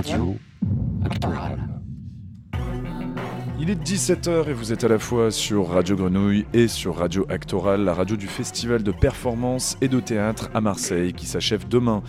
Radio. Il est 17h et vous êtes à la fois sur Radio Grenouille et sur Radio Actoral, la radio du festival de performance et de théâtre à Marseille qui s'achève demain.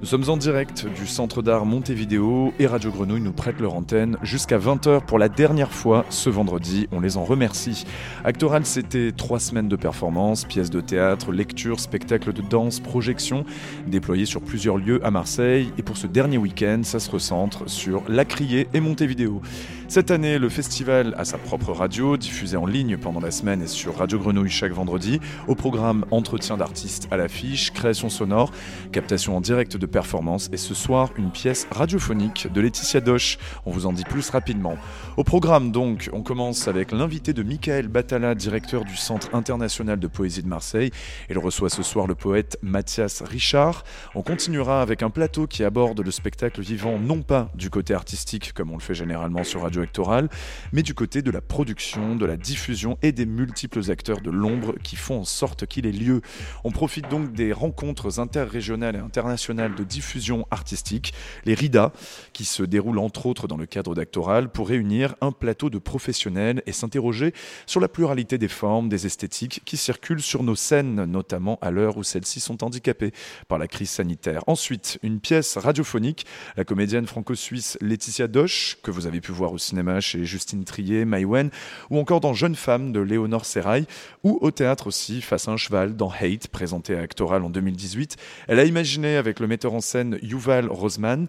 Nous sommes en direct du Centre d'art Montevideo et Radio Grenouille nous prête leur antenne jusqu'à 20h pour la dernière fois ce vendredi. On les en remercie. Actoral, c'était trois semaines de performances, pièces de théâtre, lectures, spectacles de danse, projections, déployés sur plusieurs lieux à Marseille. Et pour ce dernier week-end, ça se recentre sur La Criée et Montevideo. Cette année, le festival a sa propre radio, diffusée en ligne pendant la semaine et sur Radio Grenouille chaque vendredi. Au programme Entretien d'artistes à l'affiche, création sonore, captation en direct de performance et ce soir une pièce radiophonique de Laetitia Doche. On vous en dit plus rapidement. Au programme donc, on commence avec l'invité de Michael Batala, directeur du Centre international de poésie de Marseille. Il reçoit ce soir le poète Mathias Richard. On continuera avec un plateau qui aborde le spectacle vivant non pas du côté artistique comme on le fait généralement sur Radio Actoral, mais du côté de la production, de la diffusion et des multiples acteurs de l'ombre qui font en sorte qu'il ait lieu. On profite donc des rencontres interrégionales et internationales de diffusion artistique, les RIDA, qui se déroulent entre autres dans le cadre d'Actoral pour réunir un plateau de professionnels et s'interroger sur la pluralité des formes, des esthétiques qui circulent sur nos scènes, notamment à l'heure où celles-ci sont handicapées par la crise sanitaire. Ensuite, une pièce radiophonique, la comédienne franco-suisse Laetitia Doche, que vous avez pu voir au cinéma chez Justine Trier, Maïwen, ou encore dans Jeune femme de Léonore Serrail, ou au théâtre aussi, Face à un cheval, dans Hate, présenté à Actoral en 2018. Elle a imaginé avec le metteur en scène Yuval Rosman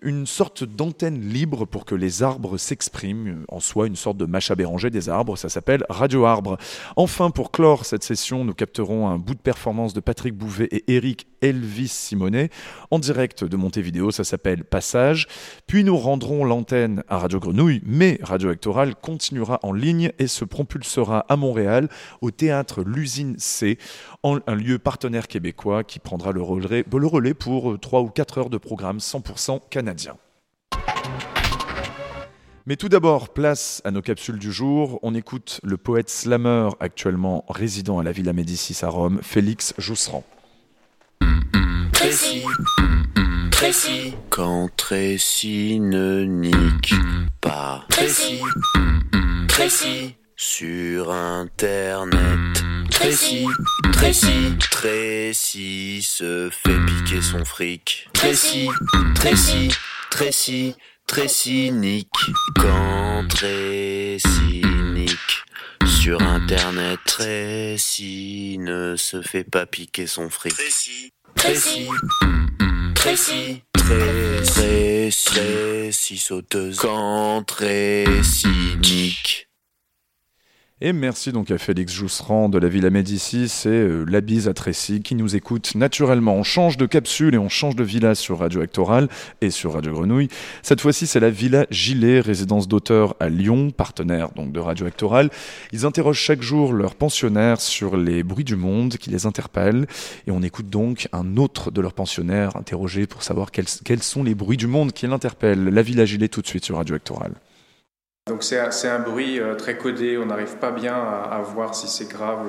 une sorte d'antenne libre pour que les arbres s'expriment, en soi une sorte de Macha Béranger des arbres, ça s'appelle Radio Arbre. Enfin, pour clore cette session, nous capterons un bout de performance de Patrick Bouvet et Eric Elvis Simonet en direct de Montevideo, ça s'appelle Passage. Puis nous rendrons l'antenne à Radio Grenouille, mais Radio Actoral continuera en ligne et se propulsera à Montréal au théâtre L'Usine C, un lieu partenaire québécois qui prendra le relais, le relais pour 3 ou 4 heures de programme 100% canadien. Mais tout d'abord, place à nos capsules du jour. On écoute le poète slammer actuellement résident à la Villa Médicis à Rome, Félix Jousserand. Précis, précis, quand Tracy ne nique pas. Précis, précis, sur internet. Tracy, Tracy, Tracy se fait piquer son fric. Tracy, Tracy, Tracy, Tracy nique. Quand Tracy nique. Sur internet, Tracy ne se fait pas piquer son fric. Tracy, Tracy, Tracy, Tracy, Tracy sauteuse. Quand Tracy nique. Et merci donc à Félix Jousserand de la Villa Médicis et euh, la bise à Tracy qui nous écoute naturellement. On change de capsule et on change de villa sur Radio Actoral et sur Radio Grenouille. Cette fois-ci, c'est la Villa Gilet, résidence d'auteurs à Lyon, partenaire donc de Radio Actoral. Ils interrogent chaque jour leurs pensionnaires sur les bruits du monde qui les interpellent et on écoute donc un autre de leurs pensionnaires interrogé pour savoir quels, quels sont les bruits du monde qui l'interpellent. La Villa Gilet tout de suite sur Radio Actoral. Donc c'est un, bruit euh, très codé, on n'arrive pas bien à, voir si c'est grave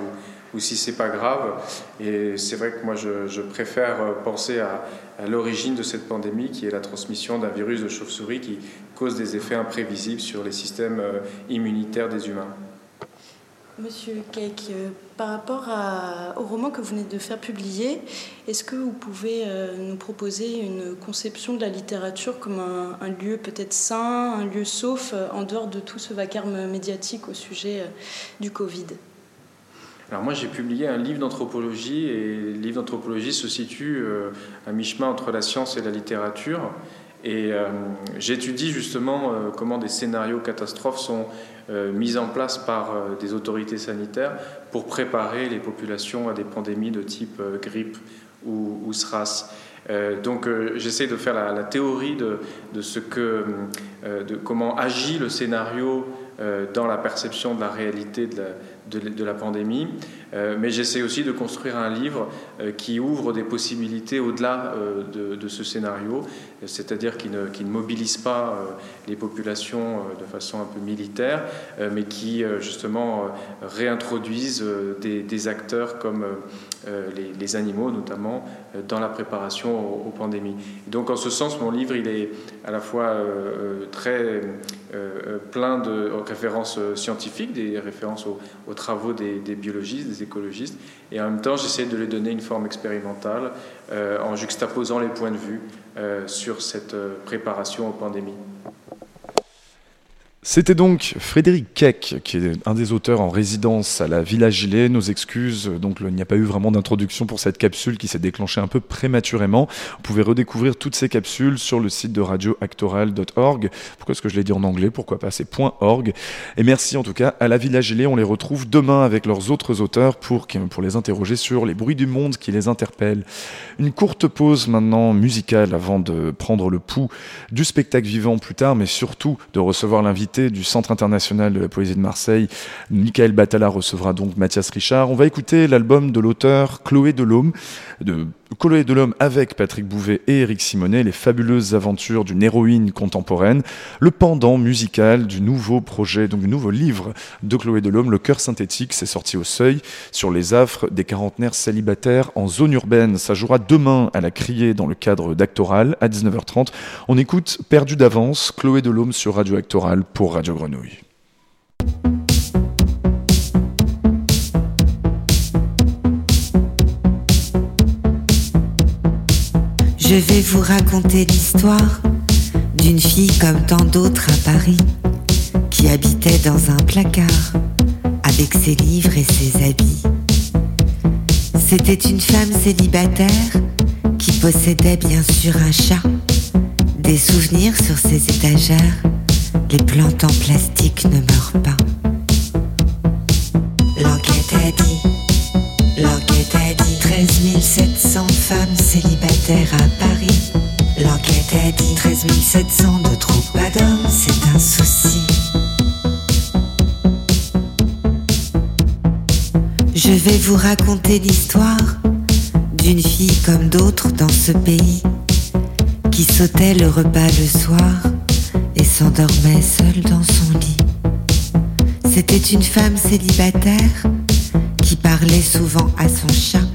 ou, si c'est pas grave. Et c'est vrai que moi je, préfère euh, penser à, à l'origine de cette pandémie qui est la transmission d'un virus de chauve-souris qui cause des effets imprévisibles sur les systèmes euh, immunitaires des humains. Monsieur Keck, euh, par rapport à, au roman que vous venez de faire publier, est-ce que vous pouvez euh, nous proposer une conception de la littérature comme un, lieu peut-être sain, un lieu sauf, euh, en dehors de tout ce vacarme médiatique au sujet euh, du Covid? Alors moi j'ai publié un livre d'anthropologie et le livre d'anthropologie se situe à mi-chemin entre la science et la littérature. Et j'étudie justement comment des scénarios catastrophes sont euh, mis en place par euh, des autorités sanitaires pour préparer les populations à des pandémies de type euh, grippe ou, ou SRAS. donc j'essaie de faire la, la théorie de, de, ce que, de comment agit le scénario dans la perception de la réalité de la, de, la pandémie. Mais j'essaie aussi de construire un livre qui ouvre des possibilités au-delà de, ce scénario, c'est-à-dire qui ne, mobilise pas les populations de façon un peu militaire, mais qui justement réintroduisent des, acteurs comme les, animaux notamment dans la préparation aux, pandémies. donc en ce sens, mon livre, il est à la fois très plein de références scientifiques, des références aux, travaux des, biologistes, des écologistes, et en même temps j'essaie de les donner une forme expérimentale euh, en juxtaposant les points de vue euh, sur cette euh, préparation aux pandémies. C'était donc Frédéric Keck, qui est un des auteurs en résidence à la Villa Gilet. Nos excuses, donc il n'y a pas eu vraiment d'introduction pour cette capsule qui s'est déclenchée un peu prématurément. Vous pouvez redécouvrir toutes ces capsules sur le site de radioactoral.org. Pourquoi est-ce que je l'ai dit en anglais? Pourquoi pas? C'est .org. Et merci en tout cas à la Villa Gilet. On les retrouve demain avec leurs autres auteurs pour, pour les interroger sur les bruits du monde qui les interpellent. Une courte pause maintenant musicale avant de prendre le pouls du spectacle vivant plus tard, mais surtout de recevoir l'invité du Centre international de la poésie de Marseille. Michael Batala recevra donc Mathias Richard. On va écouter l'album de l'auteur Chloé Delhomme, de Chloé Delhomme avec Patrick Bouvet et Eric Simonet, les fabuleuses aventures d'une héroïne contemporaine, le pendant musical du nouveau projet, donc du nouveau livre de Chloé Delhomme, Le cœur synthétique, c'est sorti au seuil sur les affres des quarantenaires célibataires en zone urbaine. Ça jouera demain à la criée dans le cadre d'Actoral à 19h30. On écoute Perdu d'avance, Chloé Delhomme sur Radio Actoral pour Radio Grenouille. Je vais vous raconter l'histoire d'une fille comme tant d'autres à Paris, qui habitait dans un placard avec ses livres et ses habits. C'était une femme célibataire qui possédait bien sûr un chat, des souvenirs sur ses étagères, les plantes en plastique ne meurent pas. L'enquête a dit, l'enquête a dit 13 700 femmes célibataires à Paris. L'enquête a dit 13 700 de d'hommes, c'est un souci. Je vais vous raconter l'histoire d'une fille comme d'autres dans ce pays qui sautait le repas le soir et s'endormait seule dans son lit. C'était une femme célibataire qui parlait souvent à son chat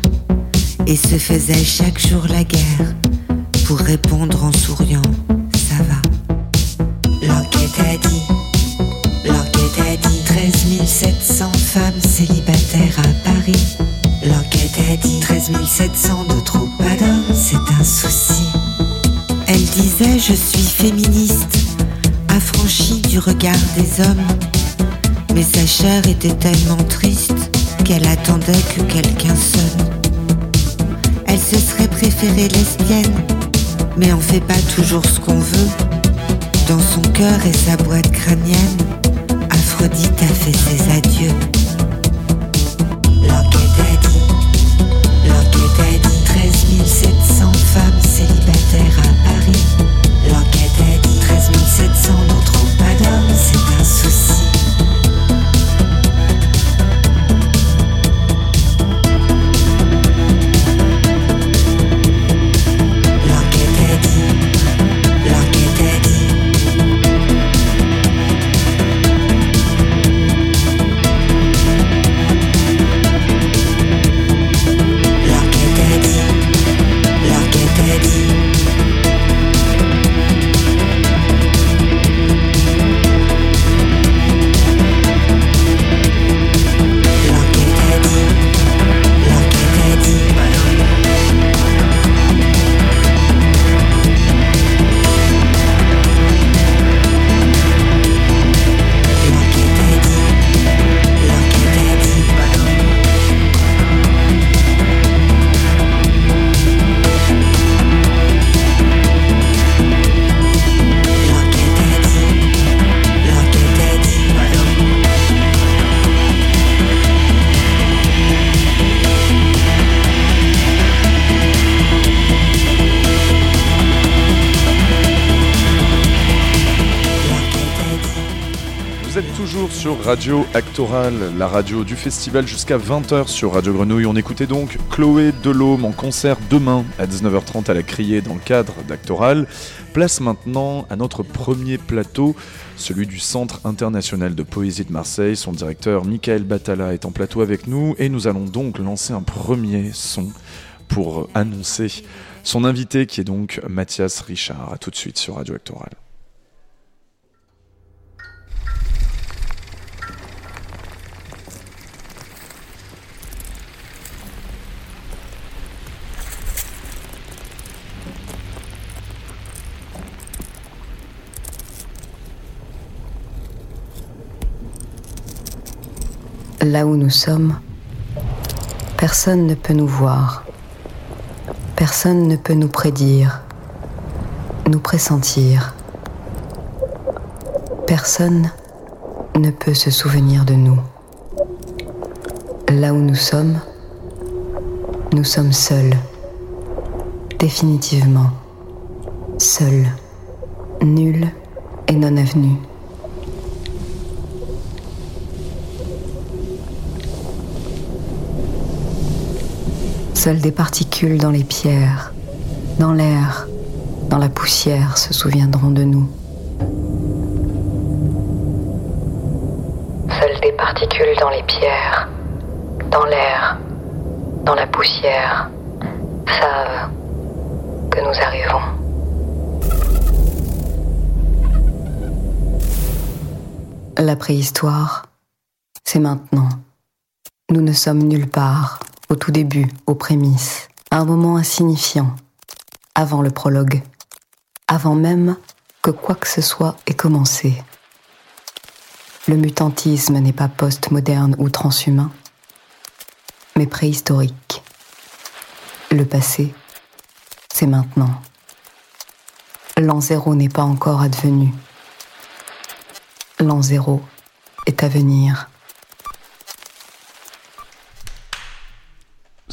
et se faisait chaque jour la guerre pour répondre en souriant ça va. L'enquête a dit, l'enquête a dit 13 700 femmes célibataires à Paris. L'enquête a dit 13 700 de trop pas d'hommes, c'est un souci. Elle disait je suis féministe, affranchie du regard des hommes. Mais sa chair était tellement triste qu'elle attendait que quelqu'un sonne. Elle se serait préférée lesbienne, mais on fait pas toujours ce qu'on veut. Dans son cœur et sa boîte crânienne, Aphrodite a fait ses adieux. Radio Actoral, la radio du festival jusqu'à 20h sur Radio Grenouille. On écoutait donc Chloé Delhomme en concert demain à 19h30 à la Criée dans le cadre d'Actoral. Place maintenant à notre premier plateau, celui du Centre international de poésie de Marseille. Son directeur Michael Batala est en plateau avec nous et nous allons donc lancer un premier son pour annoncer son invité qui est donc Mathias Richard. A tout de suite sur Radio Actoral. Là où nous sommes, personne ne peut nous voir. Personne ne peut nous prédire, nous pressentir. Personne ne peut se souvenir de nous. Là où nous sommes, nous sommes seuls, définitivement, seuls, nuls et non avenus. Seules des particules dans les pierres, dans l'air, dans la poussière se souviendront de nous. Seules des particules dans les pierres, dans l'air, dans la poussière savent que nous arrivons. La préhistoire, c'est maintenant. Nous ne sommes nulle part tout début, aux prémices, à un moment insignifiant, avant le prologue, avant même que quoi que ce soit ait commencé. Le mutantisme n'est pas post-moderne ou transhumain, mais préhistorique. Le passé, c'est maintenant. L'an zéro n'est pas encore advenu. L'an zéro est à venir.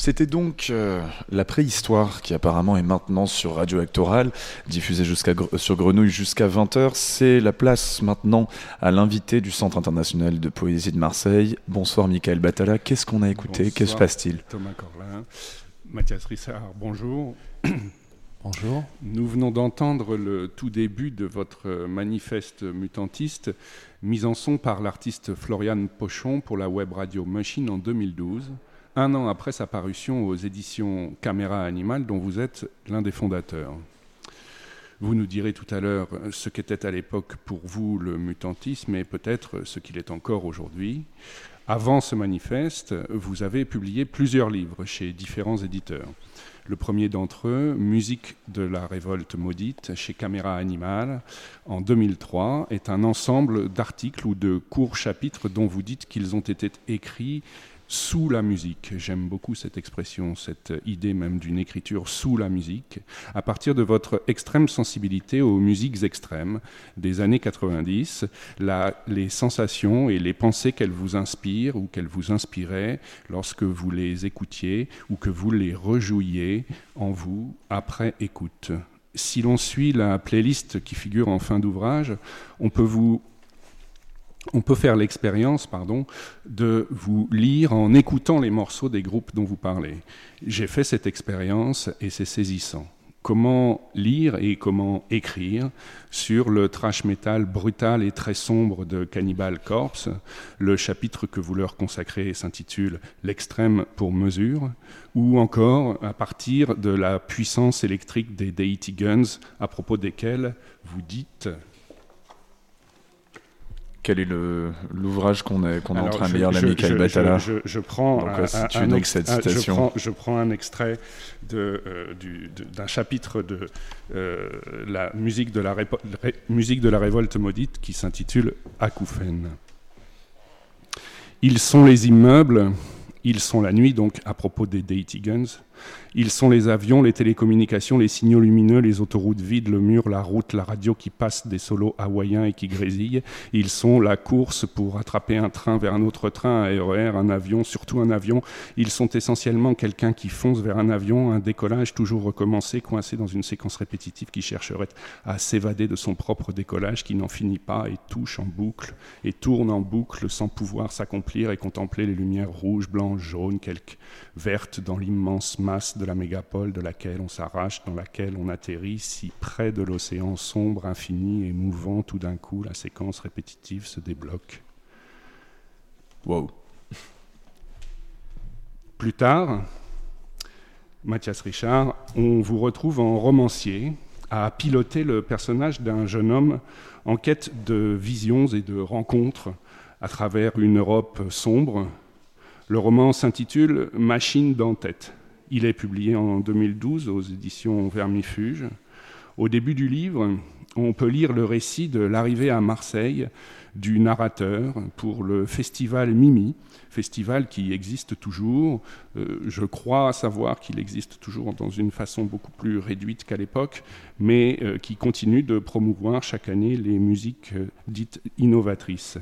C'était donc euh, la préhistoire qui apparemment est maintenant sur Radio Actoral, diffusée jusqu'à, sur Grenouille jusqu'à 20h. C'est la place maintenant à l'invité du Centre international de poésie de Marseille. Bonsoir Michael Batala, qu'est-ce qu'on a écouté? Que se passe-t-il? Thomas Corlin, Mathias Rissard, bonjour. Bonjour. Nous venons d'entendre le tout début de votre manifeste mutantiste, mis en son par l'artiste Florian Pochon pour la web radio Machine en 2012 un an après sa parution aux éditions Caméra Animale, dont vous êtes l'un des fondateurs. Vous nous direz tout à l'heure ce qu'était à l'époque pour vous le mutantisme et peut-être ce qu'il est encore aujourd'hui. Avant ce manifeste, vous avez publié plusieurs livres chez différents éditeurs. Le premier d'entre eux, Musique de la révolte maudite, chez Caméra Animale, en 2003, est un ensemble d'articles ou de courts chapitres dont vous dites qu'ils ont été écrits sous la musique. J'aime beaucoup cette expression, cette idée même d'une écriture sous la musique, à partir de votre extrême sensibilité aux musiques extrêmes des années 90, les sensations et les pensées qu'elles vous inspirent ou qu'elles vous inspiraient lorsque vous les écoutiez ou que vous les rejouiez en vous après écoute. Si l'on suit la playlist qui figure en fin d'ouvrage, on peut vous on peut faire l'expérience, pardon, de vous lire en écoutant les morceaux des groupes dont vous parlez. J'ai fait cette expérience et c'est saisissant. Comment lire et comment écrire sur le trash metal brutal et très sombre de Cannibal Corpse. Le chapitre que vous leur consacrez s'intitule L'extrême pour mesure, ou encore à partir de la puissance électrique des Deity Guns, à propos desquels vous dites quel est l'ouvrage qu'on est, en train de lire, la Michael Batala? je, prends un, cette citation. je, prends, un extrait euh, d'un chapitre de euh, la, musique de la, musique de la révolte maudite qui s'intitule Acouphène. Ils sont les immeubles, ils sont la nuit, donc à propos des Deity Guns, Ils sont les avions, les télécommunications, les signaux lumineux, les autoroutes vides, le mur, la route, la radio qui passe des solos hawaïens et qui grésillent. Ils sont la course pour attraper un train vers un autre train, un RER, un avion, surtout un avion. Ils sont essentiellement quelqu'un qui fonce vers un avion, un décollage toujours recommencé, coincé dans une séquence répétitive qui chercherait à s'évader de son propre décollage, qui n'en finit pas et touche en boucle et tourne en boucle sans pouvoir s'accomplir et contempler les lumières rouges, blanches, jaunes, quelques vertes dans l'immense masse de la mégapole de laquelle on s'arrache, dans laquelle on atterrit, si près de l'océan sombre, infini et mouvant, tout d'un coup, la séquence répétitive se débloque. Wow. Plus tard, Mathias Richard, on vous retrouve en romancier à piloter le personnage d'un jeune homme en quête de visions et de rencontres à travers une Europe sombre. Le roman s'intitule Machine d'en-tête. Il est publié en 2012 aux éditions Vermifuge. Au début du livre, on peut lire le récit de l'arrivée à Marseille du narrateur pour le festival Mimi, festival qui existe toujours. Euh, je crois savoir qu'il existe toujours dans une façon beaucoup plus réduite qu'à l'époque, mais euh, qui continue de promouvoir chaque année les musiques euh, dites innovatrices.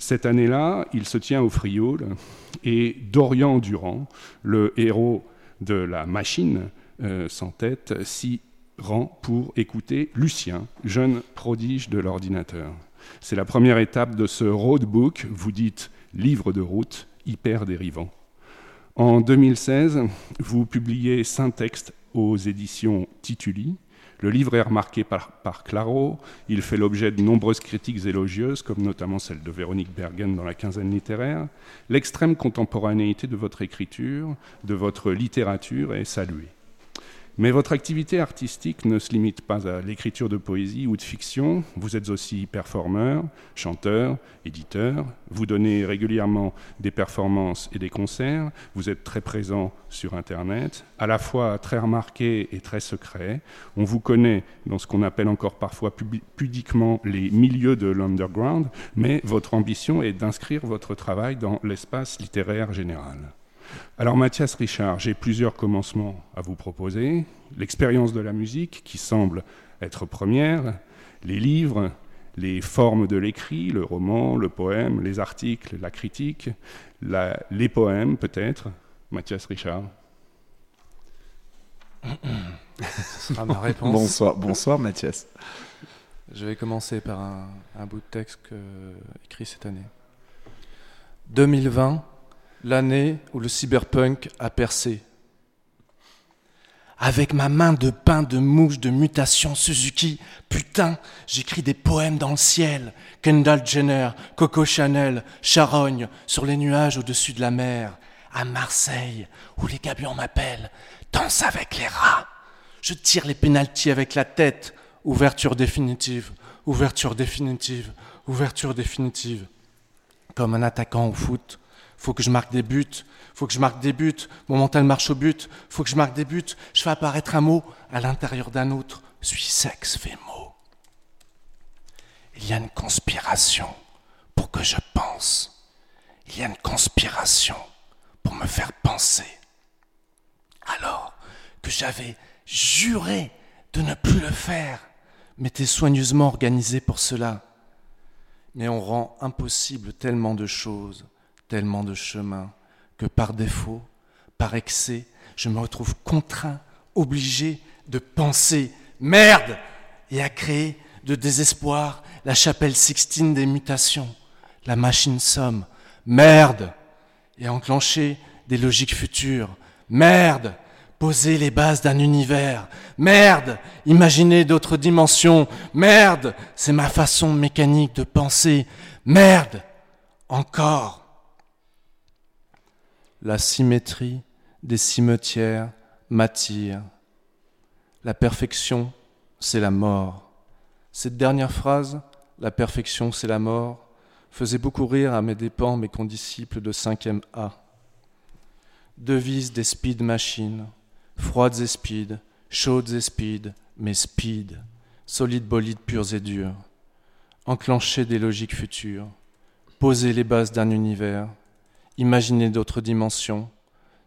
Cette année-là, il se tient au Frioul et Dorian Durand, le héros de la machine euh, sans tête s'y rend pour écouter Lucien, jeune prodige de l'ordinateur. C'est la première étape de ce roadbook, vous dites livre de route, hyper dérivant. En 2016, vous publiez Saint-Texte aux éditions Tituli, le livre est remarqué par, Claro, il fait l'objet de nombreuses critiques élogieuses, comme notamment celle de Véronique Bergen dans la quinzaine littéraire. L'extrême contemporanéité de votre écriture, de votre littérature est saluée. Mais votre activité artistique ne se limite pas à l'écriture de poésie ou de fiction. Vous êtes aussi performeur, chanteur, éditeur. Vous donnez régulièrement des performances et des concerts. Vous êtes très présent sur Internet, à la fois très remarqué et très secret. On vous connaît dans ce qu'on appelle encore parfois pudiquement les milieux de l'underground, mais votre ambition est d'inscrire votre travail dans l'espace littéraire général. Alors Mathias Richard, j'ai plusieurs commencements à vous proposer. L'expérience de la musique, qui semble être première, les livres, les formes de l'écrit, le roman, le poème, les articles, la critique, les poèmes peut-être. Mathias Richard. Ce sera ma réponse. bonsoir, bonsoir Mathias. Je vais commencer par un, un bout de texte que, écrit cette année. 2020, l'année où le cyberpunk a percé. Avec ma main de pain de mouche de mutation Suzuki, putain, j'écris des poèmes dans le ciel. Kendall Jenner, Coco Chanel, charogne sur les nuages au-dessus de la mer. À Marseille, où les gabions m'appellent, danse avec les rats. Je tire les pénalties avec la tête. Ouverture définitive, ouverture définitive, ouverture définitive. Comme un attaquant au foot, faut que je marque des buts, faut que je marque des buts, mon mental marche au but, faut que je marque des buts, je fais apparaître un mot à l'intérieur d'un autre, suis sexe fait mot. Il y a une conspiration pour que je pense. Il y a une conspiration pour me faire penser. Alors que j'avais juré de ne plus le faire, m'était soigneusement organisé pour cela. Mais on rend impossible tellement de choses tellement de chemins que par défaut, par excès, je me retrouve contraint, obligé de penser merde et à créer de désespoir la chapelle sixtine des mutations, la machine somme, merde, et enclencher des logiques futures, merde, poser les bases d'un univers, merde, imaginer d'autres dimensions, merde, c'est ma façon mécanique de penser, merde, encore, la symétrie des cimetières m'attire. La perfection, c'est la mort. Cette dernière phrase, la perfection, c'est la mort, faisait beaucoup rire à mes dépens mes condisciples de 5e A. Devise des speed machines, froides et speed, chaudes et speed, mais speed, solides bolides purs et durs. Enclencher des logiques futures, poser les bases d'un univers, imaginer d'autres dimensions,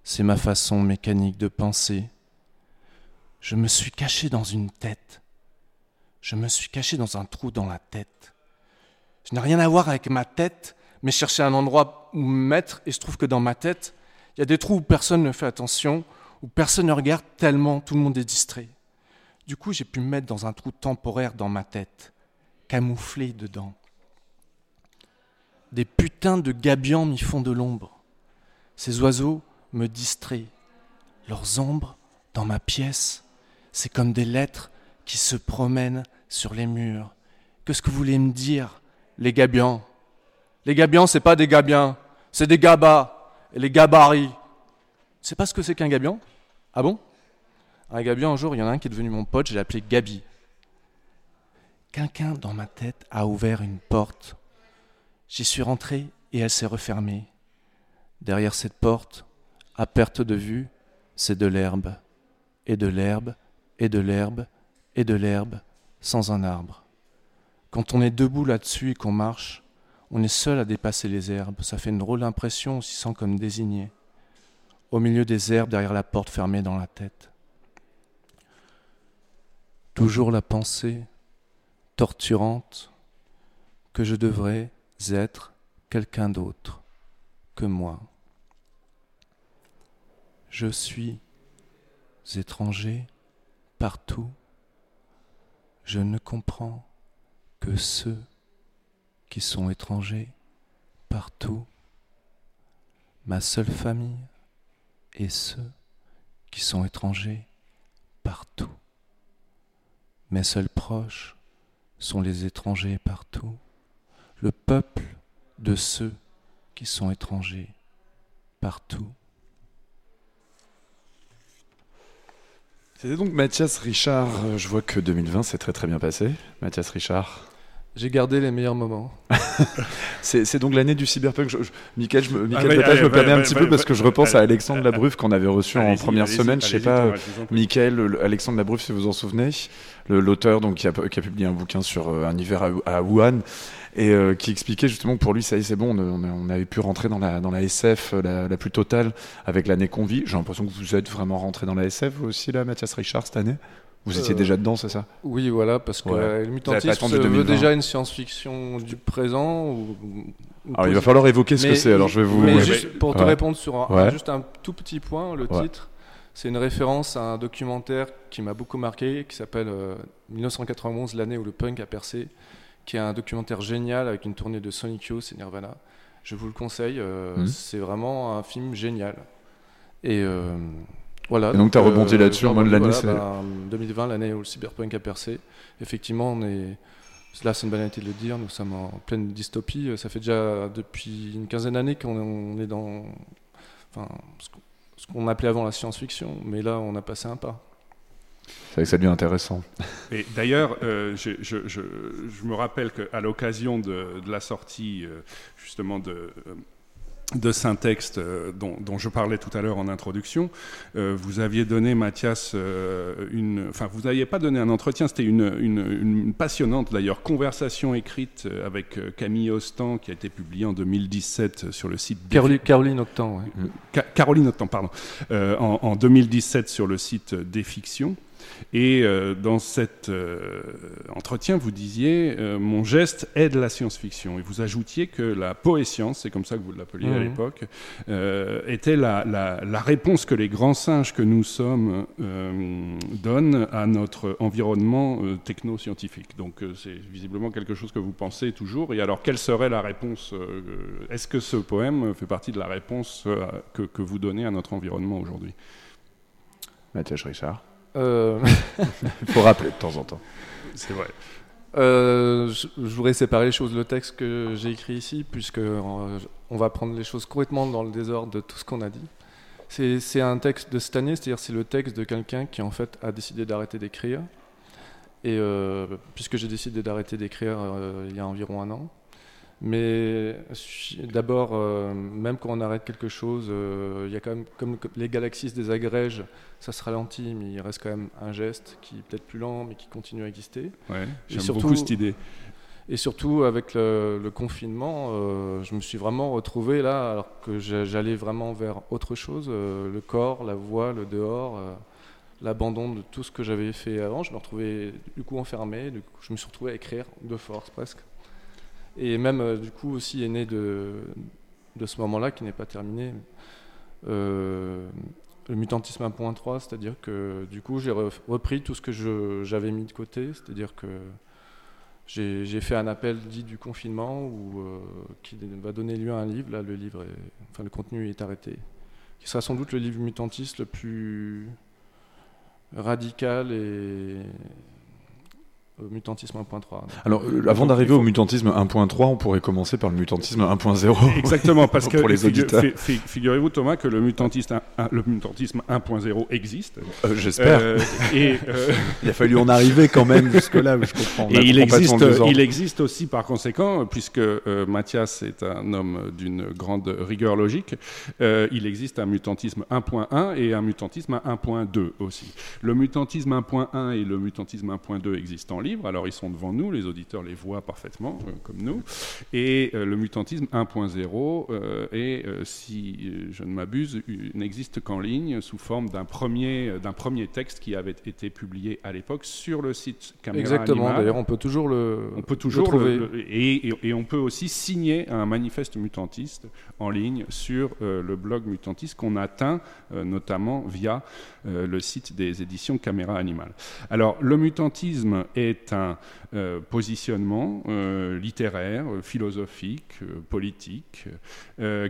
c'est ma façon mécanique de penser. Je me suis caché dans une tête. Je me suis caché dans un trou dans la tête. Je n'ai rien à voir avec ma tête, mais chercher un endroit où me mettre, et je trouve que dans ma tête, il y a des trous où personne ne fait attention, où personne ne regarde tellement tout le monde est distrait. Du coup, j'ai pu me mettre dans un trou temporaire dans ma tête, camouflé dedans. Des putains de gabians m'y font de l'ombre. Ces oiseaux me distraient. Leurs ombres dans ma pièce, c'est comme des lettres qui se promènent sur les murs. Qu'est-ce que vous voulez me dire, les gabians? Les gabians, c'est pas des gabiens, c'est des gabas et les gabarits. C'est pas ce que c'est qu'un gabian? Ah bon? Un gabian, un jour, il y en a un qui est devenu mon pote, je l'ai appelé Gabi. Quelqu'un dans ma tête a ouvert une porte. J'y suis rentré et elle s'est refermée. Derrière cette porte, à perte de vue, c'est de l'herbe, et de l'herbe, et de l'herbe, et de l'herbe, sans un arbre. Quand on est debout là-dessus et qu'on marche, on est seul à dépasser les herbes. Ça fait une drôle d'impression, on s'y sent comme désigné. Au milieu des herbes, derrière la porte fermée dans la tête. Toujours la pensée, torturante, que je devrais être quelqu'un d'autre que moi. Je suis étranger partout. Je ne comprends que ceux qui sont étrangers partout. Ma seule famille est ceux qui sont étrangers partout. Mes seuls proches sont les étrangers partout. Le peuple de ceux qui sont étrangers partout. C'était donc Mathias Richard. Euh, je vois que 2020 s'est très très bien passé. Mathias Richard. J'ai gardé les meilleurs moments. c'est donc l'année du cyberpunk. Je, je, Michael, je, me, ah, je me permets un petit peu parce que je repense à Alexandre Labruf qu'on avait reçu en première semaine. Je sais pas, Michael, Alexandre Labruf, si vous vous en souvenez, l'auteur donc qui a, qui a, publié un bouquin sur euh, un hiver à, Wuhan et euh, qui expliquait justement que pour lui ça y est c'est bon on, on, avait pu rentrer dans la, dans la SF la, la plus totale avec l'année qu'on vit j'ai l'impression que vous êtes vraiment rentré dans la SF vous aussi là Mathias Richard cette année vous étiez euh, déjà dedans, c'est ça? Oui, voilà, parce que le mutantisme veut déjà une science-fiction du présent. Ou, alors, il va falloir évoquer ce que c'est. Alors, je vais vous. Mais juste pour te répondre sur un, juste un tout petit point, le titre, c'est une référence à un documentaire qui m'a beaucoup marqué, qui s'appelle 1991, euh, l'année où le punk a percé, qui est un documentaire génial avec une tournée de Sonic Youth et Nirvana. Je vous le conseille. Euh, mmh. C'est vraiment un film génial. Et voilà. Et donc, tu as rebondi euh, là-dessus en mode l'année voilà, 2020, bah, l'année où le cyberpunk a percé. Effectivement, on est. Là, c'est une banalité de le dire, nous sommes en pleine dystopie. Ça fait déjà depuis une quinzaine d'années qu'on est dans enfin, ce qu'on appelait avant la science-fiction, mais là, on a passé un pas. C'est vrai que ça devient intéressant. Et d'ailleurs, euh, je, je, je, je, me rappelle qu'à l'occasion de, de, la sortie euh, justement de de Syntext euh, dont, dont, je parlais tout à l'heure en introduction, euh, vous aviez donné, Mathias, euh, une, enfin vous n'aviez pas donné un entretien, c'était une, une, passionnante d'ailleurs conversation écrite avec Camille Ostan qui a été publiée en 2017 sur le site... Caroline, Caroline Octan, Caroline Octan, pardon. En, en, 2017 sur le site Des Fictions. Et euh, dans cet euh, entretien, vous disiez euh, Mon geste aide la science-fiction. Et vous ajoutiez que la poéscience, c'est comme ça que vous l'appeliez à mhm. l'époque, était la, la, réponse que les grands singes que nous sommes donnent à notre environnement techno-scientifique. Donc c'est visiblement quelque chose que vous pensez toujours. Et alors, quelle serait la réponse Est-ce que ce poème fait partie de la réponse que, que vous donnez à notre environnement aujourd'hui? Mathias Richard Il faut rappeler de temps en temps. C'est vrai. Euh, je, voudrais séparer les choses. Le texte que j'ai écrit ici, puisque euh, on va prendre les choses complètement dans le désordre de tout ce qu'on a dit. C'est un texte de cette année, c'est-à-dire c'est le texte de quelqu'un qui en fait a décidé d'arrêter d'écrire. Et puisque j'ai décidé d'arrêter d'écrire il y a environ un an, mais d'abord, euh, même quand on arrête quelque chose, euh, il y a quand même, comme les galaxies se désagrègent, ça se ralentit, mais il reste quand même un geste qui est peut-être plus lent, mais qui continue à exister. Ouais, j'aime beaucoup cette idée. Et surtout avec le, confinement, euh, je me suis vraiment retrouvé là, alors que j'allais vraiment vers autre chose, le corps, la voix, le dehors, l'abandon de tout ce que j'avais fait avant. Je me retrouvais du coup enfermé, du coup, je me suis retrouvé à écrire de force presque. Et même du coup aussi est né de, de ce moment-là qui n'est pas terminé. Le mutantisme 1.3, c'est-à-dire que du coup j'ai repris tout ce que j'avais mis de côté, c'est-à-dire que j'ai fait un appel dit du confinement ou euh, qui va donner lieu à un livre. Là, le livre, enfin le contenu est arrêté, qui sera sans doute le livre mutantiste le plus radical et mutantisme 1.3. Alors, euh, avant d'arriver au mutantisme 1.3, on pourrait commencer par le mutantisme 1.0. Exactement, parce que les figurez-vous, Thomas, que le mutantisme, le mutantisme 1.0 existe. Euh, j'espère. Euh, et il a fallu en arriver quand même jusque-là, je comprends. Et il existe, il existe aussi, par conséquent, puisque Mathias est un homme d'une grande rigueur logique, il existe un mutantisme 1.1 et un mutantisme 1.2 aussi. Le mutantisme 1.1 et le mutantisme 1.2 existent en Alors ils sont devant nous, les auditeurs les voient parfaitement, euh, comme nous. Et euh, le mutantisme 1.0 euh, et si je ne m'abuse, n'existe qu'en ligne sous forme d'un premier, d'un premier texte qui avait été publié à l'époque sur le site Caméra Exactement, d'ailleurs on peut toujours le, on peut toujours trouver. et, et, on peut aussi signer un manifeste mutantiste en ligne sur le blog mutantiste qu'on atteint notamment via le site des éditions Caméra Animale. Alors le mutantisme est un euh, positionnement euh, littéraire, philosophique, euh, politique,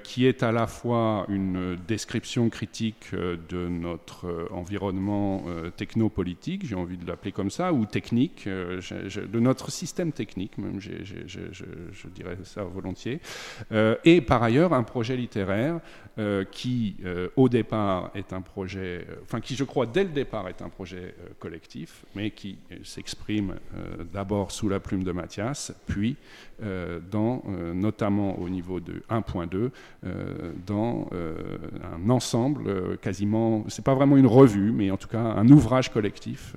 qui est à la fois une description critique de notre environnement technopolitique, j'ai envie de l'appeler comme ça, ou technique, de notre système technique, même je dirais ça volontiers, et par ailleurs un projet littéraire qui, au départ, est un projet, enfin qui, je crois, dès le départ, est un projet collectif, mais qui s'exprime euh, d'abord sous la plume de Mathias, puis euh, dans, euh, notamment au niveau de 1.2, dans un ensemble quasiment, c'est pas vraiment une revue, mais en tout cas un ouvrage collectif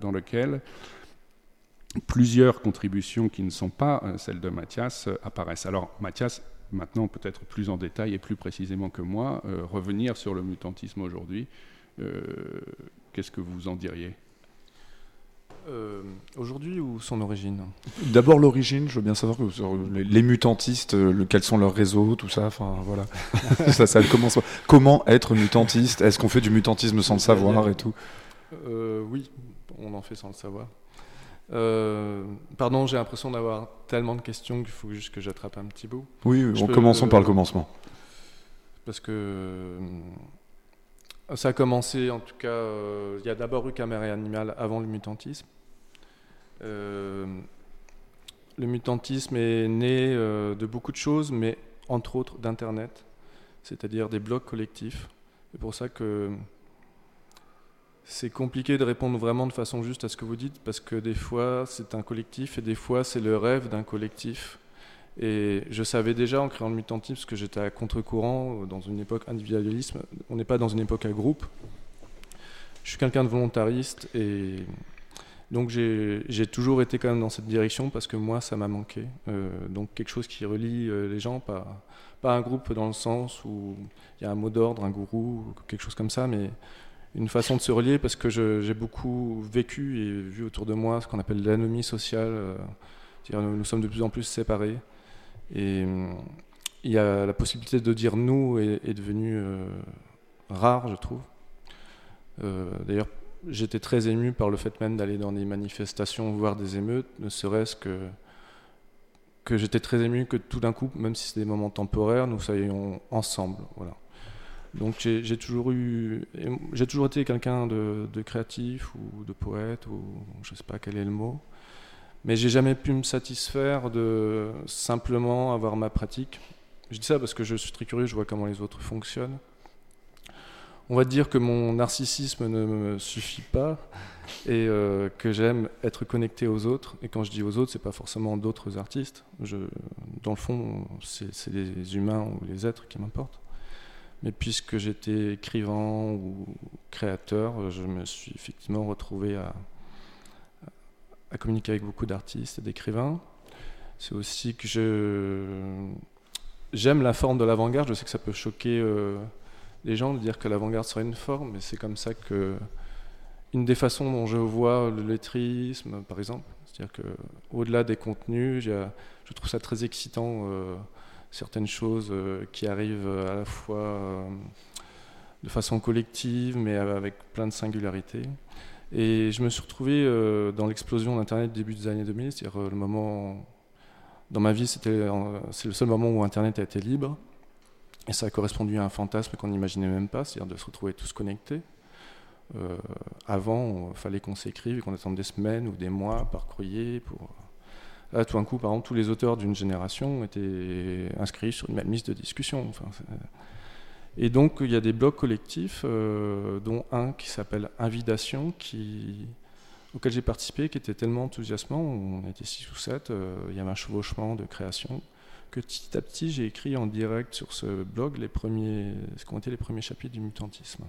dans lequel plusieurs contributions qui ne sont pas celles de Mathias apparaissent. Alors Mathias, maintenant peut-être plus en détail et plus précisément que moi, revenir sur le mutantisme aujourd'hui, qu'est-ce que vous en diriez? Euh, aujourd'hui ou son origine? D'abord l'origine, je veux bien savoir les, mutantistes, euh, quels sont leurs réseaux, tout ça. Enfin voilà, ça, ça commence. Comment être mutantiste? Est-ce qu'on fait du mutantisme sans le savoir et tout? Euh, Oui, on en fait sans le savoir. Pardon, j'ai l'impression d'avoir tellement de questions qu'il faut juste que j'attrape un petit bout. Oui, on commençons par le commencement. Parce que ça a commencé, en tout cas, euh, il y a d'abord eu Caméra Animal avant le mutantisme. Euh, le mutantisme est né euh, de beaucoup de choses, mais entre autres d'Internet, c'est-à-dire des blogs collectifs. C'est pour ça que c'est compliqué de répondre vraiment de façon juste à ce que vous dites, parce que des fois c'est un collectif et des fois c'est le rêve d'un collectif. Et je savais déjà en créant le mutantisme, parce que j'étais à contre-courant, dans une époque individualisme, on n'est pas dans une époque à groupe. Je suis quelqu'un de volontariste et donc j'ai toujours été quand même dans cette direction parce que moi ça m'a manqué. Euh, donc quelque chose qui relie euh, les gens, pas, pas un groupe dans le sens où il y a un mot d'ordre, un gourou, quelque chose comme ça, mais une façon de se relier parce que j'ai beaucoup vécu et vu autour de moi ce qu'on appelle l'anomie sociale. Euh, nous, nous sommes de plus en plus séparés. Et euh, il y a la possibilité de dire nous est, devenue euh, rare, je trouve. D'ailleurs, j'étais très ému par le fait même d'aller dans des manifestations, voir des émeutes, ne serait-ce que que j'étais très ému que tout d'un coup, même si c'est des moments temporaires, nous soyons ensemble. Voilà. Donc j'ai toujours eu, j'ai toujours été quelqu'un de, créatif ou de poète ou je sais pas quel est le mot. Mais j'ai jamais pu me satisfaire de simplement avoir ma pratique. Je dis ça parce que je suis très curieux, je vois comment les autres fonctionnent. On va dire que mon narcissisme ne me suffit pas et euh, que j'aime être connecté aux autres. Et quand je dis aux autres, c'est pas forcément d'autres artistes. Je, dans le fond, c'est les humains ou les êtres qui m'importent. Mais puisque j'étais écrivain ou créateur, je me suis effectivement retrouvé à, communiquer avec beaucoup d'artistes et d'écrivains. c'est aussi que j'aime la forme de l'avant-garde. Je sais que ça peut choquer les gens de dire que l'avant-garde serait une forme, mais c'est comme ça que une des façons dont je vois le lettrisme, par exemple, c'est-à-dire que au-delà des contenus, je trouve ça très excitant certaines choses qui arrivent à la fois de façon collective, mais avec plein de singularités. Et je me suis retrouvé euh, dans l'explosion d'Internet début des années 2000, c'est-à-dire euh, le moment. Dans ma vie, c'était, c'est le seul moment où Internet a été libre. Et ça a correspondu à un fantasme qu'on n'imaginait même pas, c'est-à-dire de se retrouver tous connectés. Euh, avant, il fallait qu'on s'écrive et qu'on attende des semaines ou des mois par courrier. Pour... Tout d'un coup, par exemple, tous les auteurs d'une génération étaient inscrits sur une même liste de discussion. Et donc il y a des blogs collectifs, euh, dont un qui s'appelle Invidation, qui, auquel j'ai participé, qui était tellement enthousiasmant, on était six ou sept, euh, il y avait un chevauchement de création, que petit à petit j'ai écrit en direct sur ce blog les premiers, ce qu'ont été les premiers chapitres du mutantisme.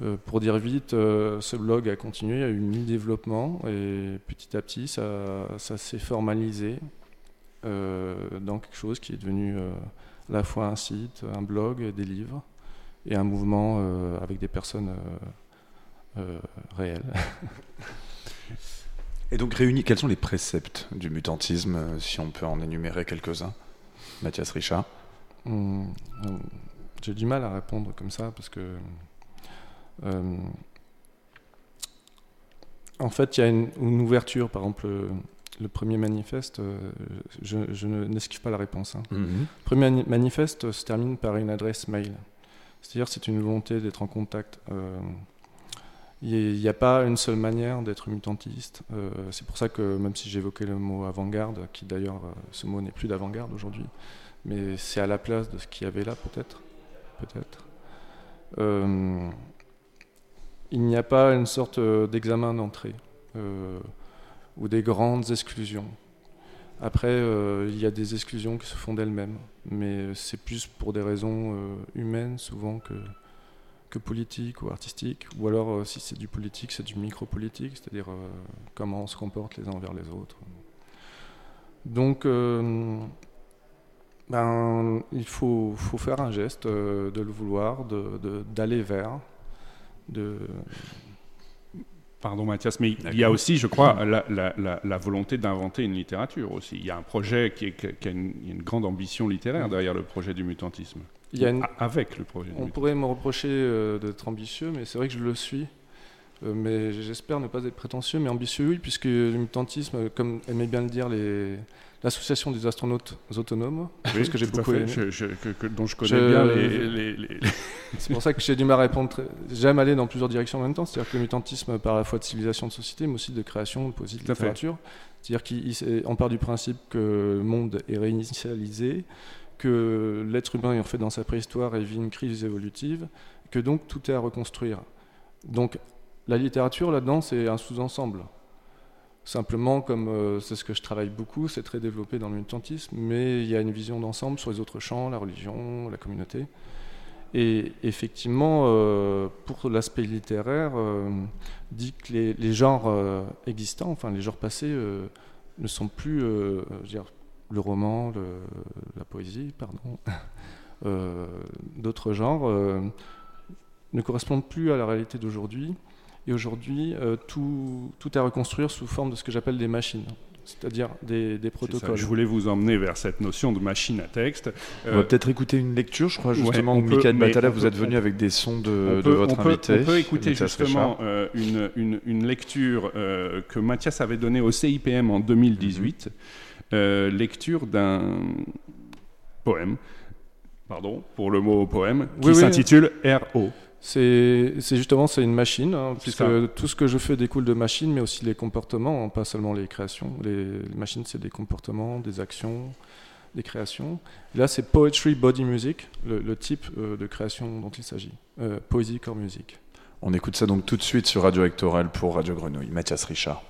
Euh, pour dire vite, ce blog a continué, il y a eu mi-développement et petit à petit ça, ça s'est formalisé dans quelque chose qui est devenu à la fois un site, un blog, des livres et un mouvement euh, avec des personnes euh, euh, réelles. et donc réunis, quels sont les préceptes du mutantisme, si on peut en énumérer quelques-uns Mathias Richard? Hum, J'ai du mal à répondre comme ça parce que en fait, il y a une, ouverture, par exemple, le premier manifeste, euh, je, n'esquive pas la réponse. Hein. Mhm. Le premier manifeste se termine par une adresse mail. C'est-à-dire c'est une volonté d'être en contact. Il euh, n'y a pas une seule manière d'être mutantiste. Euh, c'est pour ça que même si j'évoquais le mot avant-garde, qui d'ailleurs ce mot n'est plus d'avant-garde aujourd'hui, mais c'est à la place de ce qu'il y avait là peut-être. Peut-être. Il n'y a pas une sorte d'examen d'entrée ou des grandes exclusions. Après, euh, il y a des exclusions qui se font d'elles-mêmes, mais c'est plus pour des raisons euh, humaines souvent que, que politiques ou artistiques, ou alors euh, si c'est du politique, c'est du micro-politique, c'est-à-dire comment on se comporte les uns envers les autres. Donc, ben, il faut, faut, faire un geste, de le vouloir, d'aller de, vers, de, Pardon Mathias, mais il y a aussi, je crois, la, volonté d'inventer une littérature aussi. Il y a un projet qui, a une, grande ambition littéraire derrière le projet du mutantisme. Il y a Avec le projet. On pourrait me reprocher euh, d'être ambitieux, mais c'est vrai que je le suis. Euh, mais j'espère ne pas être prétentieux, mais ambitieux, oui, puisque le mutantisme, comme aimait bien le dire l'association des astronautes autonomes, oui, que j'ai beaucoup aimé. dont je connais bien les. C'est pour ça que j'ai du mal à répondre. J'aime aller dans plusieurs directions en même temps. C'est-à-dire que le mutantisme par la fois de civilisation de société, mais aussi de création, de poésie, de littérature. C'est-à-dire qu'on part du principe que le monde est réinitialisé, que l'être humain est en fait dans sa préhistoire et vit une crise évolutive, que donc tout est à reconstruire. Donc la littérature, là-dedans, c'est un sous-ensemble. Simplement, comme euh, c'est ce que je travaille beaucoup, c'est très développé dans le militantisme, mais il y a une vision d'ensemble sur les autres champs, la religion, la communauté. Et effectivement, euh, pour l'aspect littéraire, euh, dit que les, genres existants, enfin les genres passés, ne sont plus, dire, le roman, la poésie, pardon, d'autres genres, ne correspondent plus à la réalité d'aujourd'hui. Et aujourd'hui, euh, tout, tout est à reconstruire sous forme de ce que j'appelle des machines c'est-à-dire des, des protocoles. Je voulais vous emmener vers cette notion de machine à texte. On va euh, peut-être écutater une lecture, je crois justement, où Michael Batala, vous êtes venu avec des sons de, de votre invité. On peut écouter justement euh, une, une, une, lecture que Mathias avait donnée au CIPM en 2018, mhm. lecture d'un poème, pardon pour le mot poème, qui s'intitule R.O. C'est justement c'est une machine, hein, puisque tout ce que je fais découle de machines, mais aussi les comportements, hein, pas seulement les créations. Les, machines, c'est des comportements, des actions, des créations. là, c'est Poetry Body Music, le, type euh, de création dont il s'agit. Euh, poésie, corps, musique. On écoute ça donc tout de suite sur Radio Actoral pour Radio Grenouille. Mathias Richard.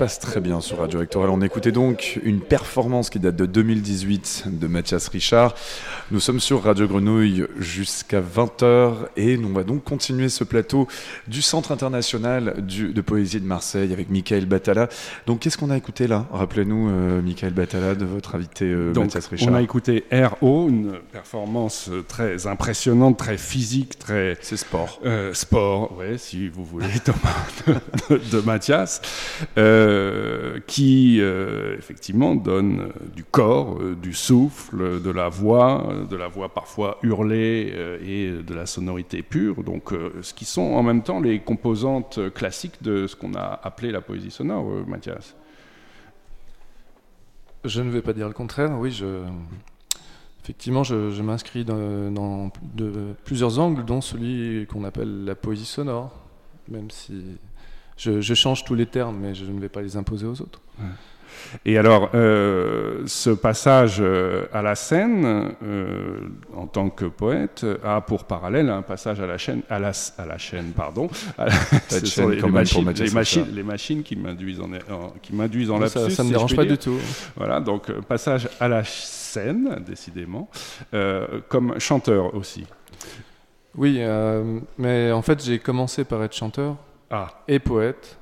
Passe très bien sur Radio Actoral. On écoutait donc une performance qui date de 2018 de Mathias Richard. Nous sommes sur Radio Grenouille jusqu'à 20h et on va donc continuer ce plateau du Centre international du- de poésie de Marseille avec Michael Batala. Donc qu'est-ce qu'on a écouté là? Rappelez-nous, euh, Michael Batala, de votre invité euh, Donc, Mathias Richard. on a écouté R.O., une performance euh, très impressionnante, très physique, très. C'est sport. Euh, sport, ouais, si vous voulez, Thomas, de, de Mathias, euh, qui effectivement donne du corps, du souffle, de la voix, de la voix parfois hurlée et de la sonorité pure, donc euh, ce qui sont en même temps les composantes euh, classiques de ce qu'on a appelé la poésie sonore, euh, Mathias. Je ne vais pas dire le contraire, oui, je... effectivement, je, je m'inscris dans, dans de plusieurs angles, dont celui qu'on appelle la poésie sonore, même si je, je change tous les termes, mais je ne vais pas les imposer aux autres. Et alors, euh, ce passage euh, à la scène, euh, en tant que poète, a pour parallèle un passage à la chaîne, à la, à la chaîne, pardon. À la- ce chaîne sont les, machines, Mathias les, machines, Richard. les machines qui m'induisent en, en- qui m'induisent en Ça- lapsus. ça ne si dérange pas du tout. Voilà, donc passage à la scène, décidément, euh, comme chanteur aussi. Oui, mais en fait, j'ai commencé par être chanteur Ah, et poète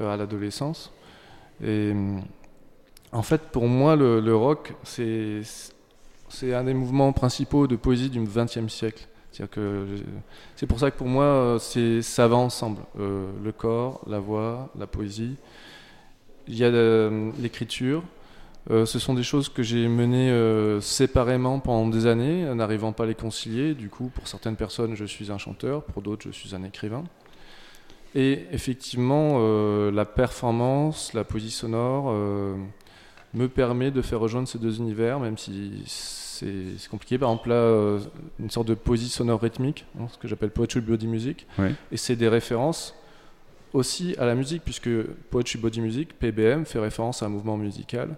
à l'adolescence. Et en fait, pour moi, le, rock, c'est un des mouvements principaux de poésie du XXe siècle. Je- c'est pour ça que pour moi, euh, ça va ensemble. Euh, le corps, la voix, la poésie. Il y a euh, l'écriture. Euh, ce sont des choses que j'ai menées euh, séparément pendant des années, n'arrivant pas à les concilier. Du coup, pour certaines personnes, je suis un chanteur, pour d'autres, je suis un écrivain. Et effectivement, euh, la performance, la poésie sonore euh, me permet de faire rejoindre ces deux univers, même si c'est compliqué. Par exemple, là, euh, une sorte de poésie sonore rythmique, hein, ce que j'appelle poetry body music. Et c'est des références aussi à la musique, puisque poetry body music, PBM, fait référence à un mouvement musical,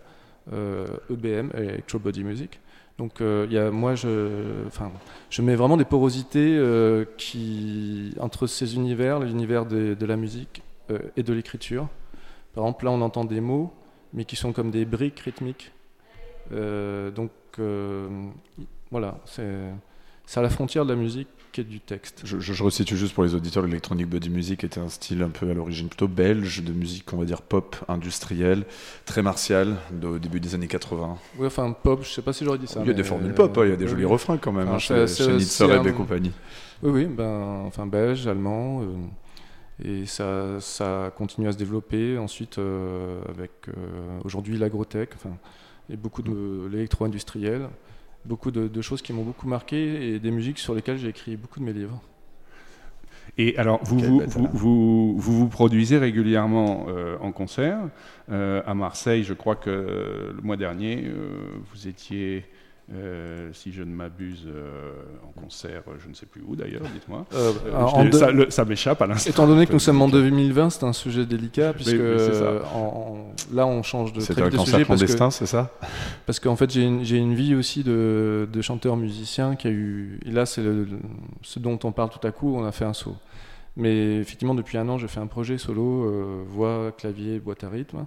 EBM, electro body music. Donc, euh, moi, je, mets vraiment des porosités euh, qui, entre ces univers, l'univers de, la musique euh, et de l'écriture. Par exemple, là, on entend des mots, mais qui sont comme des briques rythmiques. Donc, voilà, c'est à la frontière de la musique du texte. Je, je, je resitue juste pour les auditeurs, l'electronic body music était un style un peu à l'origine plutôt belge de musique, on va dire pop industrielle, très martiale, au début des années 80. Oui, enfin, pop, je sais pas si j'aurais dit ça. il y a des formules euh, pop, hein, il y a des oui, jolis oui. refrains quand même, Enfin, hein, chez, Nitzer et un- compagnie. Oui, oui, ben, enfin belge, allemand, euh, et ça, ça continue à se développer ensuite euh, avec euh, aujourd'hui l'agrotech, enfin, et beaucoup de l'électro-industriel, beaucoup de, de choses qui m'ont beaucoup marqué et des musiques sur lesquelles j'ai écrit beaucoup de mes livres. Et alors, vous vous, bâtard. vous, vous, vous vous produisez régulièrement euh, en concert. Euh, à Marseille, je crois que euh, le mois dernier, euh, vous étiez, euh, si je ne m'abuse, euh, en concert, euh, je ne sais plus où d'ailleurs, dites-moi. Euh, Euh, ça m'échappe à l'instant. Étant donné que nous sommes en 2020, c'est un sujet délicat puisque en- en- là on change de C'était très un de sujet clandestin, c'est ça? Parce qu'en fait, j'ai une, vie aussi de, de chanteur musicien qui a eu. Et là, c'est ce dont on parle tout à coup, on a fait un saut. Mais effectivement, depuis un an, j'ai fait un projet solo, euh, voix, clavier, boîte à rythme.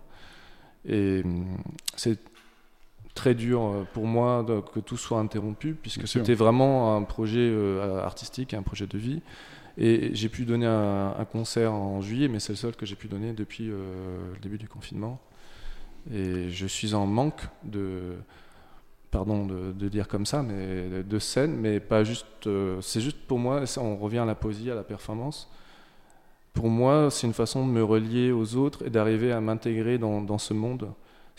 Et hum, c'est très dur euh, pour moi de- que tout soit interrompu, puisque c'était vraiment un projet euh, artistique, un projet de vie. Et j'ai pu donner un, un concert en juillet, mais c'est le seul que j'ai pu donner depuis euh, le début du confinement. Et je suis en manque de, pardon de, de dire comme ça, mais de scène, mais pas juste. euh, c'est juste pour moi, on revient à la poésie, à la performance. pour moi, c'est une façon de me relier aux autres et d'arriver à m'intégrer dans, dans, ce monde.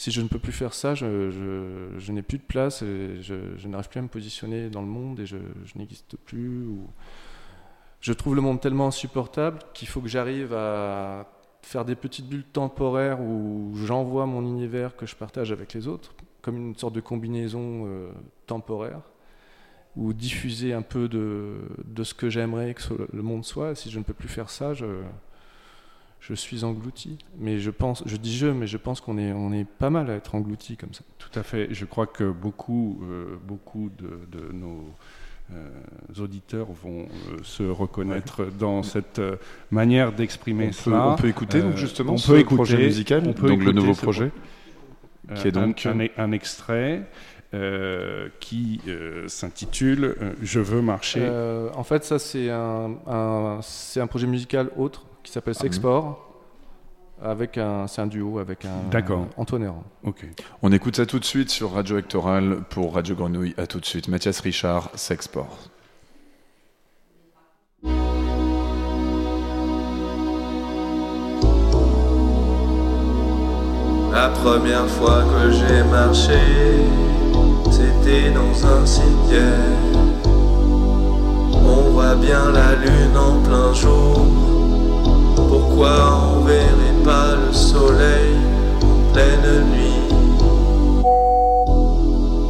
Si je ne peux plus faire ça, je, n'ai plus de place, et je, je n'arrive plus à me positionner dans le monde et je, n'existe plus. Ou... Je trouve le monde tellement insupportable qu'il faut que j'arrive à faire des petites bulles temporaires où j'envoie mon univers que je partage avec les autres, comme une sorte de combinaison euh, temporaire ou diffuser un peu de ce que j'aimerais que le monde soit. Si je ne peux plus faire ça, je, je suis englouti. Mais je pense, je dis je, mais je pense qu'on est, on est pas mal à être englouti comme ça. Tout à fait. Je crois que beaucoup, euh, beaucoup de, de nos euh, auditeurs vont euh, se reconnaître dans cette manière d'exprimer cela. on peut écouter donc justement on ce peut écouter, projet musical, on peut donc le nouveau projet, qui est donc un, un extrait. Euh, qui euh, s'intitule Je veux marcher. en fait, ça, c'est un, un, un, projet musical autre qui s'appelle ah Sexport. Avec un, c'est un duo avec un D'accord. Antoine Héran. Ok. On écoute ça tout de suite sur Radio Hectoral pour Radio Grenouille. À tout de suite. Mathias Richard, Sexport. La première fois que j'ai marché c'était dans un cimetière. On voit bien la lune en plein jour. Pourquoi on verrait pas le soleil en pleine nuit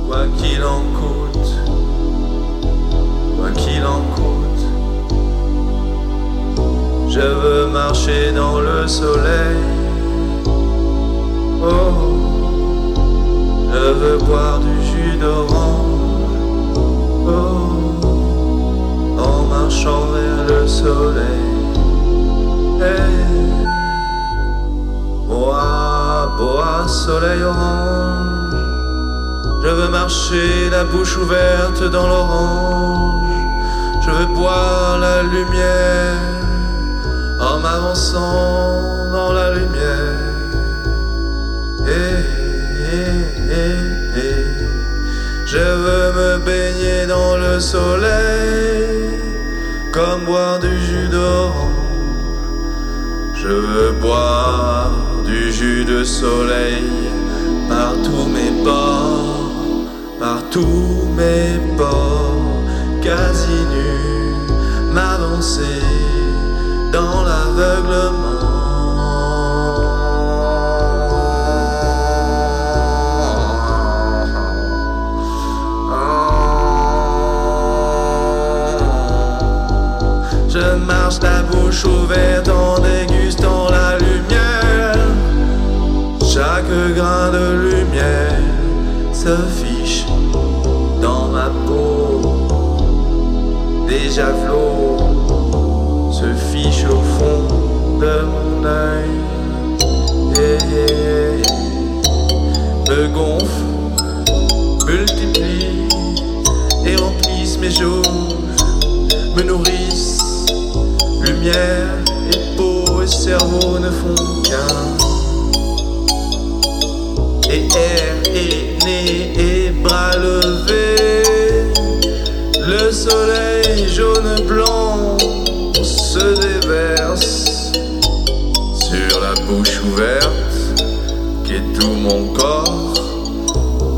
Quoi qu'il en coûte, quoi qu'il en coûte, je veux marcher dans le soleil. Oh. Je veux boire du jus d'orange oh, en marchant vers le soleil. Hey, bois, bois, soleil orange. Je veux marcher la bouche ouverte dans l'orange. Je veux boire la lumière en m'avançant dans la lumière. Je veux me baigner dans le soleil, comme boire du jus d'orange. Je veux boire du jus de soleil par tous mes pores, par tous mes pores, quasi nu, m'avancer dans l'aveuglement. Je marche la bouche ouverte de lumière se fiche dans ma peau. Déjà flot se fiche au fond de mon œil. Me gonfle, multiplie et remplissent mes jours, me nourrissent Lumière et peau et cerveau ne font qu'un. Air et nez et bras levés. Le soleil jaune blanc se déverse sur la bouche ouverte qui est tout mon corps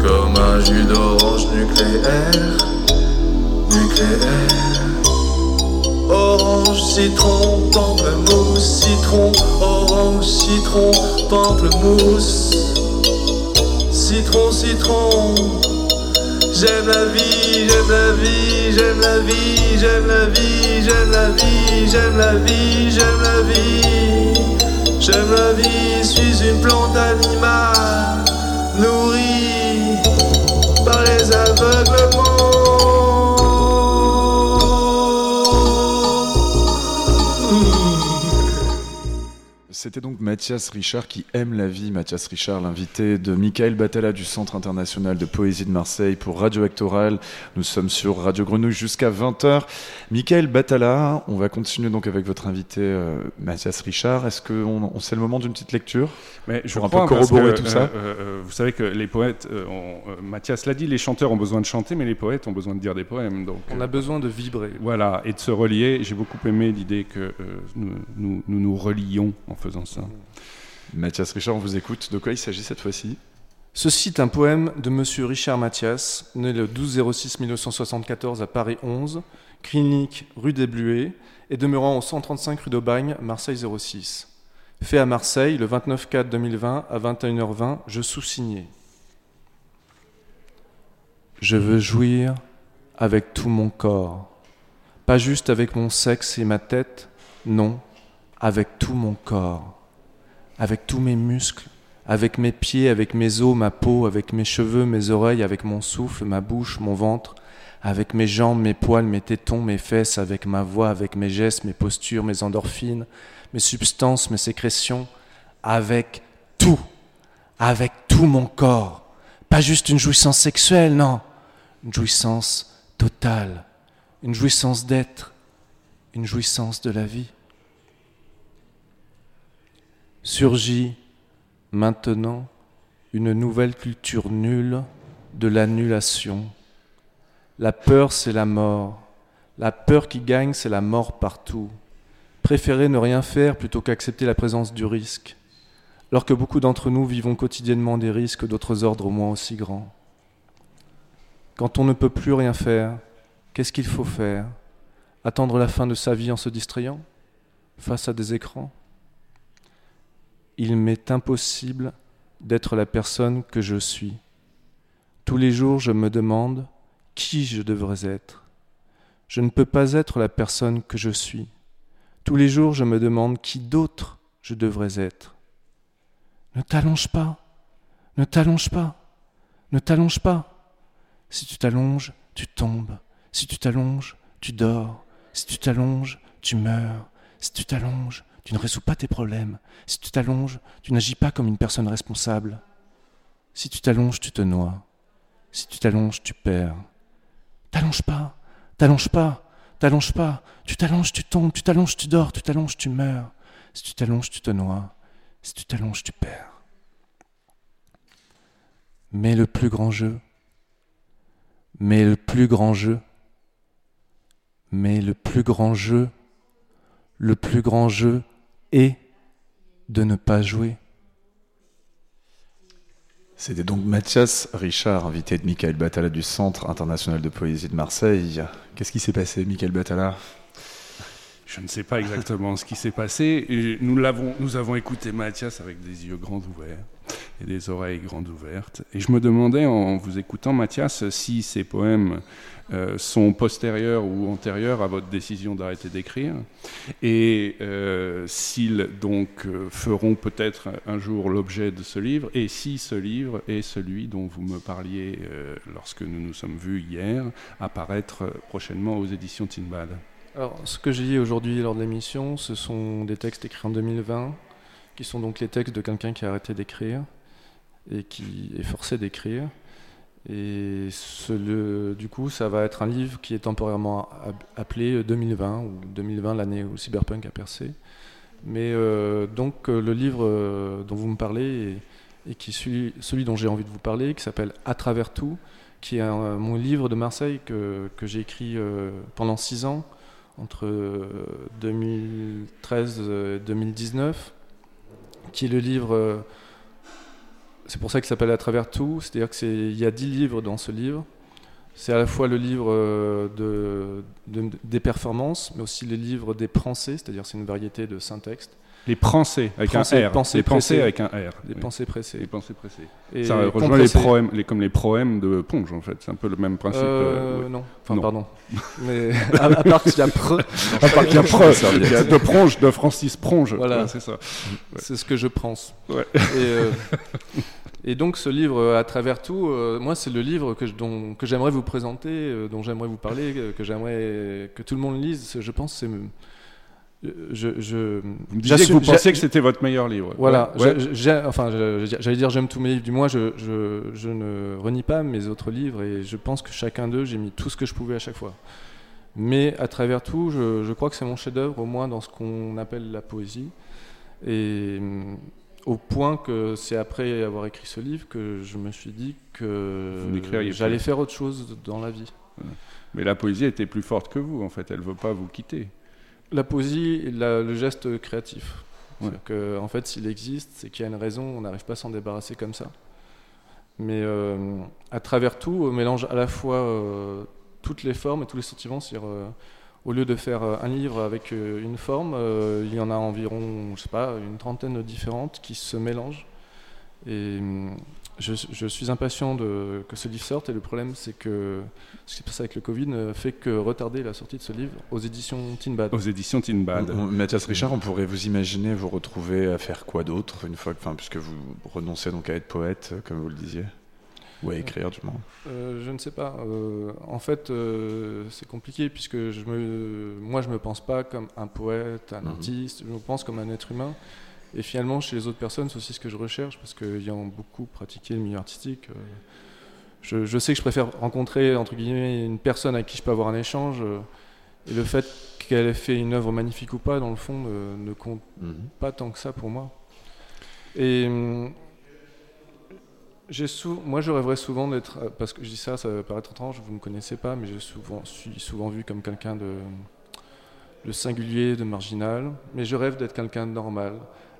comme un jus d'orange nucléaire, nucléaire. Orange, citron, pamplemousse, citron, orange, citron, pamplemousse. Citron, citron. J'aime la vie, j'aime la vie, j'aime la vie, j'aime la vie, j'aime la vie, j'aime la vie, j'aime la vie. J'aime la vie, suis une plante animale, nourrie par les aveuglements. C'était donc Mathias Richard qui aime la vie. Mathias Richard, l'invité de Michael Batala du Centre international de poésie de Marseille pour Radio Actoral. Nous sommes sur Radio Grenouille jusqu'à 20h. Michael Batala, on va continuer donc avec votre invité euh, Mathias Richard. Est-ce que on, c'est le moment d'une petite lecture Mais je Pour un peu parce corroborer que, tout ça euh, euh, vous savez que les poètes, euh, ont- euh, Mathias l'a dit, les chanteurs ont besoin de chanter, mais les poètes ont besoin de dire des poèmes. Donc, On euh, a besoin de vibrer. Voilà, et de se relier. J'ai beaucoup aimé l'idée que euh, nous, nous, nous nous relions en faisant ça. Mathias Richard, on vous écoute. De quoi il s'agit cette fois-ci? Ceci est un poème de Monsieur Richard Mathias, né le 12 06 1974 à Paris 11, clinique rue des Bluets et demeurant au 135 rue d'Aubagne, Marseille 06. Fait à Marseille le 29 4 2020 à 21h20, je sous-signé. Je veux jouir avec tout mon corps, pas juste avec mon sexe et ma tête, non, avec tout mon corps, avec tous mes muscles, avec mes pieds, avec mes os, ma peau, avec mes cheveux, mes oreilles, avec mon souffle, ma bouche, mon ventre, avec mes jambes, mes poils, mes tétons, mes fesses, avec ma voix, avec mes gestes, mes postures, mes endorphines, mes substances, mes sécrétions, avec tout, avec tout mon corps. Pas juste une jouissance sexuelle, non, une jouissance totale, une jouissance d'être, une jouissance de la vie. Surgit maintenant une nouvelle culture nulle de l'annulation. La peur, c'est la mort. La peur qui gagne, c'est la mort partout. Préférer ne rien faire plutôt qu'accepter la présence du risque, alors que beaucoup d'entre nous vivons quotidiennement des risques d'autres ordres au moins aussi grands. Quand on ne peut plus rien faire, qu'est-ce qu'il faut faire? Attendre la fin de sa vie en se distrayant? Face à des écrans? Il m'est impossible d'être la personne que je suis. Tous les jours, je me demande qui je devrais être. Je ne peux pas être la personne que je suis. Tous les jours, je me demande qui d'autre je devrais être. Ne t'allonge pas, ne t'allonge pas, ne t'allonge pas. Si tu t'allonges, tu tombes. Si tu t'allonges, tu dors. Si tu t'allonges, tu meurs. Si tu t'allonges, tu ne résous pas tes problèmes. Si tu t'allonges, tu n'agis pas comme une personne responsable. Si tu t'allonges, tu te noies. Si tu t'allonges, tu perds. T'allonges pas, t'allonges pas, t'allonges pas. Tu t'allonges, tu tombes, tu t'allonges, tu dors, tu t'allonges, tu meurs. Si tu t'allonges, tu te noies. Si tu t'allonges, tu perds. Mais le plus grand jeu, mais le plus grand jeu, mais le plus grand jeu, le plus grand jeu est de ne pas jouer. C'était donc Mathias Richard, invité de Michael Batala du Centre international de poésie de Marseille. Qu'est-ce qui s'est passé, Michael Batala Je ne sais pas exactement ce qui s'est passé. Et nous, l'avons, nous avons écouté Mathias avec des yeux grands ouverts et des oreilles grandes ouvertes. Et je me demandais, en vous écoutant, Mathias, si ces poèmes euh, sont postérieurs ou antérieurs à votre décision d'arrêter d'écrire, et euh, s'ils donc euh, feront peut-être un jour l'objet de ce livre, et si ce livre est celui dont vous me parliez lorsque nous nous sommes vus hier, apparaître prochainement aux éditions Tinbad. Alors, ce que j'ai dit aujourd'hui lors de l'émission, ce sont des textes écrits en 2020, qui sont donc les textes de quelqu'un qui a arrêté d'écrire et qui est forcé d'écrire. Et du coup, ça va être un livre qui est temporairement ap- appelé 2020, ou 2020, l'année où cyberpunk a percé. Mais euh, donc, euh, le livre euh, dont vous me parlez, et, qui est celui, dont j'ai envie de vous parler, qui s'appelle À travers tout, qui est mon livre de Marseille que, que j'ai écrit euh, pendant six ans, entre euh, 2013 et 2019, qui est le livre. C'est pour ça qu'il s'appelle À travers tout, c'est-à-dire qu'il y a dix livres dans ce livre. C'est à la fois le livre euh, de, de- des performances, mais aussi le livre des pensées, c'est-à-dire c'est une variété de syntaxes. Les pensées avec un R. pensées les pensées avec un R. Des Oui. pensées pressées. Les pensées pressées. Et ça rejoint les proèmes, les, comme les proèmes de Ponge en fait. C'est un peu le même principe. Euh, euh, ouais. non, enfin Non. pardon. Mais à, à part qu'il y a pre, À part qu'il y a Pre, il y a de Pronge, de Francis Pronge. Voilà. Ouais, c'est ça. c'est ce que je pense. Et, euh, et donc ce livre, à travers tout, euh, moi c'est le livre que je- dont- que j'aimerais vous présenter, dont j'aimerais vous parler, que j'aimerais que tout le monde lise. Je pense que c'est je, je, vous me disiez que vous pensiez que c'était votre meilleur livre. Voilà, enfin, j'allais dire j'aime tous mes livres, du moins je, je, ne renie pas mes autres livres et je pense que chacun d'eux, j'ai mis tout ce que je pouvais à chaque fois. Mais à travers tout, je, crois que c'est mon chef-d'œuvre, au moins dans ce qu'on appelle la poésie. Et mm, au point que c'est après avoir écrit ce livre que je me suis dit que j'allais faire autre chose dans la vie. Mais la poésie était plus forte que vous, en fait, elle ne veut pas vous quitter. La poésie, le geste créatif. Que, en fait, s'il existe, c'est qu'il y a une raison, on n'arrive pas à s'en débarrasser comme ça. Mais euh, à travers tout, on mélange à la fois euh, toutes les formes et tous les sentiments. Euh, au lieu de faire un livre avec une forme, il y en a environ, je sais pas, une trentaine différentes qui se mélangent. Et je, suis impatient de, que ce livre sorte et le problème c'est que ce qui se passe avec le Covid ne fait que retarder la sortie de ce livre aux éditions Tinbad. Aux éditions Tinbad. Mathias Richard, on pourrait vous imaginer vous retrouver à faire quoi d'autre une fois, enfin, puisque vous renoncez donc à être poète, comme vous le disiez ou à écrire du moins euh, Je ne sais pas. Euh, en fait, euh, c'est compliqué puisque je me, moi je me pense pas comme un poète, un mhm. artiste, je me pense comme un être humain. Et finalement, chez les autres personnes, c'est aussi ce que je recherche, parce qu'ayant beaucoup pratiqué le milieu artistique, euh, je, sais que je préfère rencontrer, entre guillemets, une personne avec qui je peux avoir un échange. Euh, et le fait qu'elle ait fait une œuvre magnifique ou pas, dans le fond, ne, compte mhm. pas tant que ça pour moi. Et hum, j'ai moi, je rêverais souvent d'être, euh, parce que je dis ça, ça va paraître étrange, vous ne me connaissez pas, mais je souvent, suis souvent vu comme quelqu'un de, de singulier, de marginal, mais je rêve d'être quelqu'un de normal,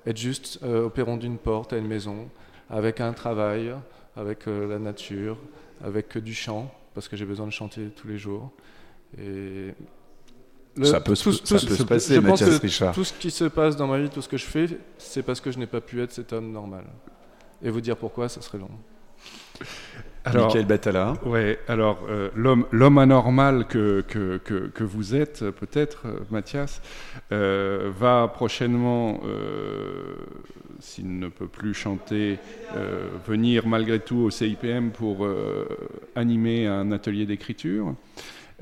être juste euh, au perron d'une porte à une maison, avec un travail, avec euh, la nature, avec du chant, parce que j'ai besoin de chanter tous les jours. Et ça peut, se passer, Mathias Richard. Tout ce qui se passe dans ma vie, tout ce que je fais, c'est parce que je n'ai pas pu être cet homme normal. Et vous dire pourquoi, ça serait long. Alors, Michael Batala. Ouais, alors euh, l'homme anormal que, que, que, vous êtes, peut-être, euh, Mathias, euh, va prochainement, s'il ne peut plus chanter, venir malgré tout au CIPM pour animer un atelier d'écriture.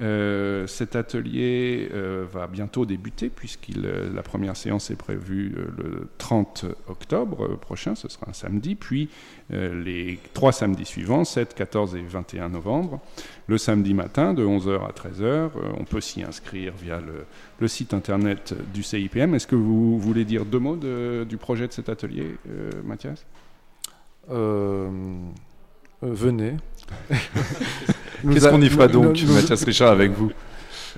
Euh, cet atelier euh, va bientôt débuter puisque euh, la première séance est prévue le 30 octobre prochain, ce sera un samedi, puis les trois samedis suivants, 7, 14 et 21 novembre, le samedi matin de 11h à 13h. on peut s'y inscrire via le, site internet du CIPM. Est-ce que vous voulez dire deux mots du projet de cet atelier, Mathias? Venez. Qu'est-ce qu'on y fera donc, Mathias Richard, avec vous?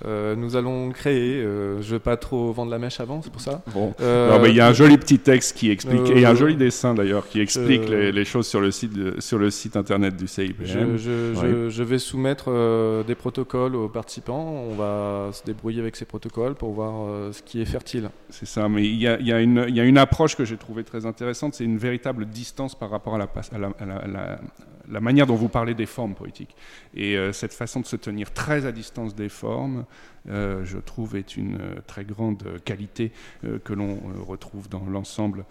Euh, nous allons créer, euh, je ne vais pas trop vendre la mèche avant, c'est pour ça. Bon. Euh, il y a un joli petit texte qui explique, et un joli dessin d'ailleurs, qui explique les, choses sur le site, sur le site internet du CIPM. Je, vais soumettre des protocoles aux participants, on va se débrouiller avec ces protocoles pour voir ce qui est fertile. C'est ça, mais il y a, y, a y a, une approche que j'ai trouvée très intéressante, c'est une véritable distance par rapport à la, à la, la manière dont vous parlez des formes poétiques. Et cette façon de se tenir très à distance des formes, euh, je trouve, est une euh, très grande qualité euh, que l'on retrouve dans l'ensemble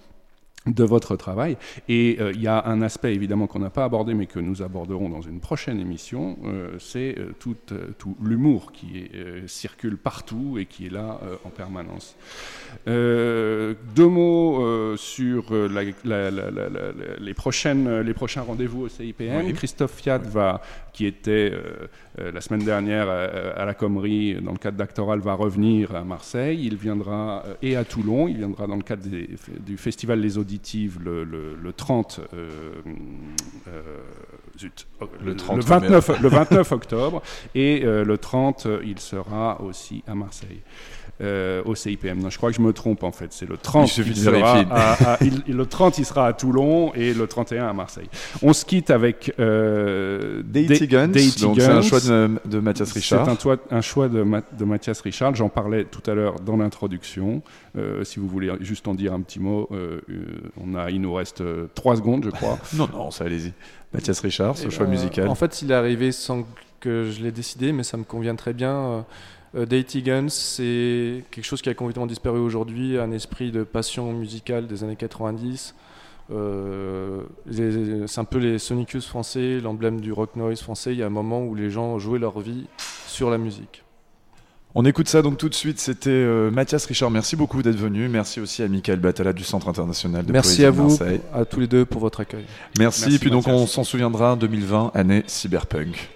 de votre travail. Et il y a un aspect évidemment qu'on n'a pas abordé mais que nous aborderons dans une prochaine émission, c'est tout, tout l'humour qui circule partout et qui est là en permanence. deux mots sur les, prochaines, les prochains rendez-vous au CIPM. Christophe Fiat va qui était euh, euh, la semaine dernière euh, à, la Commerie dans le cadre d'Actoral, va revenir à Marseille. Il viendra et à Toulon. Il viendra dans le cadre du festival Les Le, 30. le, 29, le 29 octobre. Et le 30, il sera aussi à Marseille. Euh, au CIPM. Non, je crois que je me trompe en fait. C'est le 30. Il, sera à, le 30, il sera à Toulon et le 31 à Marseille. On se quitte avec euh, Deity Guns. Donc c'est un choix de, Mathias Richard. C'est un, un, choix de, de Mathias Richard. J'en parlais tout à l'heure dans l'introduction. Euh, si vous voulez juste en dire un petit mot, euh, on a, il nous reste 3 secondes, je crois. non, non, ça allez-y. Mathias Richard, ce choix musical. En fait, il est arrivé sans que je l'ai décidé, mais ça me convient très bien. Euh, Dating Guns, c'est quelque chose qui a complètement disparu aujourd'hui, un esprit de passion musicale des années 90. Euh, c'est un peu les Sonicus français, l'emblème du rock noise français. Il y a un moment où les gens jouaient leur vie sur la musique. On écoute ça donc tout de suite. C'était euh, Mathias Richard. Merci beaucoup d'être venu. Merci aussi à Michael Batala du Centre international de Merci Poésie à vous, Marseille. à tous les deux pour votre accueil. Merci. Merci, Puis donc on s'en souviendra 2020, année cyberpunk.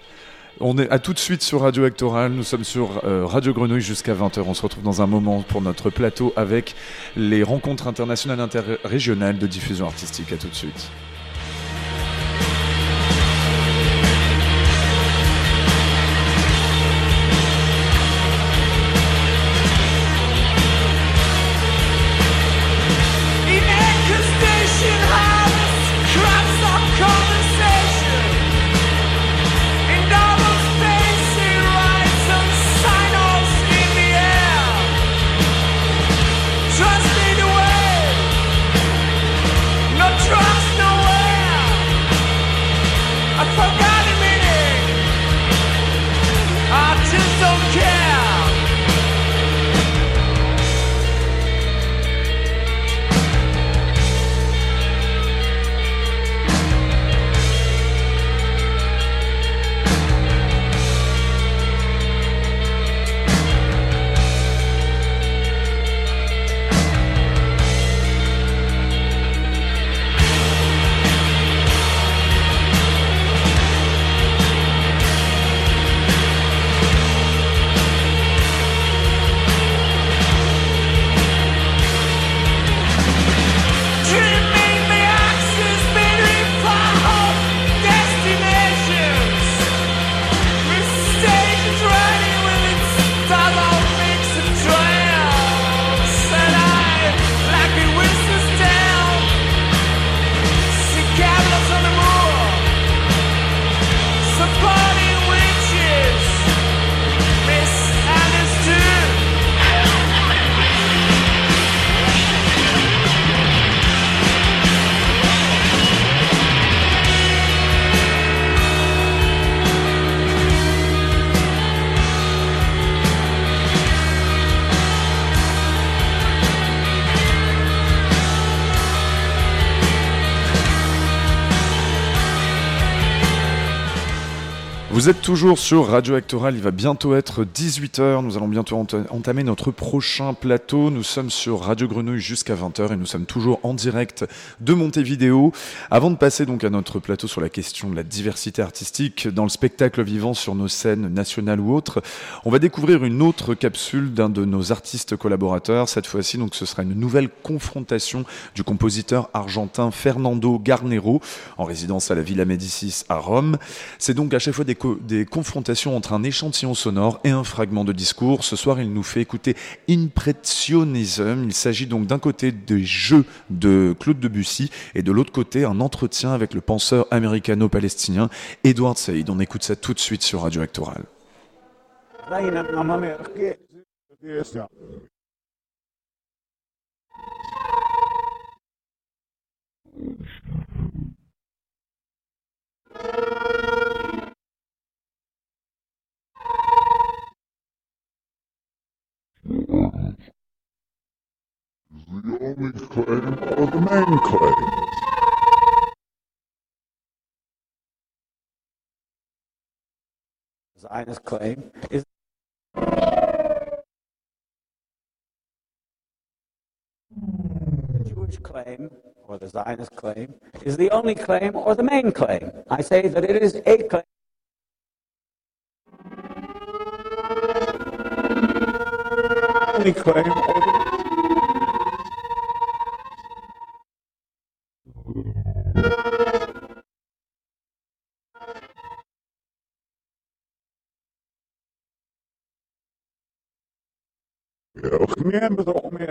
On est à tout de suite sur Radio Actoral. Nous sommes sur euh, Radio Grenouille jusqu'à 20h. On se retrouve dans un moment pour notre plateau avec les rencontres internationales interrégionales de diffusion artistique. À tout de suite. Vous êtes toujours sur Radio Actoral, il va bientôt être 18h, nous allons bientôt enta- entamer notre prochain plateau. Nous sommes sur Radio Grenouille jusqu'à 20h et nous sommes toujours en direct de Montevideo. Avant de passer donc à notre plateau sur la question de la diversité artistique dans le spectacle vivant sur nos scènes nationales ou autres, on va découvrir une autre capsule d'un de nos artistes collaborateurs. Cette fois-ci, donc, ce sera une nouvelle confrontation du compositeur argentin Fernando Garnero en résidence à la Villa Médicis à Rome. C'est donc à chaque fois des confrontations entre un échantillon sonore et un fragment de discours. Ce soir, il nous fait écouter Impressionism. Il s'agit donc d'un côté des jeux de Claude Debussy et de l'autre côté un entretien avec le penseur américano-palestinien Edward Said. On écoute ça tout de suite sur Radio Actoral. The only claim or the main claim? Zionist claim is Jewish claim or the Zionist claim is the only claim or the main claim. I say that it is a claim. Only claim miembro, me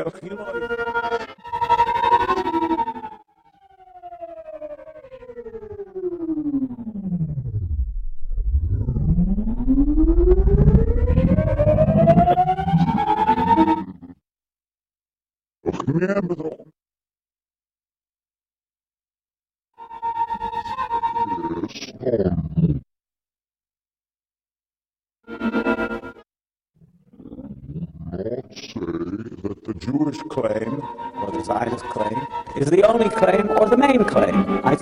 or claim is the only claim or the main claim. I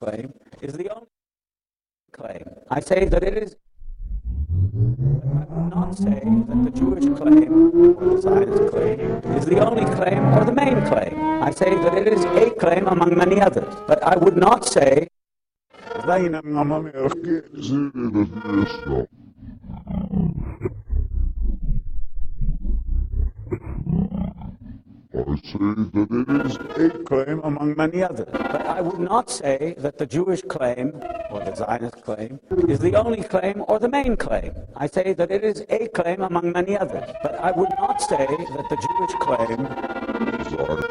claim is the only claim. I say that it is. I will not say that the Jewish claim or the Zionist claim is the only claim or the main claim. I say that it is a claim among many others. But I would not say. Not say that the Jewish claim or the Zionist claim is the only claim or the main claim. I say that it is a claim among many others. But I would not say that the Jewish claim.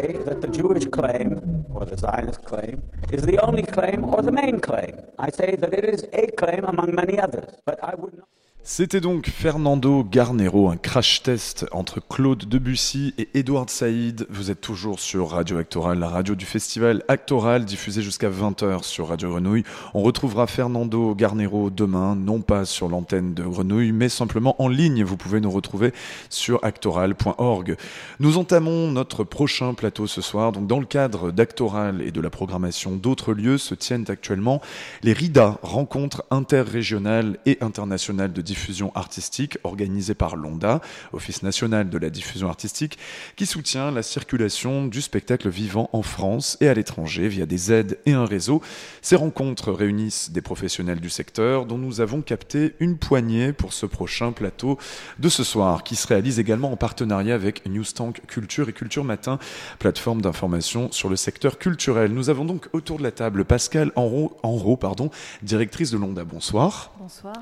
Say that the Jewish claim or the Zionist claim is the only claim or the main claim. I say that it is a claim among many others. But I would not. C'était donc Fernando Garnero, un crash test entre Claude Debussy et Edouard Saïd. Vous êtes toujours sur Radio Actoral, la radio du festival Actoral, diffusée jusqu'à 20h sur Radio Grenouille. On retrouvera Fernando Garnero demain, non pas sur l'antenne de Grenouille, mais simplement en ligne. Vous pouvez nous retrouver sur actoral.org. Nous entamons notre prochain plateau ce soir. Donc, dans le cadre d'Actoral et de la programmation d'autres lieux, se tiennent actuellement les RIDA, rencontres interrégionales et internationales de diffusion artistique organisée par l'ONDA, Office national de la diffusion artistique, qui soutient la circulation du spectacle vivant en France et à l'étranger via des aides et un réseau. Ces rencontres réunissent des professionnels du secteur dont nous avons capté une poignée pour ce prochain plateau de ce soir, qui se réalise également en partenariat avec Newstank Culture et Culture Matin, plateforme d'information sur le secteur culturel. Nous avons donc autour de la table Pascal Enro, Enro pardon, directrice de l'ONDA. Bonsoir. Bonsoir.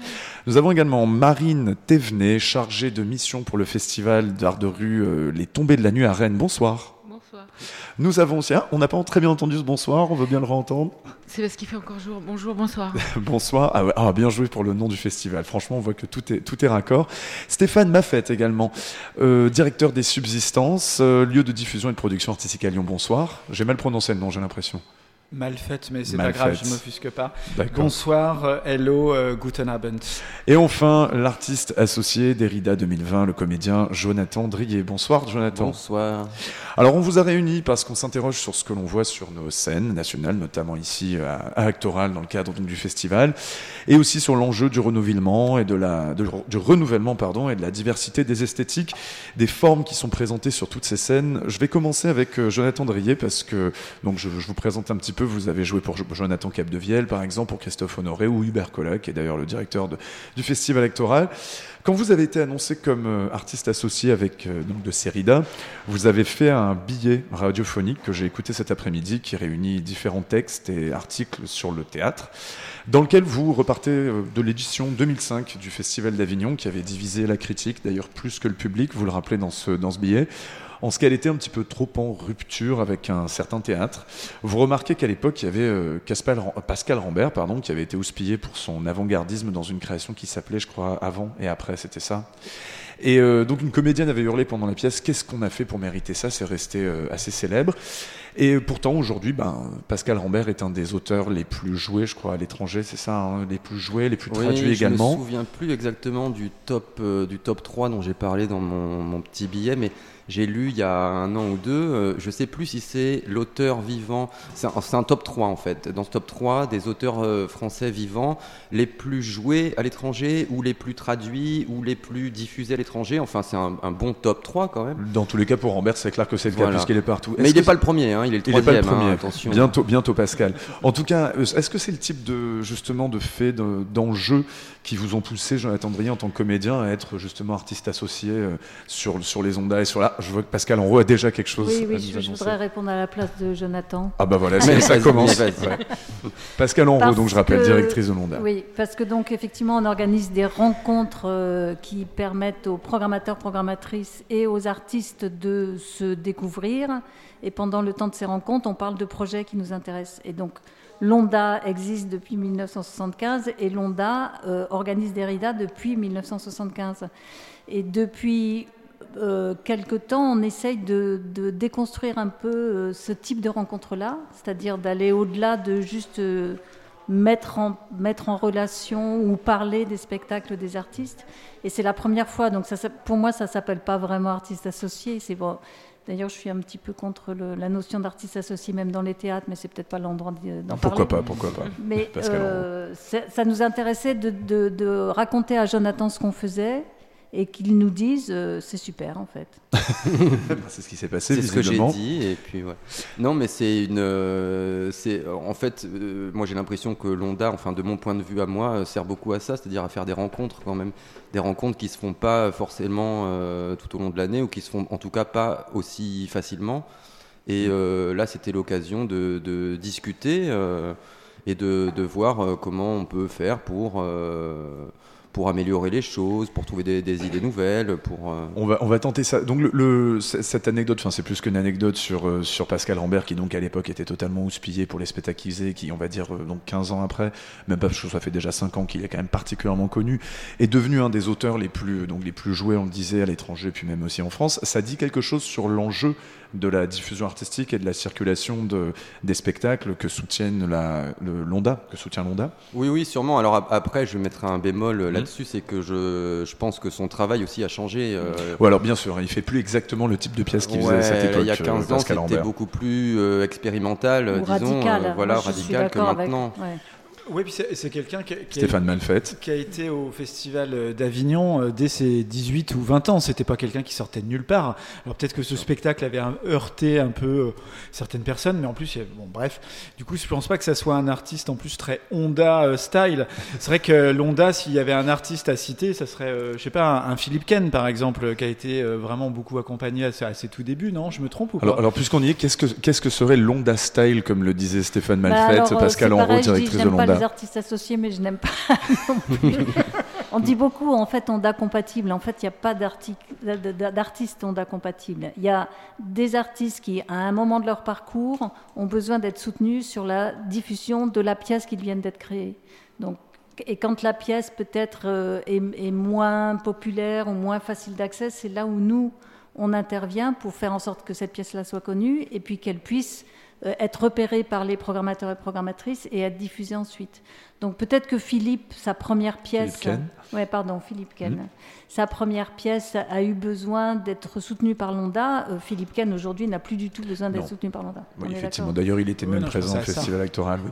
Nous avons également Marine Thévenet, chargée de mission pour le festival d'art de rue euh, Les Tombées de la Nuit à Rennes. Bonsoir. Bonsoir. Nous avons aussi, ah, on n'a pas très bien entendu ce bonsoir, on veut bien le réentendre. C'est parce qu'il fait encore jour. Bonjour, bonsoir. bonsoir. Ah, ouais, ah, bien joué pour le nom du festival. Franchement, on voit que tout est, tout est raccord. Stéphane Maffette également, euh, directeur des Subsistances, euh, lieu de diffusion et de production artistique à Lyon. Bonsoir. J'ai mal prononcé le nom, j'ai l'impression. Mal faite, mais c'est pas grave, faite. je m'offusque pas. Bonsoir, euh, hello, euh, guten Abend. Et enfin, l'artiste associé d'Erida 2020, le comédien Jonathan Drier. Bonsoir Jonathan. Bonsoir. Alors on vous a réunis parce qu'on s'interroge sur ce que l'on voit sur nos scènes nationales, notamment ici à, à Actoral dans le cadre du festival, et aussi sur l'enjeu du renouvellement et de la de- du renouvellement pardon et de la diversité des esthétiques, des formes qui sont présentées sur toutes ces scènes. Je vais commencer avec euh, Jonathan Drier parce que donc je, je vous présente un petit peu. Vous avez joué pour Jo- Jonathan Capdevielle par exemple, pour Christophe Honoré ou Hubert Collat, qui est d'ailleurs le directeur du festival Actoral. Quand vous avez été annoncé comme euh, artiste associé avec euh, donc de Serida, vous avez fait un billet radiophonique que j'ai écouté cet après-midi qui réunit différents textes et articles sur le théâtre, dans lequel vous repartez euh, de l'édition 2005 du Festival d'Avignon qui avait divisé la critique, d'ailleurs plus que le public, vous le rappelez dans ce billet en ce qu'elle était un petit peu trop en rupture avec un certain théâtre. Vous remarquez qu'à l'époque, il y avait euh, Caspal- Pascal Rambert pardon, qui avait été houspillé pour son avant-gardisme dans une création qui s'appelait, je crois, Avant et Après, c'était ça. Et euh, donc une comédienne avait hurlé pendant la pièce Qu'est-ce qu'on a fait pour mériter ça? C'est resté euh, assez célèbre. Et pourtant, aujourd'hui, ben, Pascal Rambert est un des auteurs les plus joués, je crois, à l'étranger, c'est ça, hein, les plus joués, les plus Oui, traduits également. Je me souviens plus exactement du top, euh, du top 3 dont j'ai parlé dans mon, mon petit billet, mais j'ai lu il y a un an ou deux, euh, je sais plus si c'est l'auteur vivant, c'est un, top 3 en fait, dans ce top 3 des auteurs euh, français vivants les plus joués à l'étranger ou les plus traduits ou les plus diffusés à l'étranger, enfin c'est un, un bon top 3 quand même. Dans tous les cas, pour Rambert, c'est clair que c'est le cas Voilà. puisqu'il est partout. Mais il n'est pas le premier, hein, il est le Il n'est pas le troisième, hein, premier. attention. Bientôt, bientôt Pascal. En tout cas, euh, est-ce que c'est le type de justement de faits, de- d'enjeux qui vous ont poussé, Jonathan Drier, en tant que comédien, à être justement artiste associé euh, sur sur les ondas et sur la je vois que Pascal Enro a déjà quelque chose Oui, à oui, nous je, voudrais répondre à la place de Jonathan. Ah bah voilà, Mais ça, commence. Ouais. Pascal Enro, Parce donc je rappelle, que- directrice de l'Onda. Oui, parce que donc effectivement on organise des rencontres euh, qui permettent aux programmateurs, programmatrices et aux artistes de se découvrir. Et pendant le temps de ces rencontres, on parle de projets qui nous intéressent. Et donc l'ONDA existe depuis 1975 et l'ONDA euh, organise des RIDA depuis 1975. Et depuis euh, quelque temps, on essaye de, de déconstruire un peu euh, ce type de rencontre-là, c'est-à-dire d'aller au-delà de juste euh, mettre, en, mettre en relation ou parler des spectacles des artistes. Et c'est la première fois, donc ça, pour moi, ça s'appelle pas vraiment artiste associé. C'est bon. D'ailleurs, je suis un petit peu contre le- la notion d'artiste associé, même dans les théâtres, mais c'est peut-être pas l'endroit d'en parler. Pourquoi pas, pourquoi pas? Mais euh, ça nous intéressait de, de- de raconter à Jonathan ce qu'on faisait et qu'il nous dise euh, c'est super en fait. c'est ce qui s'est passé, C'est ce que j'ai dit et puis ouais. Non mais c'est une, euh, c'est en fait, euh, moi j'ai l'impression que l'Onda, enfin de mon point de vue à moi, sert beaucoup à ça, c'est-à-dire à faire des rencontres quand même, des rencontres qui se font pas forcément euh, tout au long de l'année ou qui se font en tout cas pas aussi facilement. Et euh, là c'était l'occasion de, de discuter euh, et de, de voir comment on peut faire pour euh, pour améliorer les choses, pour trouver des, idées nouvelles, pour. euh, On va, on va tenter ça. Donc le, cette anecdote, enfin c'est plus qu'une anecdote sur, euh, sur Pascal Rambert qui donc à l'époque était totalement houspillé pour les faisait, qui on va dire euh, donc 15 ans après, même pas ça fait déjà 5 ans qu'il est quand même particulièrement connu, est devenu un des auteurs les plus, donc les plus joués, on le disait, à l'étranger puis même aussi en France. Ça dit quelque chose sur l'enjeu de la diffusion artistique et de la circulation de, des spectacles que soutiennent la, le Londa, que soutient Londa. Oui, oui, sûrement. Alors ap- après, je mettrai un bémol Mmh. euh, là-dessus, c'est que je, je pense que son travail aussi a changé. euh, Ou alors bien sûr, il fait plus exactement le type de pièce qu'il faisait à cette époque. Il y a euh, 15 ans, Pascal c'était beaucoup plus euh, expérimental, Ou disons, radical. euh, voilà, Moi, radical que avec- maintenant. ouais. Oui, puis c'est c'est quelqu'un qui, a- qui a- Stéphane Malfette. qui a été au festival d'Avignon euh, dès ses 18 ou 20 ans. C'était pas quelqu'un qui sortait de nulle part. Alors peut-être que ce spectacle avait heurté un peu euh, certaines personnes, mais en plus, il y a- bon, bref. Du coup, je pense pas que ça soit un artiste en plus très Honda euh, style. C'est vrai que l'Honda, s'il y avait un artiste à citer, ça serait, je sais pas, un, un Philippe Ken par exemple, qui a été vraiment beaucoup accompagné à, ses- à ses tout débuts. Non, je me trompe ou pas? Alors, alors puisqu'on y est, qu'est-ce que, qu'est-ce que serait l'Onda Style, comme le disait Stéphane Bah Malfette, alors, euh, Pascal Enro, directrice de n'aime artistes associés, mais je n'aime pas. On dit beaucoup, en fait, Onda compatible. En fait, il n'y a pas d'artistes Onda compatibles. Il y a des artistes qui, à un moment de leur parcours, ont besoin d'être soutenus sur la diffusion de la pièce qu'ils viennent d'être créée. Donc, et quand la pièce peut-être euh, est, moins populaire ou moins facile d'accès, c'est là où nous, on intervient pour faire en sorte que cette pièce-là soit connue et puis qu'elle puisse être repérée par les programmateurs et programmatrices et être diffusée ensuite. Donc peut-être que Philippe, sa première pièce, Philippe Ken. ouais, pardon, Philippe Ken, Mhm. sa première pièce a eu besoin d'être soutenue par l'Onda. Euh, Philippe Ken aujourd'hui n'a plus du tout besoin d'être soutenu par l'Onda. Oui, effectivement. D'ailleurs, il était Oui, même non, présent au ça. festival électoral. oui.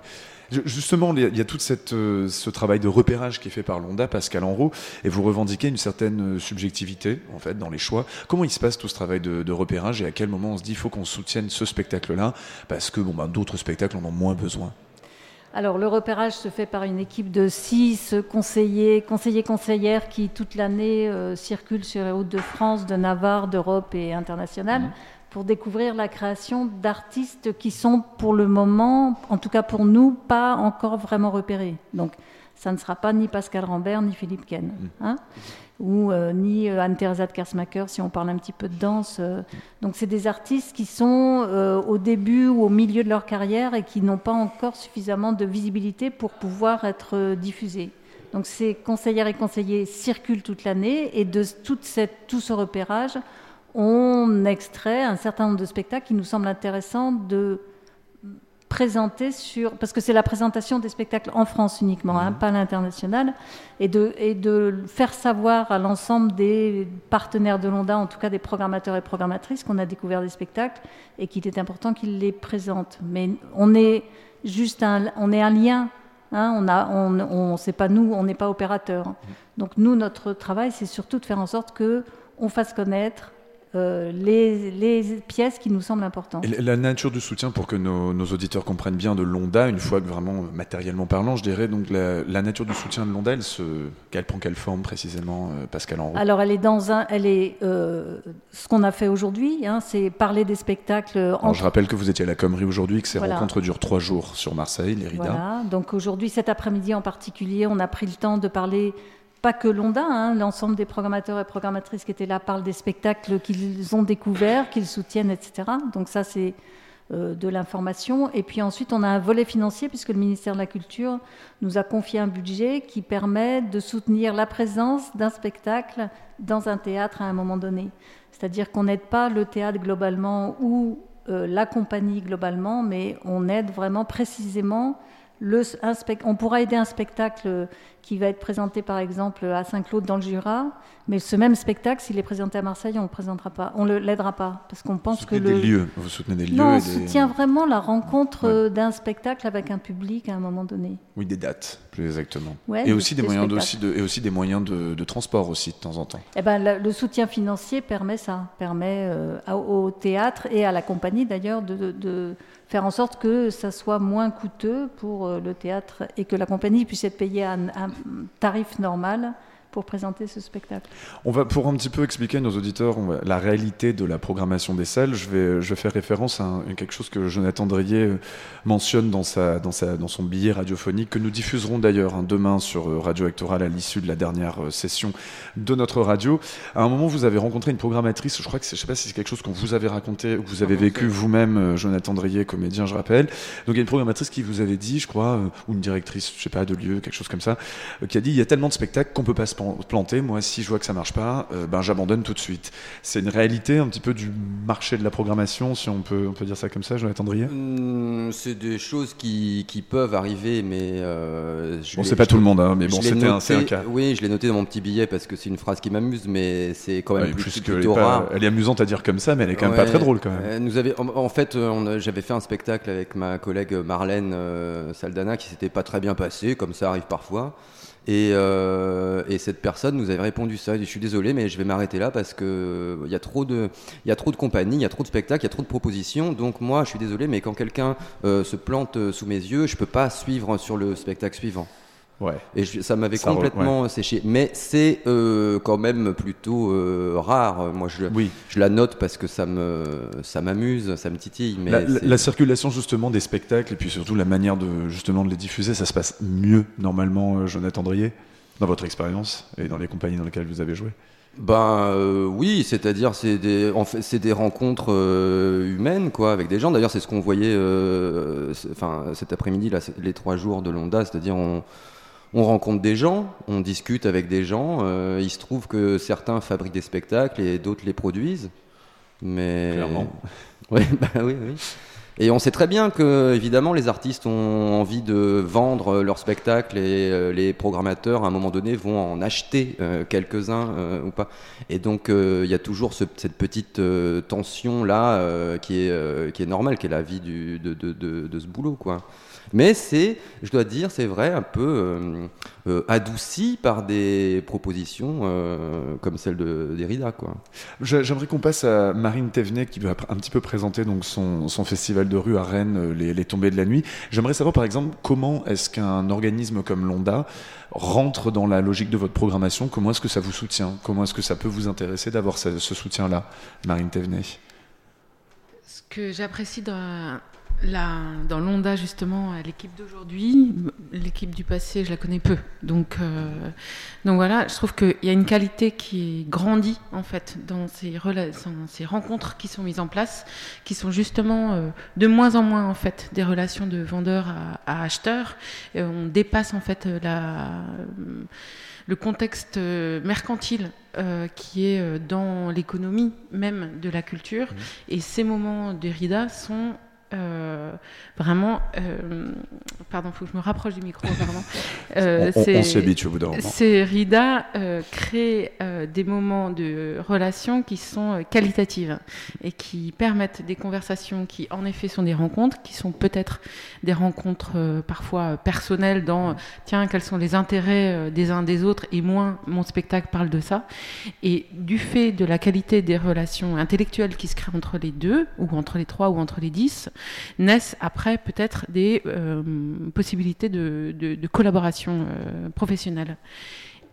Ju- Justement, il y a- tout euh, ce travail de repérage qui est fait par l'Onda, Pascal Enro, et vous revendiquez une certaine euh, subjectivité, en fait, dans les choix. Comment il se passe tout ce travail de, de repérage et à quel moment on se dit il faut qu'on soutienne ce spectacle-là parce que bon, ben, d'autres spectacles en ont moins besoin? Alors, le repérage se fait par une équipe de six conseillers, conseillers, conseillères qui, toute l'année, euh, circulent sur les routes de France, de Navarre, d'Europe et internationales pour découvrir la création d'artistes qui sont, pour le moment, en tout cas pour nous, pas encore vraiment repérés. Donc, ça ne sera pas ni Pascal Rambert, ni Philippe Ken. hein ou euh, ni euh, Anne-Theresa de Kersmacher, si on parle un petit peu de danse. euh. Donc, c'est des artistes qui sont euh, au début ou au milieu de leur carrière et qui n'ont pas encore suffisamment de visibilité pour pouvoir être diffusés. Donc, ces conseillères et conseillers circulent toute l'année et de toute cette, tout ce repérage, on extrait un certain nombre de spectacles qui nous semblent intéressants de présenter sur parce que c'est la présentation des spectacles en France uniquement, hein, pas à l'international, et de et de faire savoir à l'ensemble des partenaires de l'Onda, en tout cas des programmateurs et programmatrices, qu'on a découvert des spectacles et qu'il est important qu'ils les présentent. Mais on est juste un on est un lien. Hein, on a, on, on c'est pas nous, on n'est pas opérateur. Donc nous, notre travail, c'est surtout de faire en sorte que on fasse connaître euh, les, les, pièces qui nous semblent importantes. Et la nature du soutien, pour que nos, nos, auditeurs comprennent bien de l'ONDA, une fois que vraiment matériellement parlant, je dirais, donc la, la nature du soutien de l'ONDA, elle, se, elle prend quelle forme précisément, euh, Pascal Enroux Alors, elle est dans un, elle est, euh, ce qu'on a fait aujourd'hui, hein, c'est parler des spectacles. Alors, entre... je rappelle que vous étiez à la Commerie aujourd'hui, que ces Voilà. rencontres durent trois jours sur Marseille, les RIDA. Voilà. Donc aujourd'hui, cet après-midi en particulier, on a pris le temps de parler pas que l'ONDA, hein, l'ensemble des programmateurs et programmatrices qui étaient là parlent des spectacles qu'ils ont découverts, qu'ils soutiennent, etc. Donc ça, c'est euh, de l'information. Et puis ensuite, on a un volet financier, puisque le ministère de la Culture nous a confié un budget qui permet de soutenir la présence d'un spectacle dans un théâtre à un moment donné. C'est-à-dire qu'on n'aide pas le théâtre globalement ou euh, la compagnie globalement, mais on aide vraiment précisément le, un on pourra aider un spectacle qui va être présenté par exemple à Saint-Claude dans le Jura, mais ce même spectacle, s'il est présenté à Marseille, on ne le présentera pas, on ne l'aidera pas, parce qu'on pense Vous que le... des lieux, vous soutenez des lieux Non, on des- soutient vraiment la rencontre euh, d'un spectacle avec un public à un moment donné. Oui, des dates, plus exactement. Ouais, et, aussi des, moyens de, spectacles. aussi de- et aussi des moyens de, de transport aussi, de temps en temps. Eh ben, le, le soutien financier permet ça, permet euh, au théâtre et à la compagnie d'ailleurs de faire en sorte que ça soit moins coûteux pour euh, le théâtre et que la compagnie puisse être payée à un, un tarif normal pour présenter ce spectacle. On va, pour un petit peu expliquer à nos auditeurs on va- la réalité de la programmation des salles, je vais, je vais faire référence à, un- à quelque chose que Jonathan Drier euh, mentionne dans, sa, dans, sa, dans son billet radiophonique, que nous diffuserons d'ailleurs hein, demain sur euh, Radio Actoral à l'issue de la dernière euh, session de notre radio. À un moment, vous avez rencontré une programmatrice, je crois que c'est- je sais pas si c'est quelque chose qu'on vous avait raconté ou que vous avez vécu vous-même, Jonathan Drier, comédien, je rappelle. Donc il y a une programmatrice qui vous avait dit, je crois, ou une directrice, je sais pas, de lieu, quelque chose comme ça, qui a dit il y a tellement de spectacles qu'on peut pas se plan- planter. Moi, si je vois que ça marche pas, euh, ben j'abandonne tout de suite. C'est une réalité un petit peu du marché de la programmation, si on peut, on peut dire ça comme ça, Jonathan Drier? Hum, c'est des choses qui, qui peuvent arriver, mais euh, je Bon, c'est pas je- tout le monde, hein, mais bon, c'était un- un cas. Oui, je l'ai noté dans mon petit billet parce que c'est une phrase qui m'amuse, mais c'est quand même Ouais, plus- plus que elle pas- rare. elle est amusante à dire comme ça, mais elle est quand même pas très drôle, quand même. euh, nous avait, en, en fait, euh, j'avais fait un spectacle avec ma collègue Marlène euh, Saldana qui s'était pas très bien passé, comme ça arrive parfois. Et, euh, et cette personne nous avait répondu ça. Je suis désolé, mais je vais m'arrêter là parce que il y a trop de, il y a trop de compagnies, il y a trop de spectacles, il y a trop de propositions. Donc moi, je suis désolé, mais quand quelqu'un euh, se plante euh, sous mes yeux, je peux pas suivre sur le spectacle suivant. Ouais. Et je- ça m'avait complètement séché. Mais c'est euh, quand même plutôt euh, rare. Moi, je, je la note parce que ça me, ça m'amuse, ça me titille. Mais la, circulation justement des spectacles et puis surtout la manière de justement de les diffuser, ça se passe mieux normalement, euh, Jonathan Drier, dans votre expérience et dans les compagnies dans lesquelles vous avez joué? Ben euh, oui, c'est-à-dire c'est des, en fait, c'est des rencontres euh, humaines quoi, avec des gens. D'ailleurs, c'est ce qu'on voyait, euh, enfin cet après-midi là, les trois jours de l'Onda, c'est-à-dire on, on rencontre des gens, on discute avec des gens. euh, il se trouve que certains fabriquent des spectacles et d'autres les produisent. Mais Clairement. Ouais, bah oui, oui. Et on sait très bien que, évidemment, les artistes ont envie de vendre leurs spectacles et euh, les programmateurs, à un moment donné, vont en acheter euh, quelques-uns euh, ou pas. Et donc, il y a toujours ce- cette petite tension-là qui, est, qui est normale, qui est la vie du, de, de, de, de ce boulot, quoi. Mais c'est, je dois dire, c'est vrai, un peu euh, euh, adouci par des propositions euh, comme celle de Derrida, quoi. J'ai- J'aimerais qu'on passe à Marine Thévenet qui va un petit peu présenter donc son, son festival de rue à Rennes, les, les tombées de la nuit. J'aimerais savoir par exemple comment est-ce qu'un organisme comme l'ONDA rentre dans la logique de votre programmation, comment est-ce que ça vous soutient, comment est-ce que ça peut vous intéresser d'avoir ce, ce soutien-là, Marine Thévenet? Ce que j'apprécie dans la, dans l'Onda, justement, à l'équipe d'aujourd'hui, l'équipe du passé, je la connais peu. Donc, euh, donc voilà, je trouve qu'il y a une qualité qui grandit, en fait, dans ces, rela- dans ces rencontres qui sont mises en place, qui sont justement euh, de moins en moins, en fait, des relations de vendeur à, à acheteur. Et on dépasse, en fait, la le contexte euh, mercantile euh, qui est euh, dans l'économie même de la culture. Et ces moments de Rida sont euh, vraiment, euh, pardon, faut que je me rapproche du micro, pardon. Euh, on, on, on s'y habitue au bout d'un moment. C'est Rida euh, crée euh, des moments de relation qui sont qualitatives et qui permettent des conversations qui, en effet, sont des rencontres, qui sont peut-être des rencontres parfois personnelles dans tiens, quels sont les intérêts des uns des autres et moins mon spectacle parle de ça. Et du fait de la qualité des relations intellectuelles qui se créent entre les deux, ou entre les trois, ou entre les dix, naissent après peut-être des euh, possibilités de, de, de collaboration euh, professionnelle.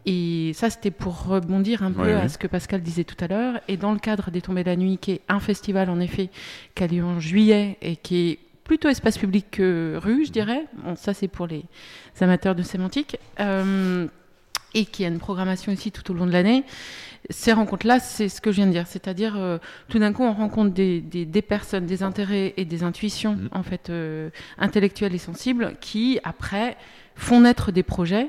Et ça, c'était pour rebondir un peu à oui. ce que Pascal disait tout à l'heure. Et dans le cadre des Tombées de la Nuit, qui est un festival en effet qui a lieu en juillet et qui est plutôt espace public que rue, je dirais. Bon, ça, c'est pour les amateurs de sémantique. Euh, et qui a une programmation ici tout au long de l'année. Ces rencontres-là, c'est ce que je viens de dire, c'est-à-dire euh, tout d'un coup on rencontre des, des, des, personnes, des intérêts et des intuitions Mmh. en fait euh, intellectuelles et sensibles qui après font naître des projets.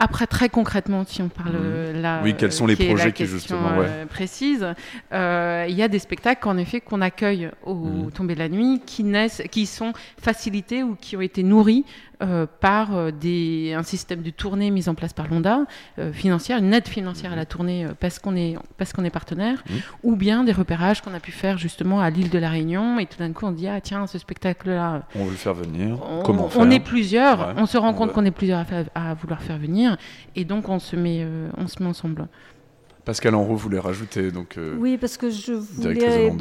Après, très concrètement, si on parle Mhm. là, Oui, quels sont les qui projets qui, justement, ouais. euh, précise, euh, il y a des spectacles en effet qu'on accueille au Mhm. Tombé de la Nuit, qui naissent, qui sont facilités ou qui ont été nourris euh, par euh, des, un système de tournée mis en place par l'ONDA, euh, financière, une aide financière à la tournée euh, parce qu'on est, parce qu'on est partenaire, ou bien des repérages qu'on a pu faire justement à l'île de la Réunion, et tout d'un coup on dit, ah tiens, ce spectacle-là, On veut le faire venir. on, Comment faire on est plusieurs, Ouais. on se rend compte veut- qu'on est plusieurs à, faire- à vouloir faire venir, et donc on se met, euh, on se met ensemble. Pascal Enroux voulait rajouter donc. euh, Oui, parce que je voulais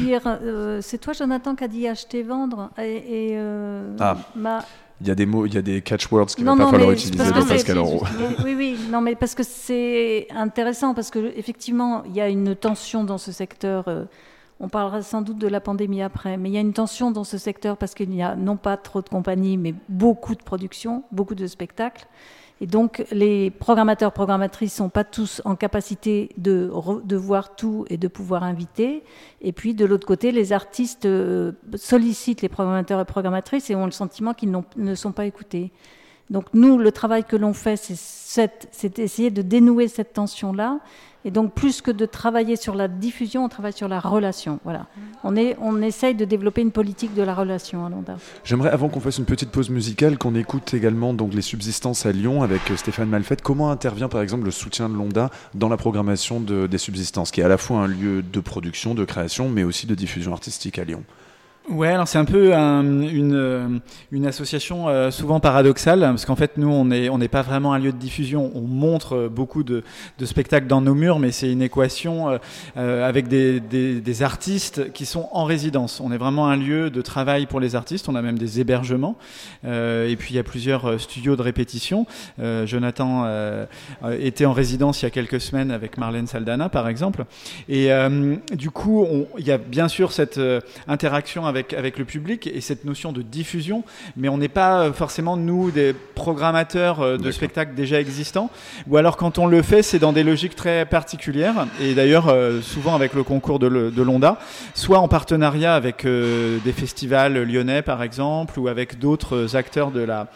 dire, euh, c'est toi Jonathan qui a dit acheter vendre et, et, euh, Ah. ma- Il y a des mots, il y a des catchwords qu'il va pas falloir utiliser dans Pascal. Mais oui, oui, non, mais parce que c'est intéressant, parce que effectivement, il y a une tension dans ce secteur. euh, on parlera sans doute de la pandémie après, mais il y a une tension dans ce secteur parce qu'il n'y a non pas trop de compagnies, mais beaucoup de productions, beaucoup de spectacles. Et donc, les programmateurs, programmatrices sont pas tous en capacité de, de voir tout et de pouvoir inviter. Et puis, de l'autre côté, les artistes euh, sollicitent les programmateurs et programmatrices et ont le sentiment qu'ils ne sont pas écoutés. Donc nous, le travail que l'on fait, c'est d'essayer de dénouer cette tension-là. Et donc plus que de travailler sur la diffusion, on travaille sur la relation. Voilà. On, est, on essaye de développer une politique de la relation à Londa. J'aimerais, avant qu'on fasse une petite pause musicale, qu'on écoute également donc les subsistances à Lyon avec euh, Stéphane Malfette. Comment intervient par exemple le soutien de l'ONDA dans la programmation de- des subsistances, qui est à la fois un lieu de production, de création, mais aussi de diffusion artistique à Lyon? Ouais, alors c'est un peu un- une, euh, une association euh, souvent paradoxale, parce qu'en fait, nous, on n'est on n'est pas vraiment un lieu de diffusion. On montre euh, beaucoup de, de spectacles dans nos murs, mais c'est une équation euh, euh, avec des, des, des artistes qui sont en résidence. On est vraiment un lieu de travail pour les artistes. On a même des hébergements. Euh, et puis, il y a plusieurs euh, studios de répétition. Euh, Jonathan euh, euh, était en résidence il y a quelques semaines avec Marlène Saldana, par exemple. Et euh, du coup, il y a bien sûr cette euh, interaction avec, avec le public et cette notion de diffusion, mais on n'est pas euh, forcément, nous, des programmateurs euh, de spectacles déjà existants. Ou alors, quand on le fait, c'est dans des logiques très particulières. Et d'ailleurs, euh, souvent avec le concours de, l'ONDA, soit en partenariat avec des festivals lyonnais, par exemple, ou avec d'autres acteurs de la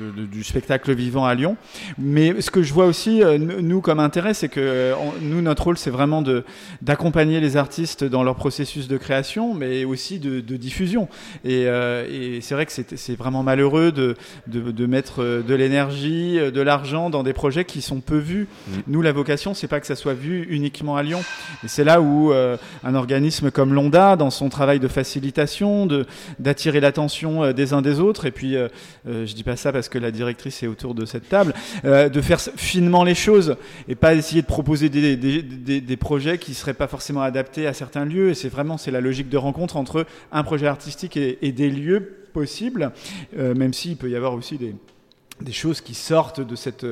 de- de- du spectacle vivant à Lyon. Mais ce que je vois aussi, euh, nous, comme intérêt, c'est que euh, on- nous, notre rôle, c'est vraiment de, d'accompagner les artistes dans leur processus de création, mais aussi de, de diffusion. Et, euh, et c'est vrai que c'est, c'est vraiment malheureux de, de, mettre de l'énergie, de l'argent dans des projets qui sont peu vus. Nous, la vocation, c'est pas que ça soit vu uniquement à Lyon. Et c'est là où un organisme comme l'ONDA, dans son travail de facilitation, de, d'attirer l'attention des uns des autres, et puis je dis pas ça parce que la directrice est autour de cette table, euh, de faire finement les choses et pas essayer de proposer des, projets qui seraient pas forcément adaptés à certains lieux. Et c'est vraiment c'est la logique de rencontre entre un projet artistique et, des lieux possibles, euh, même s'il peut y avoir aussi des choses qui sortent de cette,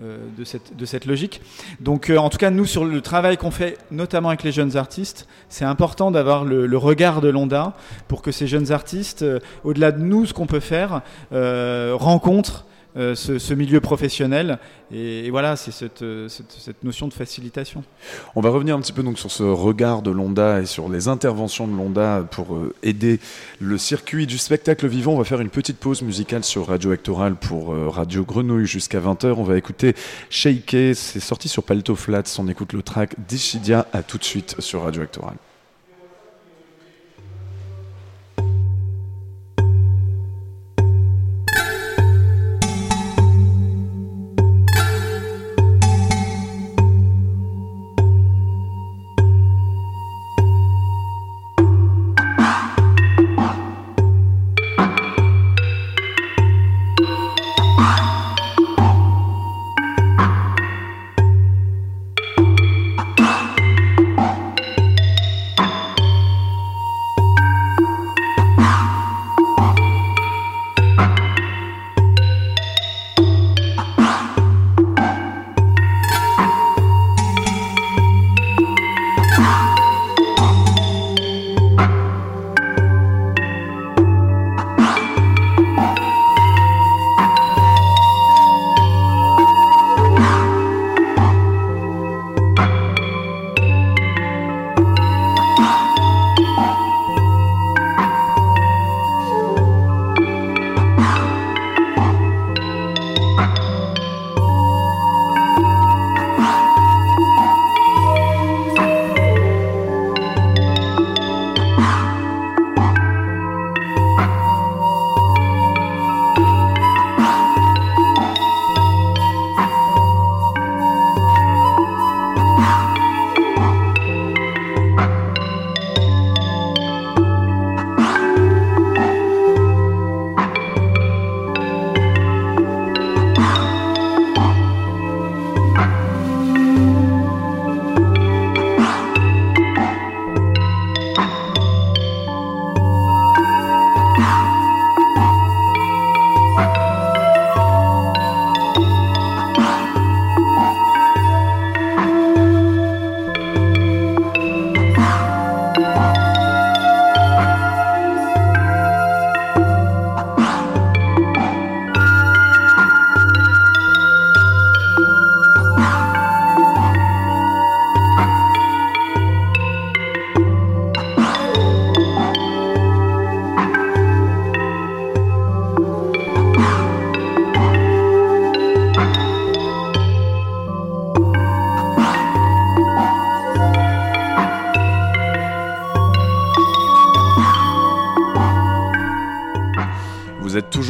de cette, de cette logique. Donc euh, en tout cas, nous, sur le travail qu'on fait, notamment avec les jeunes artistes, c'est important d'avoir le, le regard de l'ONDA pour que ces jeunes artistes, euh, au-delà de nous, ce qu'on peut faire, euh, rencontrent euh, ce, milieu professionnel. Et, voilà, c'est cette, euh, cette, cette notion de facilitation. On va revenir un petit peu donc sur ce regard de l'ONDA et sur les interventions de l'ONDA pour euh, aider le circuit du spectacle vivant. On va faire une petite pause musicale sur Radio Actoral pour Radio Grenouille jusqu'à 20h. On va écouter Shake, c'est sorti sur Palto Flats. On écoute le track d'Ishidia. À tout de suite sur Radio Actoral.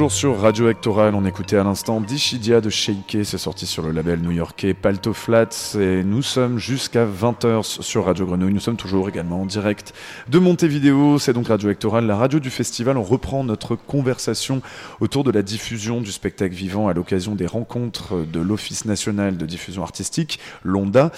Sur Radio Actoral, on écoutait à l'instant Dishidia de Sheike, c'est sorti sur le label new-yorkais Palto Flats. Et nous sommes jusqu'à 20h sur Radio Grenouille, nous sommes toujours également en direct de Montevideo, c'est donc Radio Actoral, la radio du festival, on reprend notre conversation autour de la diffusion du spectacle vivant à l'occasion des rencontres de l'Office national de diffusion artistique, l'ONDA.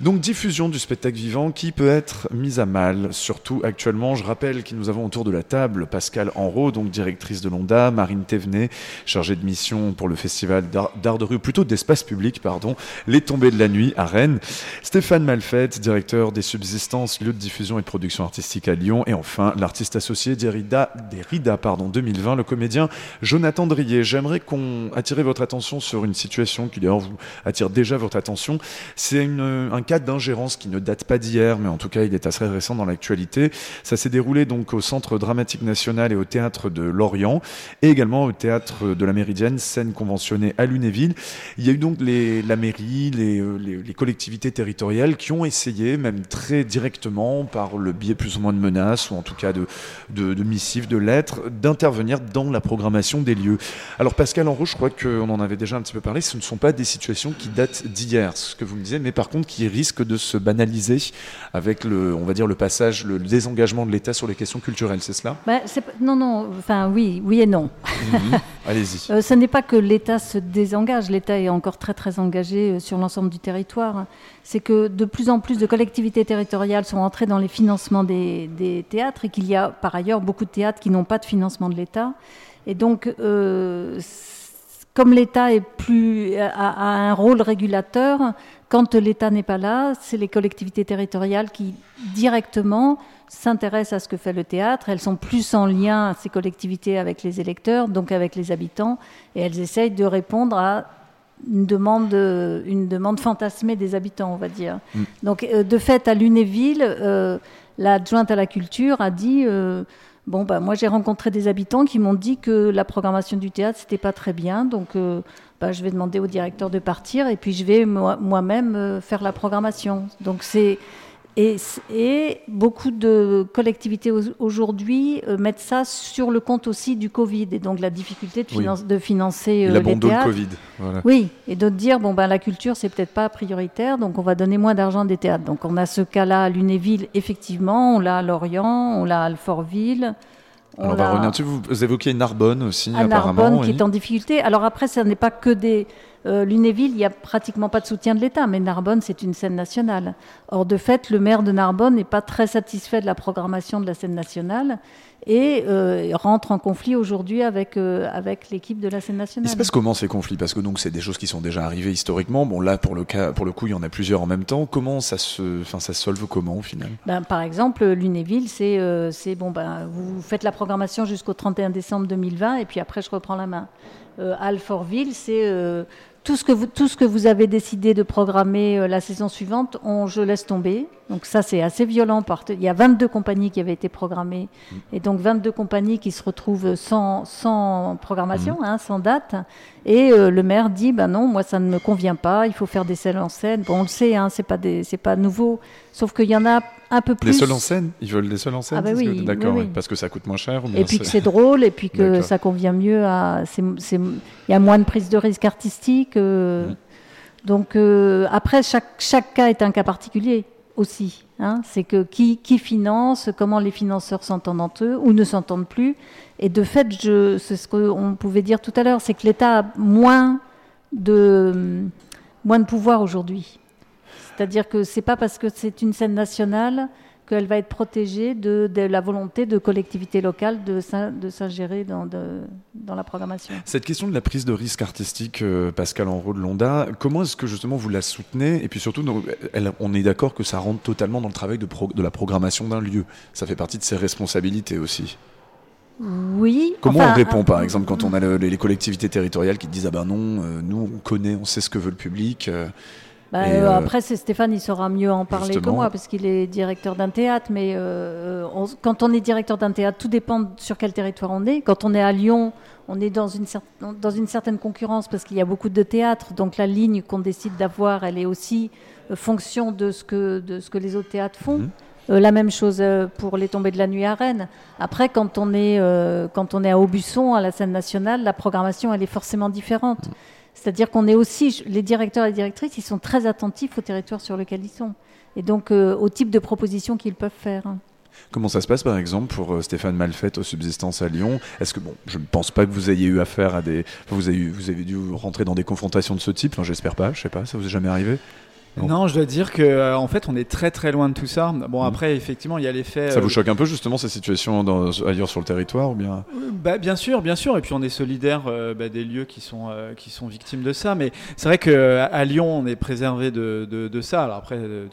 Donc diffusion du spectacle vivant qui peut être mise à mal, surtout actuellement. Je rappelle que nous avons autour de la table Pascal Enrault, donc directrice de l'ONDA, Marine Thévenet, chargée de mission pour le festival d'art de rue, plutôt d'espace public, pardon, Les Tombées de la Nuit à Rennes, Stéphane Malfette, directeur des Subsistances, lieu de diffusion et de production artistique à Lyon, et enfin l'artiste associé d'Erida, d'Erida pardon, 2020, le comédien Jonathan Drier. J'aimerais qu'on attire votre attention sur une situation qui d'ailleurs vous attire déjà votre attention. C'est un cas d'ingérence qui ne date pas d'hier, mais en tout cas il est assez récent dans l'actualité. Ça s'est déroulé donc au Centre dramatique national et au Théâtre de Lorient, et également au Théâtre de la Méridienne, scène conventionnée à Lunéville. Il y a eu donc les, la mairie, les, euh, les, collectivités territoriales qui ont essayé, même très directement, par le biais plus ou moins de menaces, ou en tout cas de, de, de missives, de lettres, d'intervenir dans la programmation des lieux. Alors Pascal Enroux, je crois qu'on en avait déjà un petit peu parlé, ce ne sont pas des situations qui datent d'hier, ce que vous me disiez, mais par contre qui risque de se banaliser avec le, on va dire, le passage, le désengagement de l'État sur les questions culturelles, c'est cela? Bah, Non, non, enfin oui, oui et non. Mhm. Allez-y. euh, ce n'est pas que l'État se désengage, l'État est encore très très engagé euh, sur l'ensemble du territoire. C'est que de plus en plus de collectivités territoriales sont entrées dans les financements des, des théâtres et qu'il y a par ailleurs beaucoup de théâtres qui n'ont pas de financement de l'État. Et donc, euh, comme l'État est plus a, a, un rôle régulateur, quand l'État n'est pas là, c'est les collectivités territoriales qui directement s'intéressent à ce que fait le théâtre. Elles sont plus en lien, ces collectivités, avec les électeurs, donc avec les habitants, et elles essayent de répondre à une demande, une demande fantasmée des habitants, on va dire. Mm. Donc, euh, de fait, à Lunéville, euh, l'adjointe à la culture a dit euh, Bon, bah, moi, j'ai rencontré des habitants qui m'ont dit que la programmation du théâtre, c'était pas très bien. Donc, euh, bah, je vais demander au directeur de partir et puis je vais moi-même euh, faire la programmation. Donc, c'est. Et, et, beaucoup de collectivités aujourd'hui euh, mettent ça sur le compte aussi du Covid et donc la difficulté de, finance, oui. de financer euh, les théâtres. Covid. Voilà. Oui, et de dire bon ben la culture c'est peut-être pas prioritaire, donc on va donner moins d'argent des théâtres. Donc on a ce cas-là à Lunéville effectivement, on l'a à Lorient, on l'a à Alfortville. On, on va revenir dessus. Vous évoquiez Narbonne aussi, à apparemment. Narbonne qui est en difficulté. Alors après, ce n'est pas que des. Euh, Lunéville, il n'y a pratiquement pas de soutien de l'État, mais Narbonne, c'est une scène nationale. Or, de fait, le maire de Narbonne n'est pas très satisfait de la programmation de la scène nationale et euh, rentre en conflit aujourd'hui avec, euh, avec l'équipe de la scène nationale. Il se passe comment ces conflits? Parce que donc c'est des choses qui sont déjà arrivées historiquement. Bon là pour le cas, pour le coup il y en a plusieurs en même temps. Comment ça se, enfin ça se solve comment au final? Ben, Par exemple Lunéville, c'est euh, c'est bon ben vous faites la programmation jusqu'au 31 décembre 2020 et puis après je reprends la main. Alfortville, c'est tout ce que vous tout ce que vous avez décidé de programmer la saison suivante, on, je laisse tomber. Donc ça c'est assez violent. Il y a 22 compagnies qui avaient été programmées mmh. et donc 22 compagnies qui se retrouvent sans, sans programmation, mmh. hein, sans date. Et euh, le maire dit ben non, moi ça ne me convient pas. Il faut faire des seuls en scène. Bon, on le sait, hein, c'est pas des c'est pas nouveau. Sauf qu'il y en a un peu plus. Les seuls en scène Ils veulent des seuls en scène ah bah oui, D'accord, oui, oui. parce que ça coûte moins cher. Et puis que c'est drôle, et puis que ça convient mieux à. Il y a moins de prise de risque artistique. Euh, mmh. Donc euh, après, chaque, chaque cas est un cas particulier aussi. Hein, c'est que qui, finance, comment les financeurs s'entendent entre eux ou ne s'entendent plus. Et de fait, c'est ce qu'on pouvait dire tout à l'heure, c'est que l'État a moins de, moins de pouvoir aujourd'hui. C'est-à-dire que c'est pas parce que c'est une scène nationale qu'elle va être protégée de, de, la volonté de collectivités locales de, de s'ingérer dans, de, dans la programmation. Cette question de la prise de risque artistique, euh, Pascal Enrault de Londa, comment est-ce que justement vous la soutenez? Et puis surtout, elle, on est d'accord que ça rentre totalement dans le travail de, pro, de la programmation d'un lieu. Ça fait partie de ses responsabilités aussi. Oui. Comment enfin, on répond, par exemple, quand on a le, les collectivités territoriales qui disent Ah ben non, euh, nous on connaît, on sait ce que veut le public euh, bah, euh, après, c'est Stéphane, il saura mieux en parler justement. que moi, parce qu'il est directeur d'un théâtre. Mais euh, on, quand on est directeur d'un théâtre, tout dépend sur quel territoire on est. Quand on est à Lyon, on est dans une, dans une certaine concurrence, parce qu'il y a beaucoup de théâtres. Donc la ligne qu'on décide d'avoir, elle est aussi euh, fonction de ce, que, de ce que les autres théâtres font. Mmh. Euh, la même chose euh, pour les tombées de la nuit à Rennes. Après, quand on est, euh, quand on est à Aubusson, à la scène nationale, la programmation, elle est forcément différente. C'est-à-dire qu'on est aussi, les directeurs et les directrices, ils sont très attentifs au territoire sur lequel ils sont. Et donc euh, au type de propositions qu'ils peuvent faire. Comment ça se passe par exemple pour euh, Stéphane Malfait aux subsistances à Lyon? Est-ce que bon, je ne pense pas que vous ayez eu affaire à des, vous avez, vous avez dû rentrer dans des confrontations de ce type. Enfin, j'espère pas. Je sais pas. Ça vous est jamais arrivé? Non, je dois dire que euh, en fait, on est très très loin de tout ça. Bon, après, effectivement, il y a l'effet. Mm. Ça euh, vous choque un peu justement ces situations dans- ailleurs sur le territoire ou bien Bah, bien sûr, bien sûr. Et puis on est solidaire euh, bah, des lieux qui sont, euh, qui sont victimes de ça. Mais c'est vrai qu'à à Lyon, on est préservé de, de, de ça. Alors après, euh,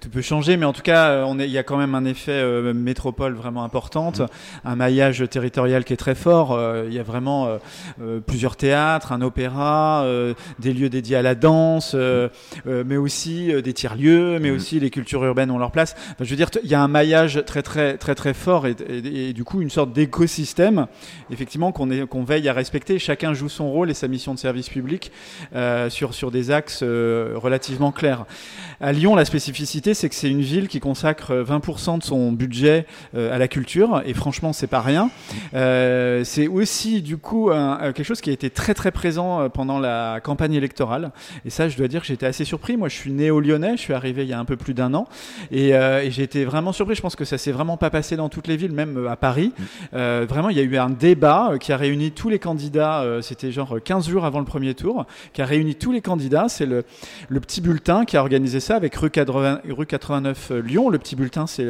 tout, peut changer. Mais en tout cas, euh, on est- il y a quand même un effet euh, métropole vraiment importante, un maillage territorial qui est très fort. Euh, il y a vraiment euh, euh, plusieurs théâtres, un opéra, euh, des lieux dédiés à la danse, euh, euh, mais aussi euh, des tiers-lieux, mais aussi les cultures urbaines ont leur place. Enfin, je veux dire, il y a un maillage très très très très fort et, et- et du coup une sorte d'écosystème, effectivement qu'on veille à respecter. Chacun joue son rôle et sa mission de service public euh, sur sur des axes euh, relativement clairs. À Lyon, la spécificité, c'est que c'est une ville qui consacre euh, 20% de son budget euh, à la culture, et franchement, c'est pas rien. C'est aussi, du coup, un- quelque chose qui a été très très présent pendant la campagne électorale. Et ça, je dois dire que j'étais assez surpris. Moi, je suis né au Lyonnais, je suis arrivé il y a un peu plus d'un an, et, euh, et j'ai été vraiment surpris. Je pense que ça s'est vraiment pas passé dans toutes les villes, même euh, à Paris. Euh, vraiment, il y a eu un débat qui a réuni tous les candidats. C'était genre 15 jours avant le premier tour, qui a réuni tous les candidats. C'est le, le petit bulletin qui a organisé ça avec rue, 80 rue 89 euh, Lyon. Le petit bulletin, c'est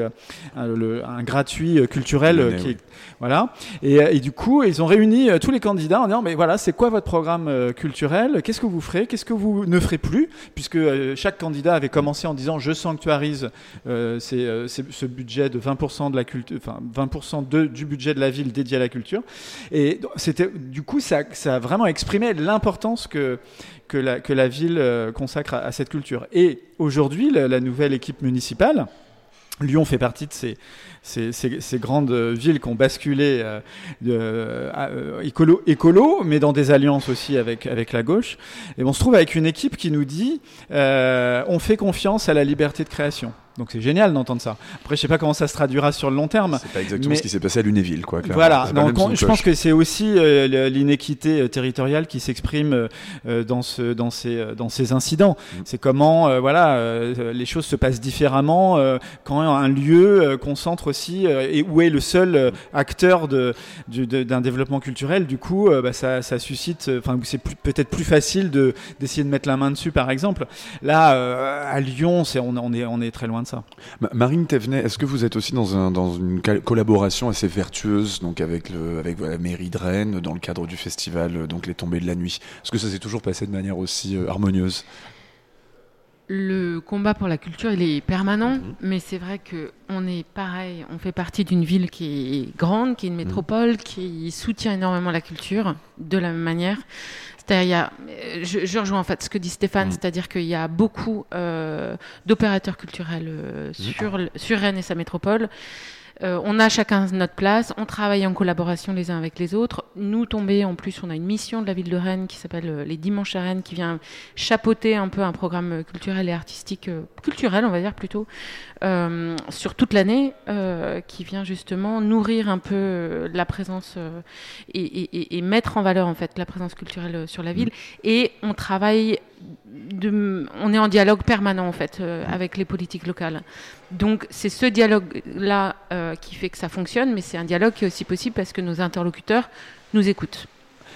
un, le- un gratuit culturel Lyonnais, qui oui. voilà. Et, et du coup, ils ont réuni tous les candidats en disant, mais voilà, c'est quoi votre programme culturel? Qu'est-ce que vous ferez? Qu'est-ce que vous ne ferez plus? Puisque chaque candidat avait commencé en disant, je sanctuarise euh, euh, ce budget de 20% de la culture, enfin 20% de, du budget de la ville dédié à la culture. Et c'était, du coup, ça, ça a vraiment exprimé l'importance que que la, que la ville euh, consacre à, à cette culture. Et aujourd'hui, la, la nouvelle équipe municipale, Lyon fait partie de ces, ces, ces- ces grandes villes qui ont basculé euh, à, euh, écolo, écolo, mais dans des alliances aussi avec, avec la gauche. Et on se trouve avec une équipe qui nous dit euh, on fait confiance à la liberté de création. Donc c'est génial d'entendre ça. Après, je sais pas comment ça se traduira sur le long terme. C'est pas exactement mais- ce qui s'est passé à Lunéville, quoi. clairement. Voilà, donc on- je pense que c'est aussi euh, l'inéquité territoriale qui s'exprime euh, dans, ce, dans, ces, dans ces incidents. Mm. C'est comment euh, voilà, les choses se passent différemment quand un lieu concentre euh, et où est le seul euh, acteur de- du- de- d'un développement culturel. Du coup, euh, bah, ça, ça suscite, enfin, c'est peut-être plus facile de- d'essayer de mettre la main dessus, par exemple. Là, à Lyon, c'est, on, est, on est très loin de ça. Ma- Marine Thévenet, est-ce que vous êtes aussi dans, dans une collaboration assez vertueuse donc avec, le, avec la mairie de Rennes dans le cadre du festival donc Les Tombées de la Nuit? Est-ce que ça s'est toujours passé de manière aussi harmonieuse? Le combat pour la culture, il est permanent, Mhm. mais c'est vrai que on est pareil. On fait partie d'une ville qui est grande, qui est une Mhm. métropole, qui soutient énormément la culture de la même manière. C'est-à-dire, il y a, euh, je, je rejoins en fait ce que dit Stéphane, Mhm. c'est-à-dire qu'il y a beaucoup euh, d'opérateurs culturels euh, sur Rennes et sa métropole. Euh, on a chacun notre place, on travaille en collaboration les uns avec les autres. Nous, tombés, en plus, on a une mission de la ville de Rennes qui s'appelle euh, Les Dimanches à Rennes, qui vient chapeauter un peu un programme euh, culturel et artistique, culturel, on va dire plutôt, euh, sur toute l'année, euh, qui vient justement nourrir un peu euh, la présence euh, et, et- et- et mettre en valeur en fait la présence culturelle sur la ville. Et on travaille, de, on est en dialogue permanent en fait euh, avec les politiques locales. Donc c'est ce dialogue-là qui fait que ça fonctionne, mais c'est un dialogue qui est aussi possible parce que nos interlocuteurs nous écoutent.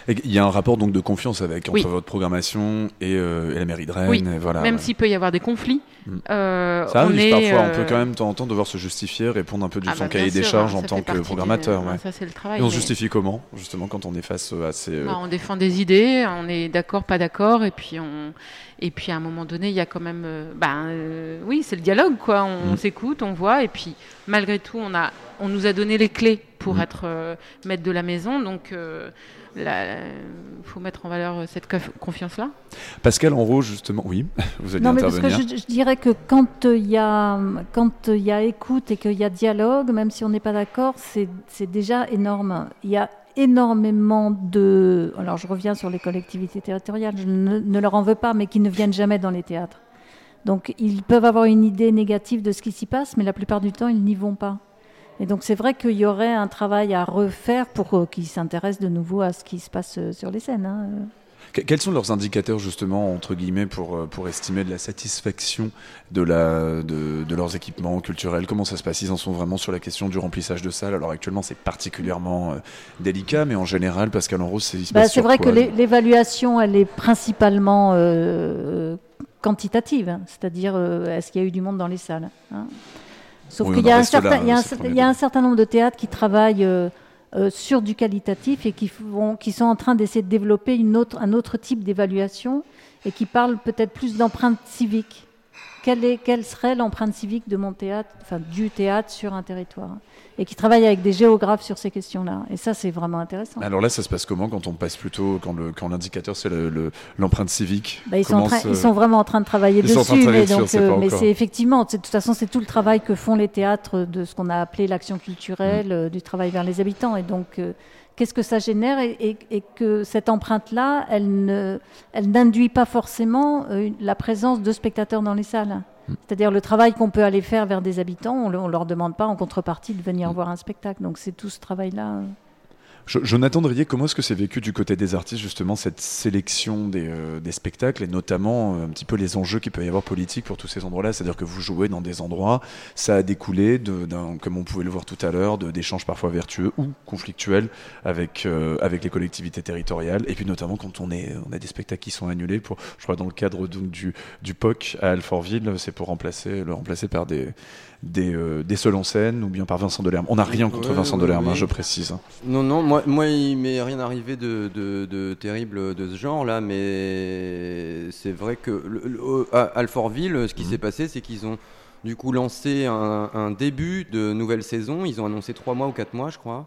Il y a un rapport donc de confiance avec entre Oui. votre programmation et, euh, et la mairie de Rennes. oui, et voilà, même ouais. s'il peut y avoir des conflits. Mm. euh, Ça on arrive est, parfois, on euh, peut quand même de temps en temps devoir se justifier, répondre un peu de Ah son bah, cahier des charges hein, en tant que du- programmateur. bah, ouais. ça, c'est le travail, Et on se justifie comment, justement, quand on est face euh, à ces. euh, Bah, on défend des idées, on est d'accord, pas d'accord, et puis on, et puis à un moment donné, il y a quand même, euh, euh, oui, c'est le dialogue, quoi. On Mm. s'écoute, on voit, et puis malgré tout, on a, on nous a donné les clés pour Mm. être euh, maître de la maison, donc euh, il faut mettre en valeur euh, cette conf- confiance-là. Pascal Enro, justement, oui, vous allez Non, mais parce que je, je dirais que quand euh, il y, a, quand il y a écoute et qu'il y a dialogue, même si on n'est pas d'accord, c'est c'est déjà énorme. Il y a énormément de... Alors je reviens sur les collectivités territoriales, je ne, ne leur en veux pas, mais qui ne viennent jamais dans les théâtres. Donc ils peuvent avoir une idée négative de ce qui s'y passe, mais la plupart du temps, ils n'y vont pas. Et donc c'est vrai qu'il y aurait un travail à refaire pour euh, qu'ils s'intéressent de nouveau à ce qui se passe euh, sur les scènes. hein. Que- Quels sont leurs indicateurs justement entre guillemets pour, euh, pour estimer de la satisfaction de, la, de, de leurs équipements culturels? Comment ça se passe? Ils en sont vraiment sur la question du remplissage de salles. Alors actuellement c'est particulièrement euh, délicat, mais en général, Pascal en rose, c'est Bah, c'est vrai que l'é- l'évaluation, elle est principalement euh, quantitative, hein. c'est-à-dire euh, est-ce qu'il y a eu du monde dans les salles. hein. Sauf Oui, qu'il y, a un là, certain- il y a un c'est le certain- premier il y a un certain nombre de théâtres qui travaillent euh, euh, sur du qualitatif et qui, font, qui sont en train d'essayer de développer une autre, un autre type d'évaluation et qui parlent peut-être plus d'empreinte civique. Quelle, est, quelle serait l'empreinte civique de mon théâtre, enfin du théâtre sur un territoire? Et qui travaillent avec des géographes sur ces questions-là. Et ça, c'est vraiment intéressant. Alors là, ça se passe comment quand on passe plutôt quand le quand l'indicateur c'est le- le- l'empreinte civique Bah, ils, sont train- ils sont vraiment en train de travailler Ils sont en dessus, train de mais, donc, euh, mais c'est effectivement, de toute façon, c'est tout le travail que font les théâtres de ce qu'on a appelé l'action culturelle, Mm. euh, du travail vers les habitants. Et donc, euh, qu'est-ce que ça génère et, et- et que cette empreinte-là, elle elle n'induit pas forcément euh, la présence de spectateurs dans les salles. Mm. C'est-à-dire le travail qu'on peut aller faire vers des habitants, on ne leur demande pas en contrepartie de venir Mm. voir un spectacle. Donc c'est tout ce travail-là. Jo- Jonathan Drier, comment est-ce que c'est vécu du côté des artistes, justement, cette sélection des, euh, spectacles et notamment euh, un petit peu les enjeux qu'il peut y avoir politiques pour tous ces endroits-là? C'est-à-dire que vous jouez dans des endroits, ça a découlé, de- comme on pouvait le voir tout à l'heure, d'échanges parfois vertueux ou conflictuels avec, euh, avec les collectivités territoriales. Et puis notamment quand on, a des spectacles qui sont annulés, pour, je crois dans le cadre du, du POC à Alfortville, c'est pour remplacer, le remplacer par des, des, euh, des seuls en scène ou bien par Vincent Delerme. On n'a rien contre Ouais, Vincent ouais, Delerme, hein, je précise. Non, non, moi, moi il m'est rien arrivé de, de, de terrible de ce genre-là, mais c'est vrai que le- le- au- à Alfortville, ce qui s'est passé, c'est qu'ils ont du coup lancé un, un début de nouvelle saison. Ils ont annoncé trois mois ou quatre mois, je crois.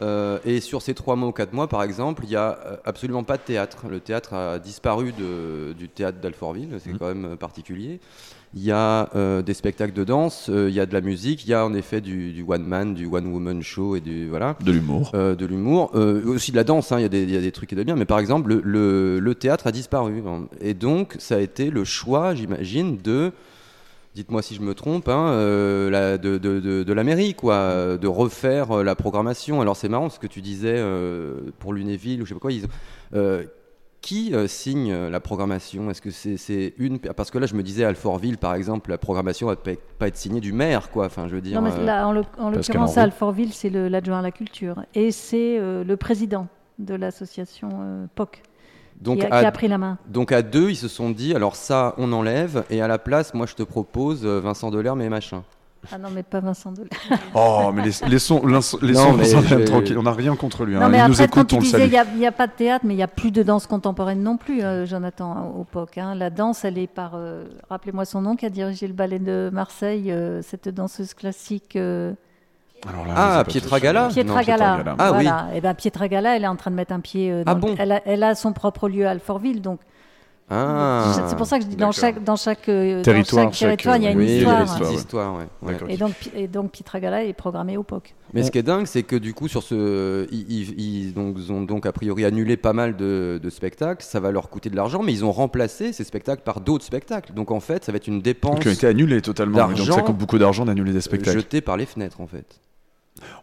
Euh, et sur ces trois mois ou quatre mois, par exemple, il n'y a euh, absolument pas de théâtre. Le théâtre a disparu de- du théâtre d'Alfortville, c'est quand même euh, particulier. Il y a euh, des spectacles de danse, euh, il y a de la musique, il y a en effet du, du one man, du one woman show et du voilà. De l'humour. Euh, de l'humour, aussi de la danse. hein, Il y, a des- il y a des trucs qui étaient bien, mais par exemple le, le- le théâtre a disparu et donc ça a été le choix, j'imagine, de Dites-moi si je me trompe, hein, la- de, de, de- de la mairie, quoi, de refaire la programmation. Alors c'est marrant ce que tu disais pour Lunéville ou je sais pas quoi. Ils, qui euh, signe euh, la programmation? Est-ce que c'est une parce que là je me disais à Alfortville par exemple la programmation va pas être, pas être signée du maire quoi. Enfin je veux dire. Non, mais euh, là, en l'occurrence, à Alfortville, c'est l'adjoint à la culture. Et c'est euh, le président de l'association euh, POC Donc qui, a, à- qui a pris la main. Donc à deux, ils se sont dit, alors ça, on enlève, et à la place, moi, je te propose Vincent Delerme et machin. Ah non, mais pas Vincent Delerme. Oh, mais laissons, laissons, Non, Vincent tranquille. On n'a rien contre lui. Non, hein. mais Il nous après, écoute, on disais, salue. il n'y a, pas de théâtre, mais il n'y a plus de danse contemporaine non plus, euh, Jonathan, au POC. hein. La danse, elle est par, euh, rappelez-moi son nom, qui a dirigé le ballet de Marseille, euh, cette danseuse classique. euh, Alors là, Ah, Pietra. Gala Pietra Non, Gala. Pietra Gala. Ah oui. Et ben Pietra Gala, elle est en train de mettre un pied. Ah le- bon elle, a, elle a son propre lieu à Alfortville, donc. Ah. C'est pour ça que je dis dans chaque dans chaque euh, dans Territoire, chaque territoire, il y a une oui, il y a histoire. une histoire, ouais. ouais. Et donc et donc Pietra Gala est programmée au POC. Mais ce qui est dingue, c'est que du coup, sur ce, ils, ils- ils donc, ont donc a priori annulé pas mal de, de spectacles. Ça va leur coûter de l'argent, mais ils ont remplacé ces spectacles par d'autres spectacles. Donc en fait, ça va être une dépense. Qui ont été annulés totalement. Donc d'argent, ça coûte beaucoup d'argent d'annuler des spectacles. Jeté par les fenêtres, en fait.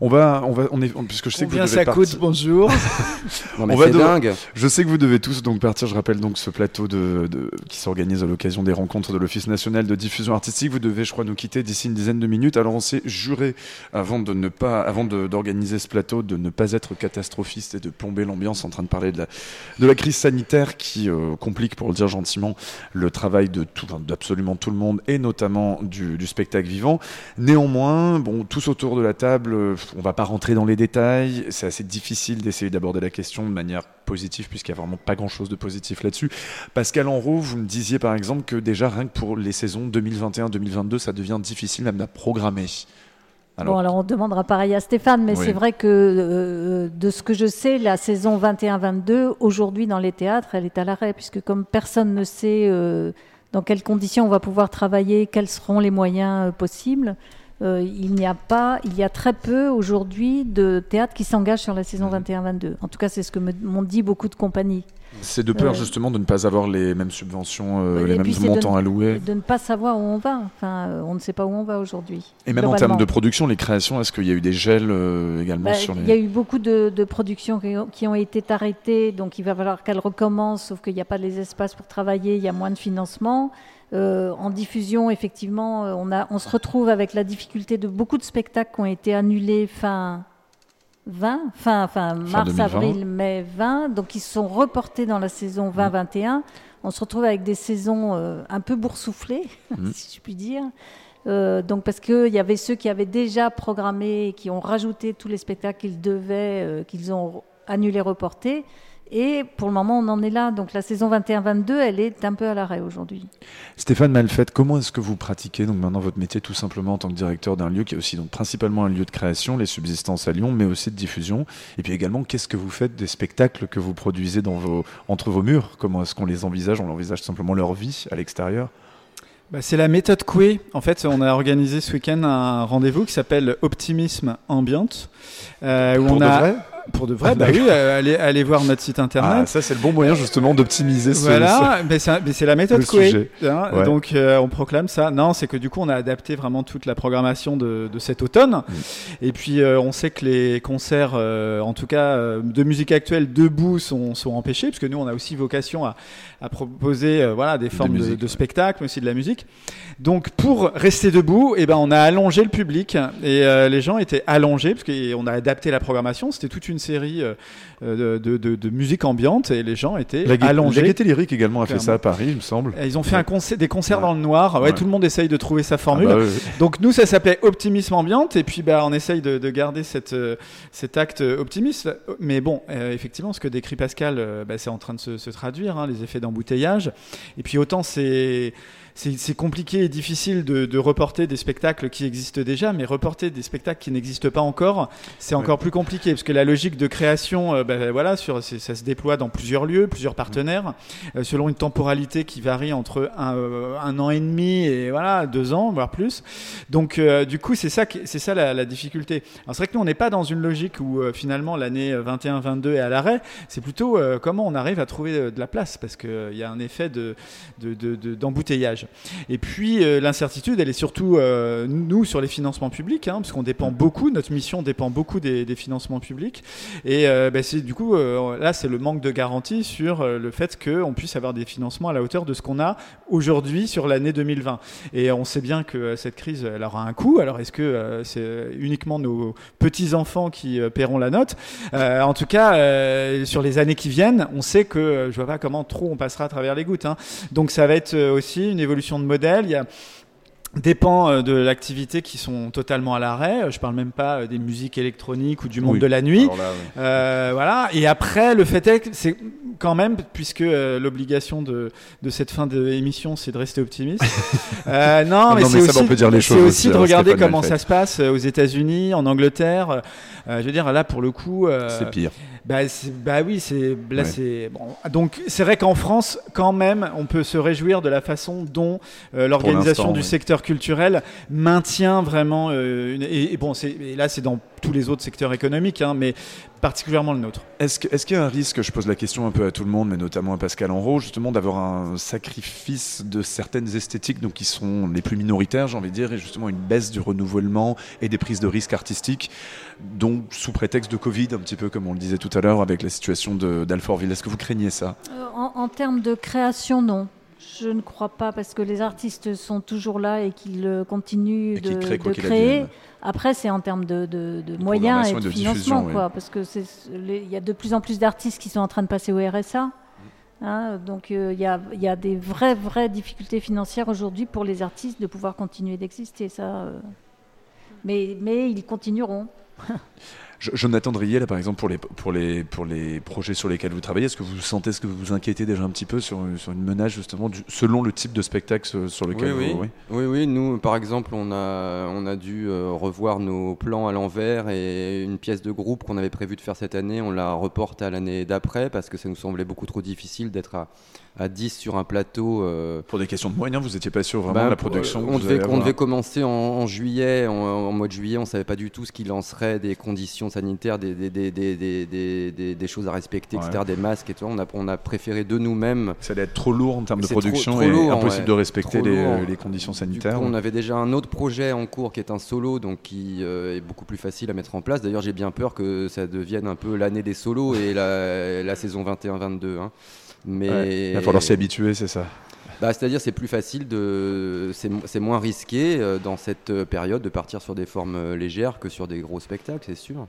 On va, on va, on est, on- puisque je sais que vous devez ça coûte partir- Bonjour. Non, mais On va c'est devoir- dingue. Je sais que vous devez tous donc partir. Je rappelle donc ce plateau de, de- qui s'organise à l'occasion des rencontres de l'Office national de diffusion artistique. Vous devez, je crois, nous quitter d'ici une dizaine de minutes. Alors on s'est juré avant de ne pas, avant de- d'organiser ce plateau, de ne pas être catastrophiste et de plomber l'ambiance en train de parler de la, de la crise sanitaire qui euh, complique, pour le dire gentiment, le travail de tout, d'absolument tout le monde et notamment du, du spectacle vivant. Néanmoins, bon, tous autour de la table, euh, on va pas rentrer dans les détails. C'est assez difficile d'essayer d'aborder la question de manière positive puisqu'il y a vraiment pas grand chose de positif là-dessus. Pascal Enrault, vous me disiez par exemple que déjà rien que pour les saisons 2021-2022, ça devient difficile même à programmer. bon, alors on demandera pareil à Stéphane, mais Oui. c'est vrai que euh, de ce que je sais, la saison 21-22, aujourd'hui dans les théâtres, elle est à l'arrêt, puisque comme personne ne sait euh, dans quelles conditions on va pouvoir travailler, quels seront les moyens euh, possibles, euh, il n'y a pas, il y a très peu aujourd'hui de théâtres qui s'engagent sur la saison 21-22. En tout cas, c'est ce que m'ont dit beaucoup de compagnies. C'est de peur Euh, justement de ne pas avoir les mêmes subventions, euh, les mêmes montants de, alloués. De ne pas savoir où on va. Enfin, euh, on ne sait pas où on va aujourd'hui. Et même en termes de production, les créations, est-ce qu'il y a eu des gels également Bah, sur les... Il y a eu beaucoup de, de productions qui ont, qui ont été arrêtées, donc il va falloir qu'elles recommencent, sauf qu'il n'y a pas les espaces pour travailler, il y a moins de financement. Euh, en diffusion, effectivement, euh, on, a, on se retrouve avec la difficulté de beaucoup de spectacles qui ont été annulés fin 20, fin, fin mars, 2020. avril, mai 20, donc ils sont reportés dans la saison 20-21. On se retrouve avec des saisons euh, un peu boursouflées, Mhm. si je puis dire. Euh, donc parce qu'il y avait ceux qui avaient déjà programmé, et qui ont rajouté tous les spectacles qu'ils devaient, euh, qu'ils ont annulés, reportés. Et pour le moment, on en est là. Donc la saison 21-22, elle est un peu à l'arrêt aujourd'hui. Stéphane Malfette, comment est-ce que vous pratiquez donc maintenant votre métier tout simplement en tant que directeur d'un lieu qui est aussi donc principalement un lieu de création, les subsistances à Lyon, mais aussi de diffusion? Et puis également, qu'est-ce que vous faites des spectacles que vous produisez dans vos, entre vos murs? Comment est-ce qu'on les envisage? On envisage simplement leur vie à l'extérieur? Bah, c'est la méthode Coué. En fait, on a organisé ce week-end un rendez-vous qui s'appelle Optimisme Ambiante. euh, où Pour on de a... vrai? Pour de vrai, Ah, bah oui, euh, allez, allez voir notre site internet. Ah, ça c'est le bon moyen justement d'optimiser ce, Voilà, ce- mais c'est la méthode hein. Ouais. Donc euh, on proclame ça. Non, c'est que du coup on a adapté vraiment toute la programmation de, de cet automne. Mm. Et puis euh, on sait que les concerts, en tout cas de musique actuelle debout, sont, sont empêchés, parce que nous on a aussi vocation à, à proposer voilà des formes de, de spectacle, mais aussi de la musique. Donc pour rester debout, eh ben on a allongé le public et les gens étaient allongés parce qu'on a adapté la programmation. C'était toute une série euh, de, de, de- de musique ambiante et les gens étaient La, allongés. la Gaieté Lyrique également a fait ça à Paris, il me semble. Et Ils ont fait un concert, des concerts Ouais. dans le noir. Ouais. Tout le monde essaye de trouver sa formule. Ah bah oui, oui. Donc nous, ça s'appelait Optimisme Ambiante. Et puis bah, on essaye de, de garder cette, euh, cet acte optimiste. Mais bon, euh, effectivement, ce que décrit Pascal, euh, bah, c'est en train de se, se traduire, hein, les effets d'embouteillage. Et puis autant c'est... C'est compliqué et difficile de, de reporter des spectacles qui existent déjà, mais reporter des spectacles qui n'existent pas encore, c'est encore plus compliqué parce que la logique de création, euh, bah, voilà, sur, c'est- ça se déploie dans plusieurs lieux, plusieurs partenaires, euh, selon une temporalité qui varie entre un, euh, un an et demi et voilà deux ans, voire plus. Donc du coup, c'est ça, qui- c'est ça la, la difficulté. Alors c'est vrai que nous, on n'est pas dans une logique où finalement l'année 21-22 est à l'arrêt. C'est plutôt comment on arrive à trouver de la place parce qu'il y a un effet de, de- de- de- d'embouteillage. Et puis euh, l'incertitude, elle est surtout euh, nous sur les financements publics, hein, parce qu'on dépend beaucoup, notre mission dépend beaucoup des, des financements publics. Et euh, bah, c'est du coup là, c'est le manque de garantie sur le fait qu'on puisse avoir des financements à la hauteur de ce qu'on a aujourd'hui sur l'année 2020. Et on sait bien que cette crise, elle aura un coût. Alors est-ce que c'est uniquement nos petits enfants qui paieront la note? En tout cas, sur les années qui viennent, on sait que je vois pas comment trop on passera à travers les gouttes. hein. Donc ça va être aussi une de modèle. Il y a dépend euh, de l'activité qui sont totalement à l'arrêt. Euh, Je parle même pas euh, des musiques électroniques ou du monde Oui. de la nuit. Alors là, oui. Euh, voilà. Et après, le fait est que c'est quand même, puisque euh, l'obligation de, de cette fin d'émission, c'est de rester optimiste. Euh, non, Ah mais c'est aussi, dire les choses aussi aussi, de regarder comment ça se passe aux États-Unis, en Angleterre. Je veux dire, là, pour le coup, C'est pire. Bah, c'est- bah oui, c'est là, Ouais. c'est bon. Donc, c'est vrai qu'en France, quand même, on peut se réjouir de la façon dont euh, l'organisation du oui. secteur culturel maintient vraiment. euh, une- et, et bon, c'est là, c'est dans tous les autres secteurs économiques, hein, mais particulièrement le nôtre. Est-ce qu'il y a un risque, je pose la question un peu à tout le monde, mais notamment à Pascal Enro, justement d'avoir un sacrifice de certaines esthétiques donc qui sont les plus minoritaires, j'ai envie de dire, et justement une baisse du renouvellement et des prises de risques artistiques, donc sous prétexte de Covid, un petit peu comme on le disait tout à l'heure avec la situation de- d'Alfortville. Est-ce que vous craignez ça? Euh, en, en termes de création, non. Je ne crois pas parce que les artistes sont toujours là et qu'ils euh, continuent Et de, créer. Après, c'est en termes de, de- de moyens et de, financement, oui. quoi, parce que il y a de plus en plus d'artistes qui sont en train de passer au RSA. hein, donc euh, il y, a, il y a des vraies vraies difficultés financières aujourd'hui pour les artistes de pouvoir continuer d'exister. Ça, euh. mais mais ils continueront. Je- Jonathan Drier, là, par exemple, pour les, pour, les, pour les projets sur lesquels vous travaillez, est-ce que vous sentez, est-ce que vous vous inquiétez déjà un petit peu sur, sur une menace, justement, du- selon le type de spectacle euh, sur lequel oui, vous. oui. oui, oui, nous, par exemple, on a, on a dû euh, revoir nos plans à l'envers et une pièce de groupe qu'on avait prévu de faire cette année, on la reporte à l'année d'après parce que ça nous semblait beaucoup trop difficile d'être à, à 10 sur un plateau. euh, Pour des questions de moyens, vous n'étiez pas sûr vraiment de la pour- production on devait, on devait commencer en, en juillet, en, en mois de juillet, on savait pas du tout ce qui lancerait, des conditions sanitaires, des, choses à respecter, Ouais. etc., des masques et tout. On a, on a préféré de nous-mêmes. Ça allait être trop lourd en termes de trop- production et impossible ouais. de respecter les, conditions Du sanitaires. coup, on avait déjà un autre projet en cours qui est un solo, donc qui euh, est beaucoup plus facile à mettre en place. D'ailleurs, j'ai bien peur que ça devienne un peu l'année des solos et la, la saison 21-22. hein. Mais Ouais. Il va falloir s'y habituer, c'est ça. bah, C'est-à-dire c'est plus facile, de, c'est mo- c'est moins risqué euh, dans cette euh, période de partir sur des formes légères que sur des gros spectacles, c'est sûr.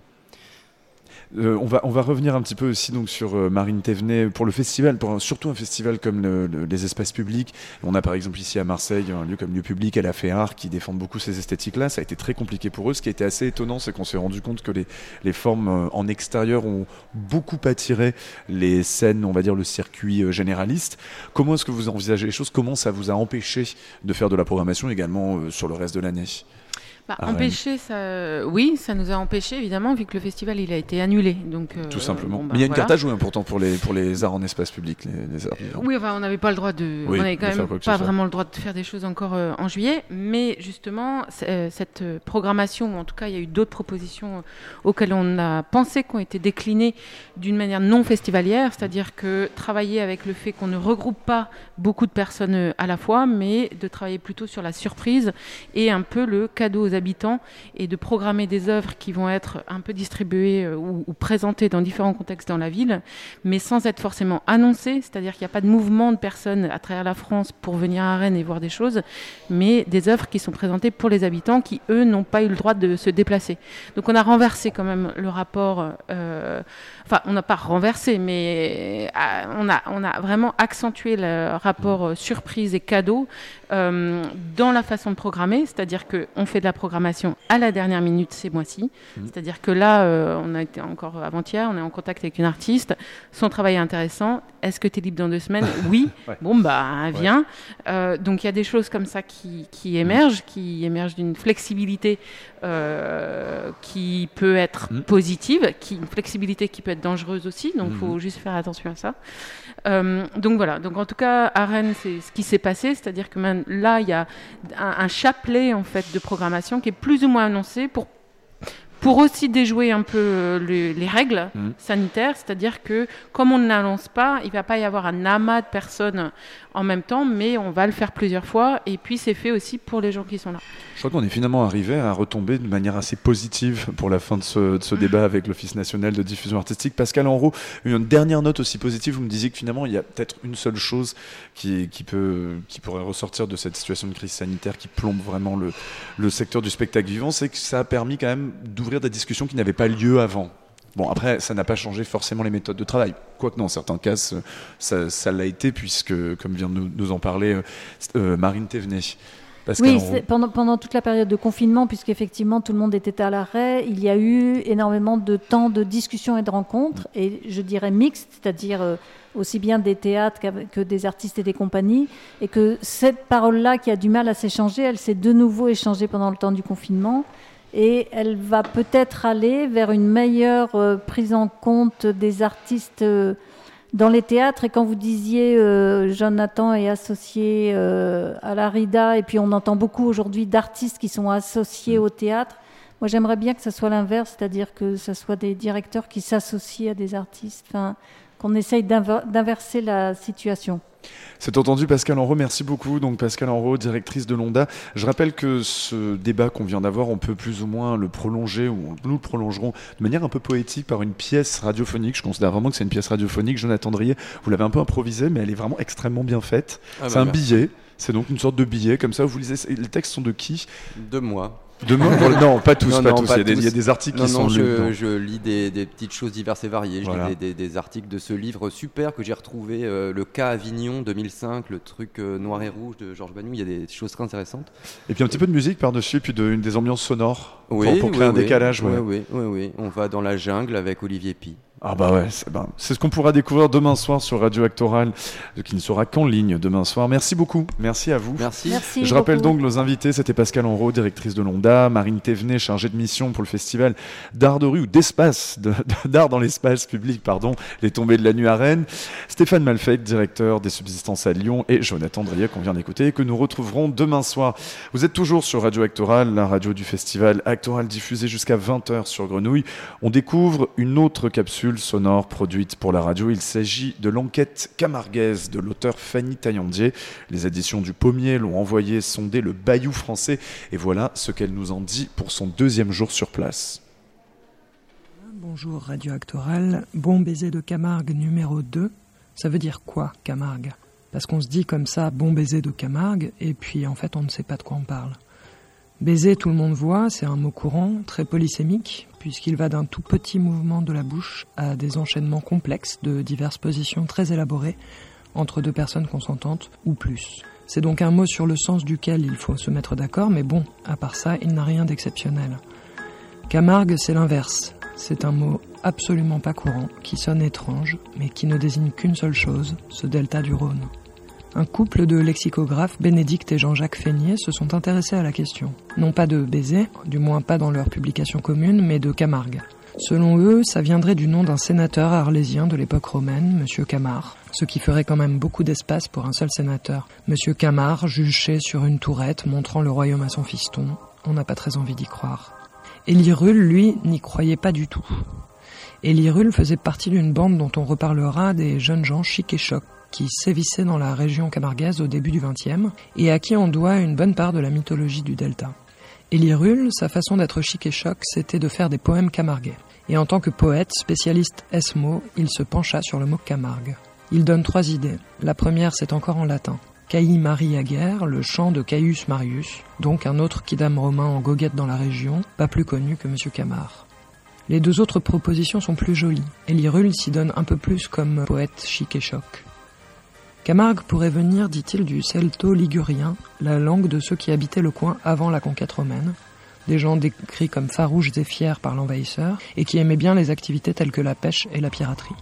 Euh, on, va, on va revenir un petit peu aussi donc, sur euh, Marine Thévenet pour le festival, pour un- surtout un festival comme le- le- les espaces publics. On a par exemple ici à Marseille un lieu comme lieu public, elle a fait art qui défendent beaucoup ces esthétiques-là. Ça a été très compliqué pour eux. Ce qui a été assez étonnant, c'est qu'on s'est rendu compte que les, les formes euh, en extérieur ont beaucoup attiré les scènes, on va dire le circuit généraliste. Comment est-ce que vous envisagez les choses? Comment ça vous a empêché de faire de la programmation également sur le reste de l'année? Bah, Rennes empêcher, ça, oui, ça nous a empêché évidemment vu que le festival il a été annulé. Donc euh, Tout simplement. bon, bah, Mais il y a une voilà. carte à jouer hein, pourtant pour les, pour les arts en espace public. Les, les arts vivants. Oui, enfin, on n'avait pas le droit de. Oui, on n'avait quand même pas vraiment le droit de faire des choses encore euh, en juillet. Mais justement, euh, cette programmation, ou en tout cas, il y a eu d'autres propositions auxquelles on a pensé, qui ont été déclinées d'une manière non festivalière, c'est-à-dire que travailler avec le fait qu'on ne regroupe pas beaucoup de personnes à la fois, mais de travailler plutôt sur la surprise et un peu le cadeau habitants et de programmer des œuvres qui vont être un peu distribuées euh, ou, ou présentées dans différents contextes dans la ville, mais sans être forcément annoncées, c'est-à-dire qu'il n'y a pas de mouvement de personnes à travers la France pour venir à Rennes et voir des choses, mais des œuvres qui sont présentées pour les habitants qui, eux, n'ont pas eu le droit de se déplacer. Donc on a renversé quand même le rapport, euh, enfin on n'a pas renversé, mais euh, on, a, on a vraiment accentué le rapport euh, surprise et cadeau euh, dans la façon de programmer, c'est-à-dire qu'on fait de la programmation à la dernière minute ces mois-ci. Mhm. C'est-à-dire que là, euh, on a été encore avant-hier, on est en contact avec une artiste, son travail est intéressant. Est-ce que tu es libre dans deux semaines? Oui. Ouais. Bon, bah, viens. Euh, donc il y a des choses comme ça qui, qui émergent, qui émergent d'une flexibilité qui peut être positive, qui, une flexibilité qui peut être dangereuse aussi, donc il faut juste faire attention à ça. Euh, donc voilà, donc en tout cas à Rennes c'est ce qui s'est passé, c'est-à-dire que même là il y a un, un chapelet en fait de programmation qui est plus ou moins annoncé pour pour aussi déjouer un peu euh, le- les règles Mhm. sanitaires, c'est-à-dire que comme on ne l'annonce pas, il va pas y avoir un amas de personnes en même temps, mais on va le faire plusieurs fois et puis c'est fait aussi pour les gens qui sont là. Je crois qu'on est finalement arrivé à retomber de manière assez positive pour la fin de ce, de ce débat avec l'Office national de diffusion artistique. Pascal Enrault, une dernière note aussi positive, vous me disiez que finalement il y a peut-être une seule chose qui, qui, peut, qui pourrait ressortir de cette situation de crise sanitaire qui plombe vraiment le, le secteur du spectacle vivant, c'est que ça a permis quand même d'ouvrir des discussions qui n'avaient pas lieu avant. Bon, après, ça n'a pas changé forcément les méthodes de travail. Quoique, dans certains cas, ça l'a été, puisque, comme vient de nous, nous en parler euh, euh, Marine Thévenet. Pascal Oui, pendant, pendant toute la période de confinement, puisqu'effectivement tout le monde était à l'arrêt, il y a eu énormément de temps de discussion et de rencontres, et je dirais mixtes, c'est-à-dire euh, aussi bien des théâtres que des artistes et des compagnies, et que cette parole-là qui a du mal à s'échanger, elle s'est de nouveau échangée pendant le temps du confinement. Et elle va peut-être aller vers une meilleure euh, prise en compte des artistes euh, dans les théâtres. Et quand vous disiez euh, Jonathan est associé euh, à la RIDA, et puis on entend beaucoup aujourd'hui d'artistes qui sont associés au théâtre. Moi, j'aimerais bien que ce soit l'inverse, c'est-à-dire que ce soit des directeurs qui s'associent à des artistes, enfin, qu'on essaye d'inver- d'inverser la situation. C'est entendu, Pascal Enrault. Merci beaucoup. Donc, Pascal Enrault, directrice de l'ONDA. Je rappelle que ce débat qu'on vient d'avoir, on peut plus ou moins le prolonger, ou nous le prolongerons de manière un peu poétique par une pièce radiophonique. Je considère vraiment que c'est une pièce radiophonique. Jonathan Drier, vous l'avez un peu improvisée, mais elle est vraiment extrêmement bien faite. Ah c'est bah un billet. C'est donc une sorte de billet. Comme ça, vous lisez. Les textes sont de qui? De moi. Demain Non, pas tous, Non, pas non, tous. Il y a des- il y a des articles Non, qui sont je, lus je lis des, des petites choses diverses et variées. Je Voilà. lis des, articles de ce livre super que j'ai retrouvé, euh, le cas Avignon 2005, le truc euh, noir et rouge de Georges Banou. Il y a des choses très intéressantes. Et puis un petit peu de musique par-dessus, puis de, une des ambiances sonores pour- Oui, pour, créer oui, un oui. décalage. ouais. Oui, oui, oui, oui. On va dans la jungle avec Olivier Pi. Ah bah ouais, c'est ben, c'est ce qu'on pourra découvrir demain soir sur Radio Actoral, qui ne sera qu'en ligne demain soir. Merci beaucoup, merci à vous. Merci. Merci Je rappelle beaucoup. donc nos invités, c'était Pascal Enrault, directrice de l'ONDA, Marine Thévenet, chargée de mission pour le festival d'art de rue ou d'espace, de- de- d'art dans l'espace public, pardon, les tombées de la nuit à Rennes, Stéphane Malfeit, directeur des subsistances à Lyon, et Jonathan Drier, qu'on vient d'écouter, et que nous retrouverons demain soir. Vous êtes toujours sur Radio Actoral, la radio du festival Actoral diffusée jusqu'à 20h sur Grenouille. On découvre une autre capsule sonore produite pour la radio. Il s'agit de l'enquête camarguaise de l'auteur Fanny Taillandier. Les éditions du Pommier l'ont envoyé sonder le bayou français, et voilà ce qu'elle nous en dit pour son deuxième jour sur place. Bonjour Radio Actoral, bon baiser de Camargue numéro 2. Ça veut dire quoi Camargue? Parce qu'on se dit comme ça bon baiser de Camargue et puis en fait on ne sait pas de quoi on parle. Baiser tout le monde voit, c'est un mot courant, très polysémique, puisqu'il va d'un tout petit mouvement de la bouche à des enchaînements complexes de diverses positions très élaborées entre deux personnes consentantes ou plus. C'est donc un mot sur le sens duquel il faut se mettre d'accord, mais bon, à part ça, il n'a rien d'exceptionnel. Camargue, c'est l'inverse. C'est un mot absolument pas courant, qui sonne étrange, mais qui ne désigne qu'une seule chose, ce delta du Rhône. Un couple de lexicographes, Bénédicte et Jean-Jacques Feignet, se sont intéressés à la question. Non pas de baiser, du moins pas dans leur publication commune, mais de Camargue. Selon eux, ça viendrait du nom d'un sénateur arlésien de l'époque romaine, Monsieur Camard, ce qui ferait quand même beaucoup d'espace pour un seul sénateur. Monsieur Camard, juché sur une tourette montrant le royaume à son fiston, on n'a pas très envie d'y croire. Élie Rull, lui, n'y croyait pas du tout. Élie Rull faisait partie d'une bande dont on reparlera des jeunes gens chic et chocs qui sévissaient dans la région camarguaise au début du XXe et à qui on doit une bonne part de la mythologie du delta. Élie Rull, sa façon d'être chic et choc, c'était de faire des poèmes camarguais. Et en tant que poète, spécialiste esmo, il se pencha sur le mot Camargue. Il donne trois idées. La première, c'est encore en latin. Caï Marie Aguerre, le chant de Caius Marius, donc un autre quidam romain en goguette dans la région, pas plus connu que Monsieur Camard. Les deux autres propositions sont plus jolies. Élie Rull s'y donne un peu plus comme poète chic et choc. Camargue pourrait venir, dit-il, du celto-ligurien, la langue de ceux qui habitaient le coin avant la conquête romaine, des gens décrits comme farouches et fiers par l'envahisseur, et qui aimaient bien les activités telles que la pêche et la piraterie.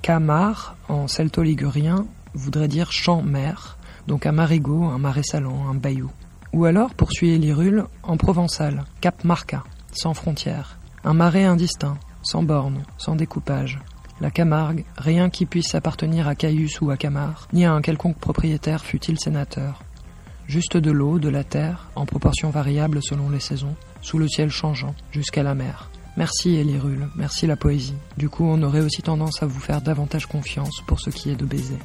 Camar, en celto-ligurien, voudrait dire champ-mer, donc un marigot, un marais salant, un bayou. Ou alors, poursuit Élirul, en provençal, Cap Marca, sans frontières, un marais indistinct, sans bornes, sans découpage. La Camargue, rien qui puisse appartenir à Caius ou à Camar, ni à un quelconque propriétaire fût-il sénateur. Juste de l'eau, de la terre, en proportion variable selon les saisons, sous le ciel changeant, jusqu'à la mer. Merci Élirul, merci la poésie. Du coup, on aurait aussi tendance à vous faire davantage confiance pour ce qui est de baiser.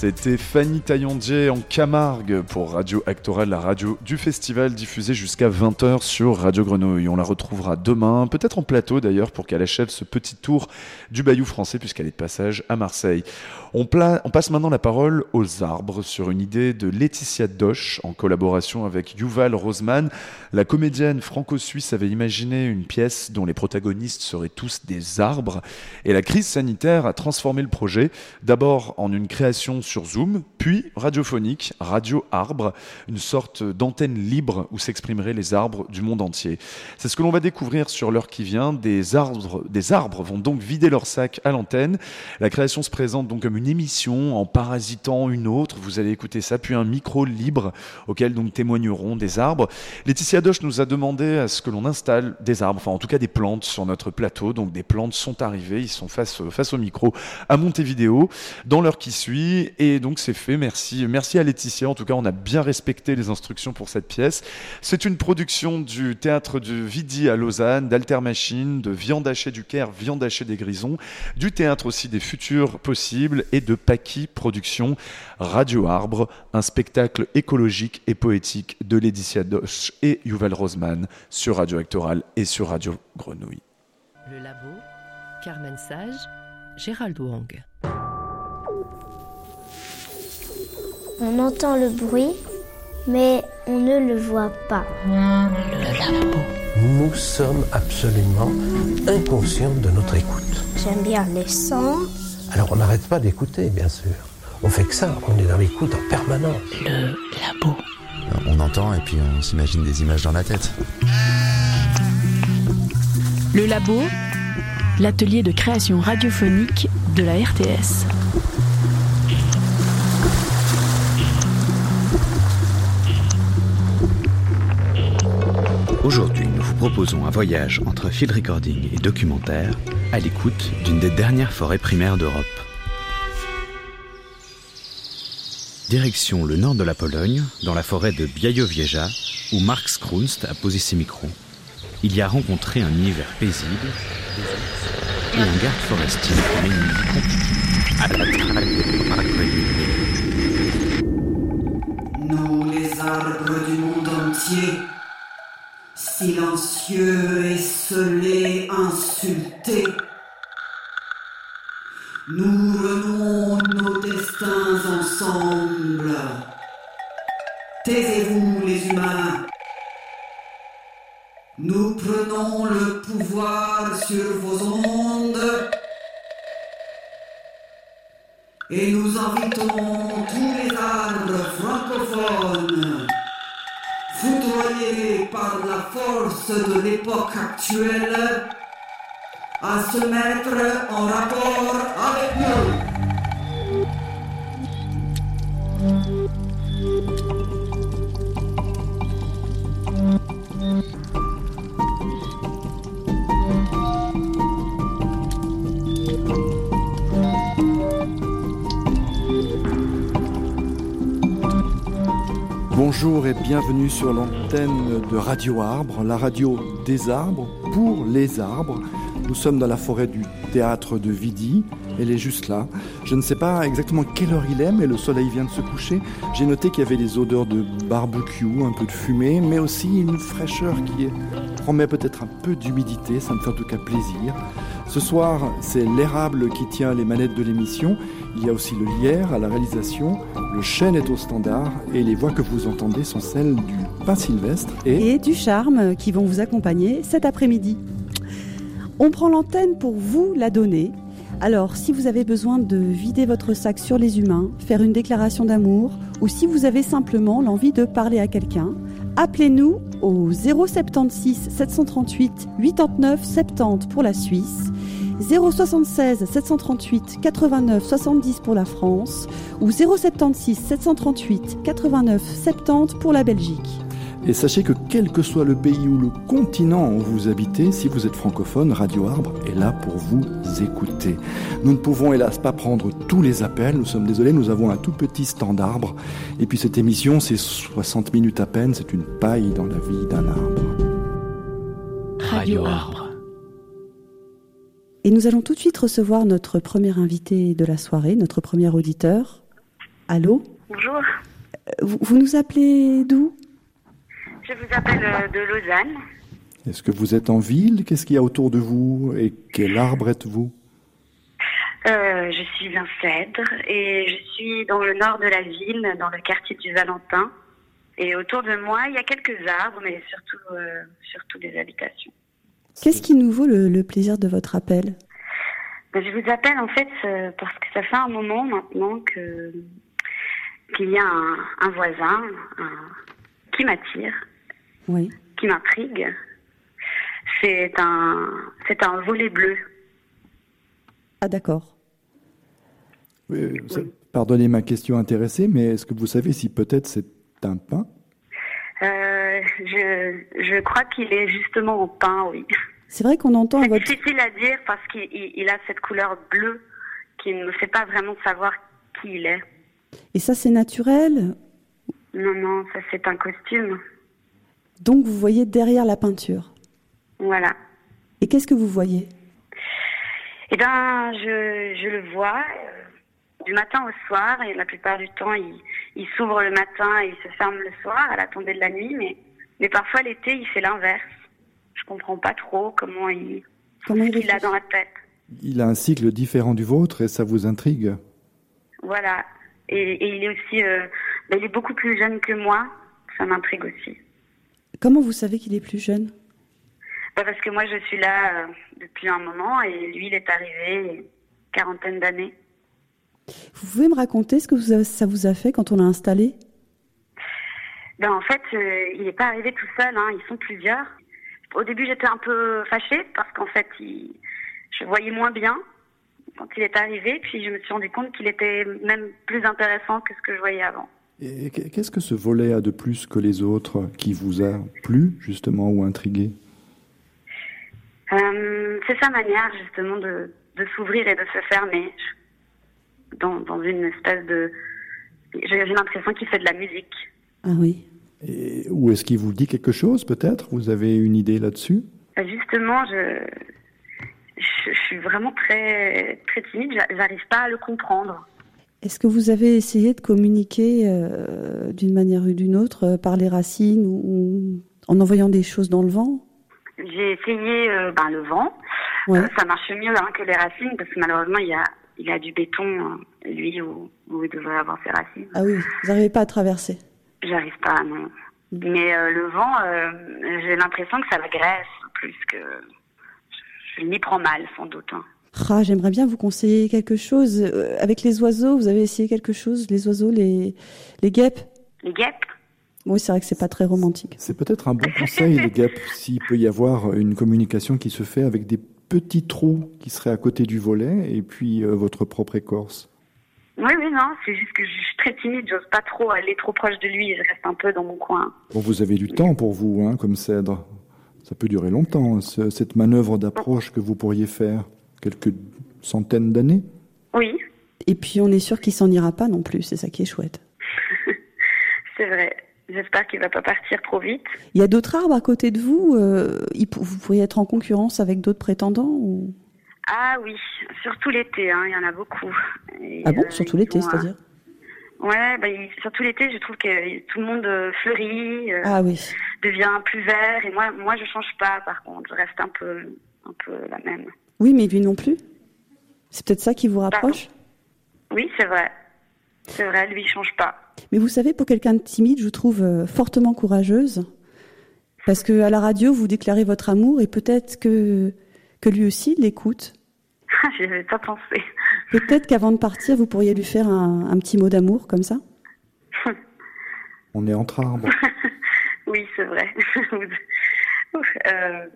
C'était Fanny Taillandier en Camargue pour Radio Actoral, la radio du festival diffusée jusqu'à 20h sur Radio Grenouille. On la retrouvera demain, peut-être en plateau d'ailleurs, pour qu'elle achève ce petit tour du Bayou français puisqu'elle est de passage à Marseille. On, passe maintenant la parole aux arbres sur une idée de Laetitia Doche en collaboration avec Yuval Rosman. La comédienne franco-suisse avait imaginé une pièce dont les protagonistes seraient tous des arbres et la crise sanitaire a transformé le projet d'abord en une création sur Zoom, puis radiophonique, Radio Arbre, une sorte d'antenne libre où s'exprimeraient les arbres du monde entier. C'est ce que l'on va découvrir sur l'heure qui vient. Des arbres, des arbres vont donc vider leur sac à l'antenne. La création se présente donc comme émission en parasitant une autre. Vous allez écouter ça, puis un micro libre auquel donc témoigneront des arbres. Laetitia Doche nous a demandé à ce que l'on installe des arbres, enfin en tout cas des plantes sur notre plateau. Donc des plantes sont arrivées, ils sont face, face au micro à Montevideo dans l'heure qui suit. Et donc c'est fait. Merci, merci à Laetitia. En tout cas, on a bien respecté les instructions pour cette pièce. C'est une production du théâtre du Vidi à Lausanne, d'Alter Machine, de Viande hachée du Caire, Viande hachée des Grisons, du théâtre aussi des futurs possibles et de Paki Productions, Radio Arbre, un spectacle écologique et poétique de Laetitia Doche et Yuval Rosman sur Radio Actoral et sur Radio Grenouille. Le labo, Carmen Sage, Gérald Wang. On entend le bruit mais on ne le voit pas. Le labo. Nous sommes absolument inconscients de notre écoute. J'aime bien les sons. Alors on n'arrête pas d'écouter, bien sûr. On fait que ça, on est dans l'écoute en permanence. Le labo. On entend et puis on s'imagine des images dans la tête. Le labo, l'atelier de création radiophonique de la RTS. Aujourd'hui, nous vous proposons un voyage entre field recording et documentaire à l'écoute d'une des dernières forêts primaires d'Europe. Direction le nord de la Pologne, dans la forêt de Białowieża, où Mark Skrunst a posé ses micros. Il y a rencontré un univers paisible et un garde forestier arbres du monde entier, silencieux, esselés, insultés, nous renouons nos destins ensemble. Taisez-vous, les humains. Nous prenons le pouvoir sur vos ondes et nous invitons tous les arbres francophones, foudroyés par la force de l'époque actuelle, à se mettre en rapport avec nous. Bonjour et bienvenue sur l'antenne de Radio Arbre, la radio des arbres pour les arbres. Nous sommes dans la forêt du théâtre de Vidi. Elle est juste là. Je ne sais pas exactement quelle heure il est, mais le soleil vient de se coucher. J'ai noté qu'il y avait des odeurs de barbecue, un peu de fumée, mais aussi une fraîcheur qui promet peut-être un peu d'humidité. Ça me fait en tout cas plaisir. Ce soir, c'est l'érable qui tient les manettes de l'émission. Il y a aussi le lierre à la réalisation. Le chêne est au standard et les voix que vous entendez sont celles du pain sylvestre et... et du charme qui vont vous accompagner cet après-midi. On prend l'antenne pour vous la donner. Alors, si vous avez besoin de vider votre sac sur les humains, faire une déclaration d'amour, ou si vous avez simplement l'envie de parler à quelqu'un, appelez-nous au 076 738 89 70 pour la Suisse, 076 738 89 70 pour la France, ou 076 738 89 70 pour la Belgique. Et sachez que quel que soit le pays ou le continent où vous habitez, si vous êtes francophone, Radio Arbre est là pour vous écouter. Nous ne pouvons hélas pas prendre tous les appels, nous sommes désolés, nous avons un tout petit stand d'arbres. Et puis cette émission, c'est 60 minutes à peine, c'est une paille dans la vie d'un arbre. Radio Arbre. Et nous allons tout de suite recevoir notre premier invité de la soirée, notre premier auditeur. Allô? Bonjour, vous, vous nous appelez d'où? Je vous appelle euh, de Lausanne. Est-ce que vous êtes en ville? Qu'est-ce qu'il y a autour de vous? Et quel arbre êtes-vous? Euh, je suis un cèdre et je suis dans le nord de la ville, dans le quartier du Valentin. Et autour de moi, il y a quelques arbres, mais surtout, euh, surtout des habitations. Qu'est-ce qui nous vaut le, le plaisir de votre appel? Ben, Je vous appelle en fait euh, parce que ça fait un moment maintenant que qu'il y a un, un voisin un- qui m'attire, Oui. qui m'intrigue. C'est un, c'est un volet bleu. Ah d'accord. Pardonnez ma question intéressée, mais est-ce que vous savez si peut-être c'est un pin Euh, je, je crois qu'il est justement en pain, oui. C'est vrai qu'on entend C'est votre... difficile à dire parce qu'il il- il a cette couleur bleue qui ne me fait pas vraiment savoir qui il est. Et ça c'est naturel? Non, non, ça c'est un costume. Donc vous voyez derrière la peinture. Voilà. Et qu'est-ce que vous voyez? Eh ben, je, je le vois euh, du matin au soir et la plupart du temps, il, il s'ouvre le matin et il se ferme le soir à la tombée de la nuit, mais, mais parfois l'été, il fait l'inverse. Je comprends pas trop comment il, Comment il a dans la tête. Il a un cycle différent du vôtre et ça vous intrigue? Voilà. Et, et il est aussi, euh, ben, il est beaucoup plus jeune que moi. ça m'intrigue aussi. Comment vous savez qu'il est plus jeune? Bah, parce que moi, je suis là euh, depuis un moment et lui, il est arrivé une quarantaine d'années. Vous pouvez me raconter ce que ça vous a fait quand on l'a installé? Ben, en fait, euh, il n'est pas arrivé tout seul, hein, ils sont plusieurs. Au début, j'étais un peu fâchée parce qu'en fait, il- je voyais moins bien quand il est arrivé. Puis je me suis rendu compte qu'il était même plus intéressant que ce que je voyais avant. Et qu'est-ce que ce volet a de plus que les autres qui vous a plu, justement, ou intrigué? Euh, c'est sa manière justement de, de s'ouvrir et de se fermer dans, dans une espèce de... J'ai l'impression qu'il fait de la musique. Ah oui. Et- Ou est-ce qu'il vous dit quelque chose, peut-être? Vous avez une idée là-dessus? Euh, Justement, je, je, je suis vraiment très, très timide, j'a- j'arrive pas à le comprendre. Est-ce que vous avez essayé de communiquer euh, d'une manière ou d'une autre euh, par les racines ou, ou en envoyant des choses dans le vent? J'ai essayé euh, ben, le vent, Ouais. Ça marche mieux hein, que les racines parce que malheureusement il y a, il a du béton, lui, où, où il devrait avoir ses racines. Ah oui, vous n'arrivez pas à traverser. J'arrive pas, non. Mais euh, le vent, j'ai l'impression que ça l'agresse plus que. Je m'y prends mal, sans doute. hein. Ah, J'aimerais bien vous conseiller quelque chose. Euh, avec les oiseaux, vous avez essayé quelque chose Les oiseaux, les, les guêpes? Les guêpes? Oui, c'est vrai que c'est pas très romantique. C'est peut-être un bon conseil, les guêpes, s'il peut y avoir une communication qui se fait avec des petits trous qui seraient à côté du volet et puis euh, votre propre écorce. Oui, oui, non, c'est juste que je suis très timide, j'ose pas trop aller trop proche de lui, je reste un peu dans mon coin. Bon, vous avez du temps pour vous, hein, comme cèdre. Ça peut durer longtemps, ce- cette manœuvre d'approche que vous pourriez faire. Quelques centaines d'années Oui, Et puis on est sûr qu'il s'en ira pas non plus, c'est ça qui est chouette. c'est vrai. J'espère qu'il va pas partir trop vite. Il y a d'autres arbres à côté de vous euh, Vous pourriez être en concurrence avec d'autres prétendants ou... Ah oui, surtout l'été, hein, il y en a beaucoup. Et, Ah bon, euh, surtout l'été, c'est-à-dire? Ouais, bah, surtout l'été, je trouve que tout le monde euh, fleurit, euh, Ah oui. devient plus vert, et moi, moi, je change pas. Par contre, je reste un peu, un peu la même. Oui, mais lui non plus. C'est peut-être ça qui vous rapproche? Oui, c'est vrai, c'est vrai, lui, il change pas. Mais vous savez, pour quelqu'un de timide, je vous trouve euh, fortement courageuse. Parce que à la radio, vous déclarez votre amour et peut-être que, que lui aussi l'écoute. J'y avais pas pensé. Peut-être qu'avant de partir, vous pourriez lui faire un, un petit mot d'amour comme ça? On est entre arbres. oui, c'est vrai. Euh,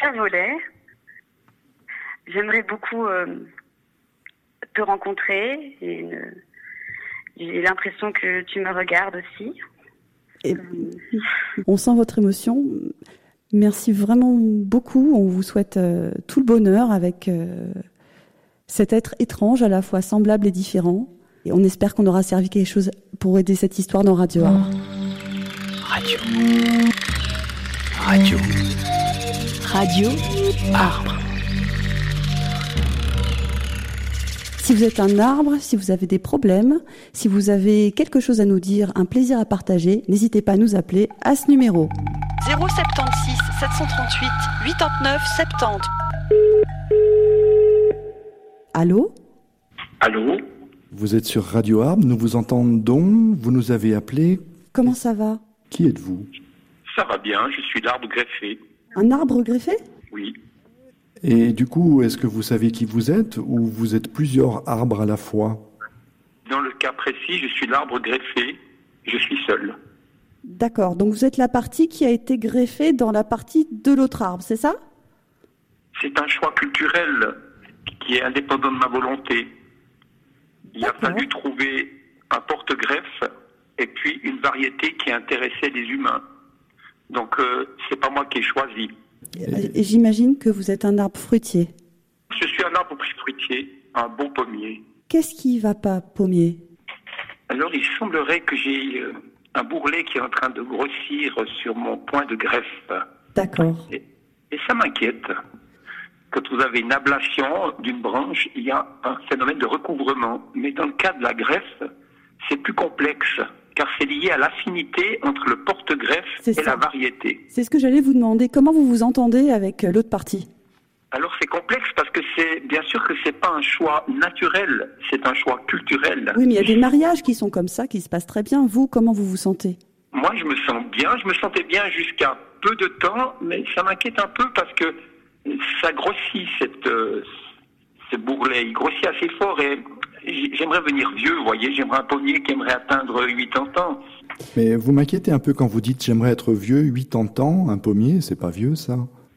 cher volet, j'aimerais beaucoup euh, te rencontrer et euh, j'ai l'impression que tu me regardes aussi. Et on sent votre émotion. Merci vraiment beaucoup. On vous souhaite euh, tout le bonheur avec euh, cet être étrange, à la fois semblable et différent. Et on espère qu'on aura servi quelque chose pour aider cette histoire dans Radio Art. Radio. Radio. Radio. Arbre. Si vous êtes un arbre, si vous avez des problèmes, si vous avez quelque chose à nous dire, un plaisir à partager, n'hésitez pas à nous appeler à ce numéro. 076 738 89 70. Allô? Allô? Vous êtes sur Radio Arbre, nous vous entendons, vous nous avez appelé. Comment ça va? Qui êtes-vous? Ça va bien, je suis l'arbre greffé. Un arbre greffé? Oui. Et du coup, est-ce que vous savez qui vous êtes ou vous êtes plusieurs arbres à la fois? Dans le cas précis, je suis l'arbre greffé. Je suis seul. D'accord, donc vous êtes la partie qui a été greffée dans la partie de l'autre arbre, c'est ça? C'est un choix culturel qui est indépendant de ma volonté. Il a fallu trouver un porte-greffe et puis une variété qui intéressait les humains. Donc, euh, c'est pas moi qui ai choisi. J'imagine que vous êtes un arbre fruitier. Je suis un arbre fruitier, un bon pommier. Qu'est-ce qui va pas, pommier? Alors, il semblerait que j'ai euh, un bourrelet qui est en train de grossir sur mon point de greffe. D'accord. Et ça m'inquiète. Quand vous avez une ablation d'une branche, il y a un phénomène de recouvrement. Mais dans le cas de la greffe, c'est plus complexe, car c'est lié à l'affinité entre le porte-greffe et ça. la variété. C'est ce que j'allais vous demander. Comment vous vous entendez avec euh, l'autre partie? Alors c'est complexe parce que c'est bien sûr que c'est pas un choix naturel, c'est un choix culturel. Oui, mais il y a des mariages qui sont comme ça, qui se passent très bien. Vous, comment vous vous sentez? Moi, je me sens bien. Je me sentais bien jusqu'à peu de temps, mais ça m'inquiète un peu parce que ça grossit, cette, euh, ce bourrelet. Il grossit assez fort et j'aimerais venir vieux, vous voyez. J'aimerais un pommier qui aimerait atteindre 80 ans. Mais vous m'inquiétez un peu quand vous dites j'aimerais être vieux, 80 ans, un pommier, c'est pas vieux ça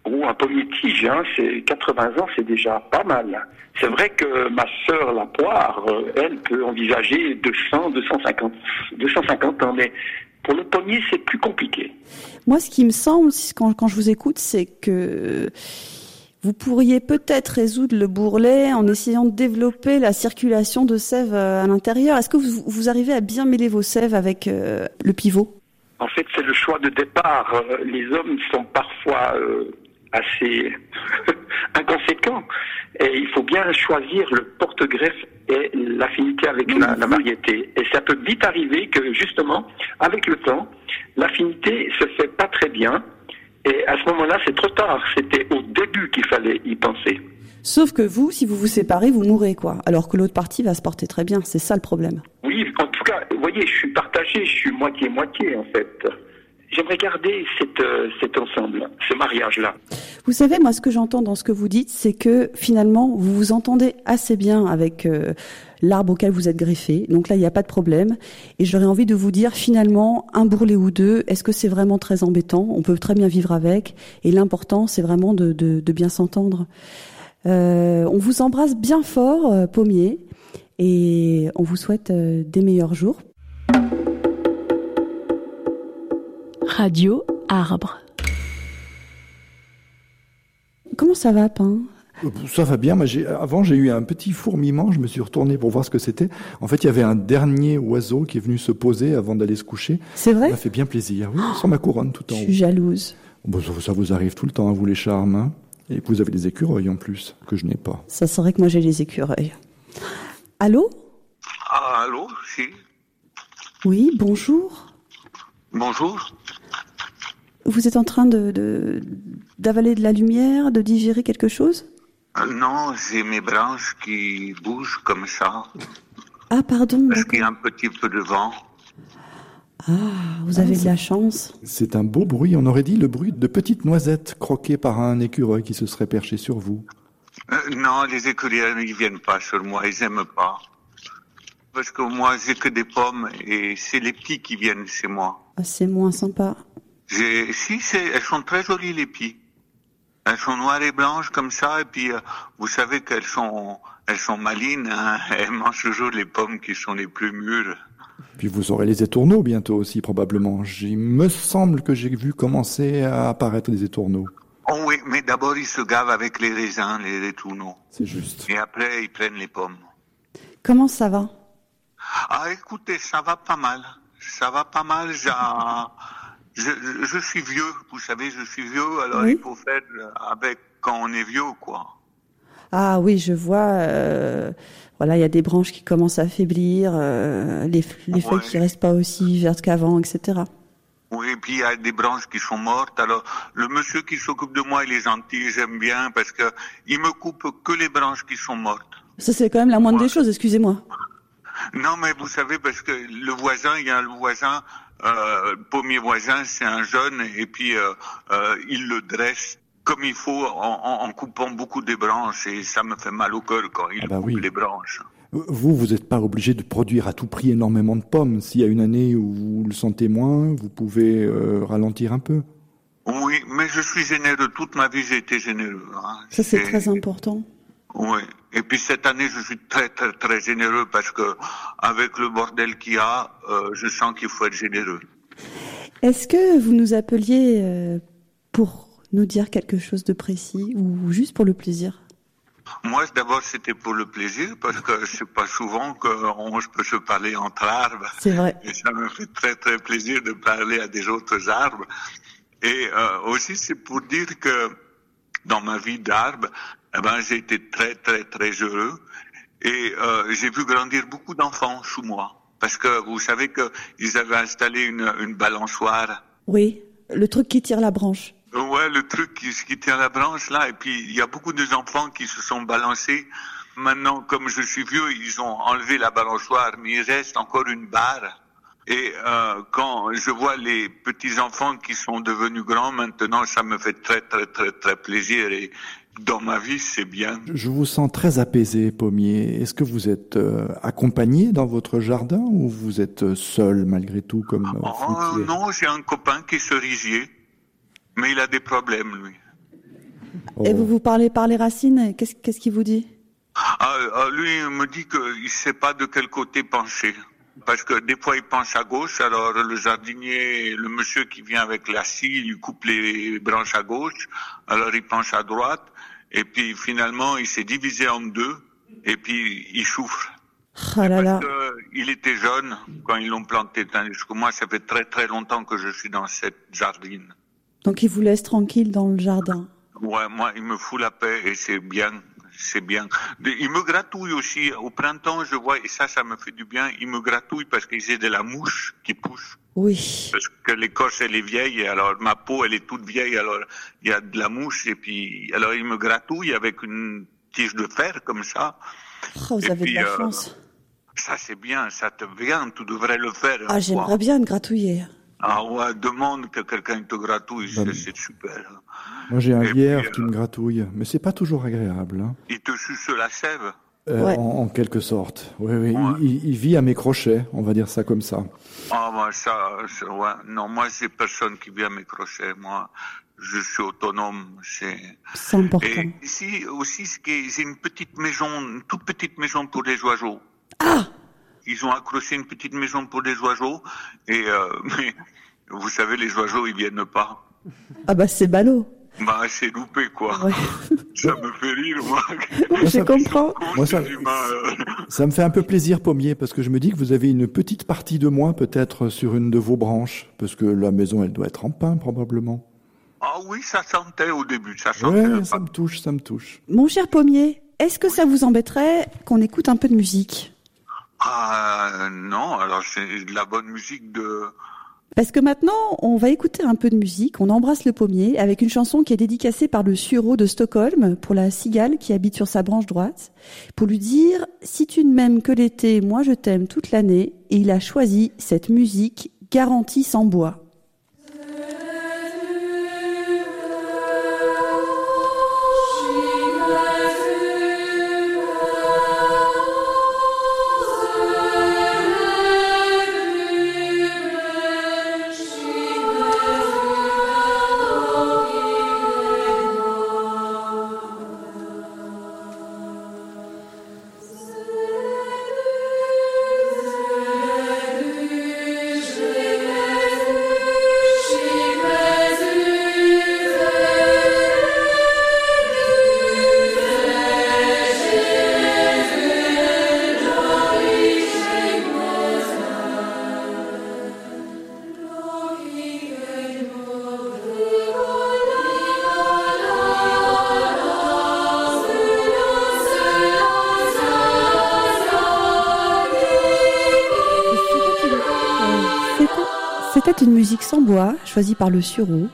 Ou un pommier tige, hein, c'est 80 ans, c'est déjà pas mal. C'est vrai que ma sœur, la poire, euh, elle peut envisager 200, 250, 250 ans, mais pour le pommier, c'est plus compliqué. Moi, ce qui me semble, quand, quand je vous écoute, c'est que vous pourriez peut-être résoudre le bourrelet en essayant de développer la circulation de sève euh, à l'intérieur. Est-ce que vous, arrivez à bien mêler vos sèves avec euh, le pivot? En fait, c'est le choix de départ. Euh, les hommes sont parfois assez inconséquents et il faut bien choisir le porte-greffe et l'affinité avec la, la, variété. Et ça peut vite arriver que justement, avec le temps, l'affinité se fait pas très bien et à ce moment-là, c'est trop tard. C'était au début qu'il fallait y penser. Sauf que vous, si vous vous séparez, vous mourrez, quoi. Alors que l'autre partie va se porter très bien. C'est ça le problème. Oui, en tout cas, vous voyez, je suis partagé, je suis moitié-moitié, en fait. J'aimerais garder cette, euh, cet ensemble, ce mariage-là. Vous savez, moi, ce que j'entends dans ce que vous dites, c'est que finalement, vous vous entendez assez bien avec euh, l'arbre auquel vous êtes greffé. Donc là, il n'y a pas de problème. Et j'aurais envie de vous dire, finalement, un bourrelet ou deux, est-ce que c'est vraiment très embêtant? On peut très bien vivre avec. Et l'important, c'est vraiment de, de, de bien s'entendre. Euh, on vous embrasse bien fort, euh, Pommier, et on vous souhaite euh, des meilleurs jours. Radio Arbre. Comment ça va, Pain ça va bien. avant, j'ai eu un petit fourmillement. Je me suis retourné pour voir ce que c'était. En fait, il y avait un dernier oiseau qui est venu se poser avant d'aller se coucher. C'est vrai Ça m'a fait bien plaisir. Oui, sur ma couronne tout en haut. Je suis jalouse. Bon, ça, vous arrive tout le temps, à vous les charmes. Hein Et vous avez des écureuils en plus, que je n'ai pas. Ça serait que moi j'ai les écureuils. Allô? Ah, Allô, si. Oui, bonjour. Bonjour. Vous êtes en train de d'avaler de la lumière, de digérer quelque chose? euh, non, j'ai mes branches qui bougent comme ça. Ah, pardon. Parce qu'il y a un petit peu de vent. Ah, vous avez de la chance. C'est un beau bruit. On aurait dit le bruit de petites noisettes croquées par un écureuil qui se serait perché sur vous. Euh, non, les écureuils, ils viennent pas sur moi. Ils aiment pas. Parce que moi, j'ai que des pommes et c'est les petits qui viennent chez moi. Ah, c'est moins sympa. Si, elles sont très jolies, les petits. Elles sont noires et blanches comme ça, et puis euh, vous savez qu'elles sont, elles sont malines. Hein. elles mangent toujours les pommes qui sont les plus mûres. Puis vous aurez les étourneaux bientôt aussi probablement. Il me semble que j'ai vu commencer à apparaître des étourneaux. Oh oui, mais d'abord ils se gavent avec les raisins, les étourneaux. C'est juste. Et après ils prennent les pommes. Comment ça va? Ah écoutez, ça va pas mal. Ça va pas mal. J'ai je, je, suis vieux, vous savez, je suis vieux, alors il faut faire avec quand on est vieux, quoi. Ah oui, je vois. Euh, voilà, il y a des branches qui commencent à faiblir, euh, les, les feuilles qui restent pas aussi vertes qu'avant, etc. Oui, et puis il y a des branches qui sont mortes. Alors le monsieur qui s'occupe de moi, il est gentil, j'aime bien parce que il me coupe que les branches qui sont mortes. Ça c'est quand même la moindre des choses, excusez-moi. Non, mais vous savez parce que le voisin, il y a le voisin euh, pommier voisin, c'est un jeune, et puis euh, euh, il le dresse comme il faut en, en, coupant beaucoup des branches, et ça me fait mal au cœur quand il ah bah coupe les branches. Vous, vous n'êtes pas obligé de produire à tout prix énormément de pommes. S'il y a une année où vous le sentez moins, vous pouvez euh, ralentir un peu. Oui, mais je suis généreux. Toute ma vie, j'ai été généreux. Hein. Ça, c'est très important. Oui. Et puis cette année, je suis très très très généreux parce que avec le bordel qu'il y a, euh, je sens qu'il faut être généreux. Est-ce que vous nous appeliez euh, pour nous dire quelque chose de précis ou juste pour le plaisir? Moi, d'abord, c'était pour le plaisir, parce que c'est pas souvent qu'on peut se parler entre arbres. C'est vrai. Et ça me fait très, très plaisir de parler à des autres arbres. Et euh, aussi, c'est pour dire que dans ma vie d'arbre, eh ben, j'ai été très, très, très heureux. Et euh, j'ai vu grandir beaucoup d'enfants sous moi. Parce que vous savez qu'ils avaient installé une, une balançoire. Oui, le truc qui tire la branche. Ouais, le truc qui, qui tire la branche là. Et puis il y a beaucoup d'enfants qui se sont balancés. Maintenant, comme je suis vieux, ils ont enlevé la balançoire, mais il reste encore une barre. Et euh, quand je vois les petits enfants qui sont devenus grands maintenant, ça me fait très très très très plaisir et dans ma vie c'est bien. Je vous sens très apaisé, Pommier. Est-ce que vous êtes euh, accompagné dans votre jardin ou vous êtes seul malgré tout comme euh, Oh, non, j'ai un copain qui est cerisier, mais il a des problèmes lui. Et vous vous parlez par les racines? Qu'est-ce qu'il vous dit? Ah, ah, lui il me dit qu'il sait pas de quel côté pencher. Parce que des fois il penche à gauche, alors le jardinier, le monsieur qui vient avec la scie, il lui coupe les branches à gauche, alors il penche à droite, et puis finalement il s'est divisé en deux, et puis il souffre. Oh là là. Il était jeune quand ils l'ont planté, tandis que moi ça fait très très longtemps que je suis dans cette jardine. Donc il vous laisse tranquille dans le jardin. Ouais, moi, il me fout la paix et c'est bien, c'est bien. Il me gratouille aussi. Au printemps, je vois, et ça, ça me fait du bien, il me gratouille parce qu'il j'ai de la mouche qui pousse. Oui. Parce que l'écorce, elle est vieille, et alors ma peau, elle est toute vieille, alors il y a de la mouche, et puis, alors il me gratouille avec une tige de fer, comme ça. Oh, vous Et avez puis, de la euh, chance. Ça, c'est bien, ça te vient, tu devrais le faire. Ah, hein, j'aimerais bien te gratouiller. Ah ouais, demande que quelqu'un te gratouille, c'est- c'est super. Moi, j'ai un Et puis, lierre euh, qui me gratouille, mais c'est pas toujours agréable. hein. Il te suce la sève. Euh, Ouais. en, en quelque sorte. Oui, oui. Il, il- il vit à mes crochets, on va dire ça comme ça. Ah, moi, ça, ça, ouais. Non, moi, j'ai personne qui vient me crocher. Moi, je suis autonome. C'est C'est important. Et ici aussi, ce qui est- j'ai une petite maison, une toute petite maison pour les oiseaux. Ah Ils ont accroché une petite maison pour les oiseaux, et euh, mais vous savez, les oiseaux, ils viennent pas. Ah bah c'est ballot. Bah, c'est loupé, quoi. Ouais. Ça me fait rire, moi. Je comprends. Moi, ça, ça me fait un peu plaisir, Pommier, parce que je me dis que vous avez une petite partie de moi, peut-être, sur une de vos branches, parce que la maison, elle doit être en pain, probablement. Ah oui, ça sentait au début, ça sentait. Ouais, ça me touche, ça me touche. Mon cher Pommier, est-ce que ça vous embêterait qu'on écoute un peu de musique? Ah non, alors c'est de la bonne musique de... Parce que maintenant, on va écouter un peu de musique. On embrasse le pommier avec une chanson qui est dédicacée par le sureau de Stockholm pour la cigale qui habite sur sa branche droite, pour lui dire si tu ne m'aimes que l'été, moi je t'aime toute l'année. Et il a choisi cette musique garantie sans bois. Bois, choisie par le sureau.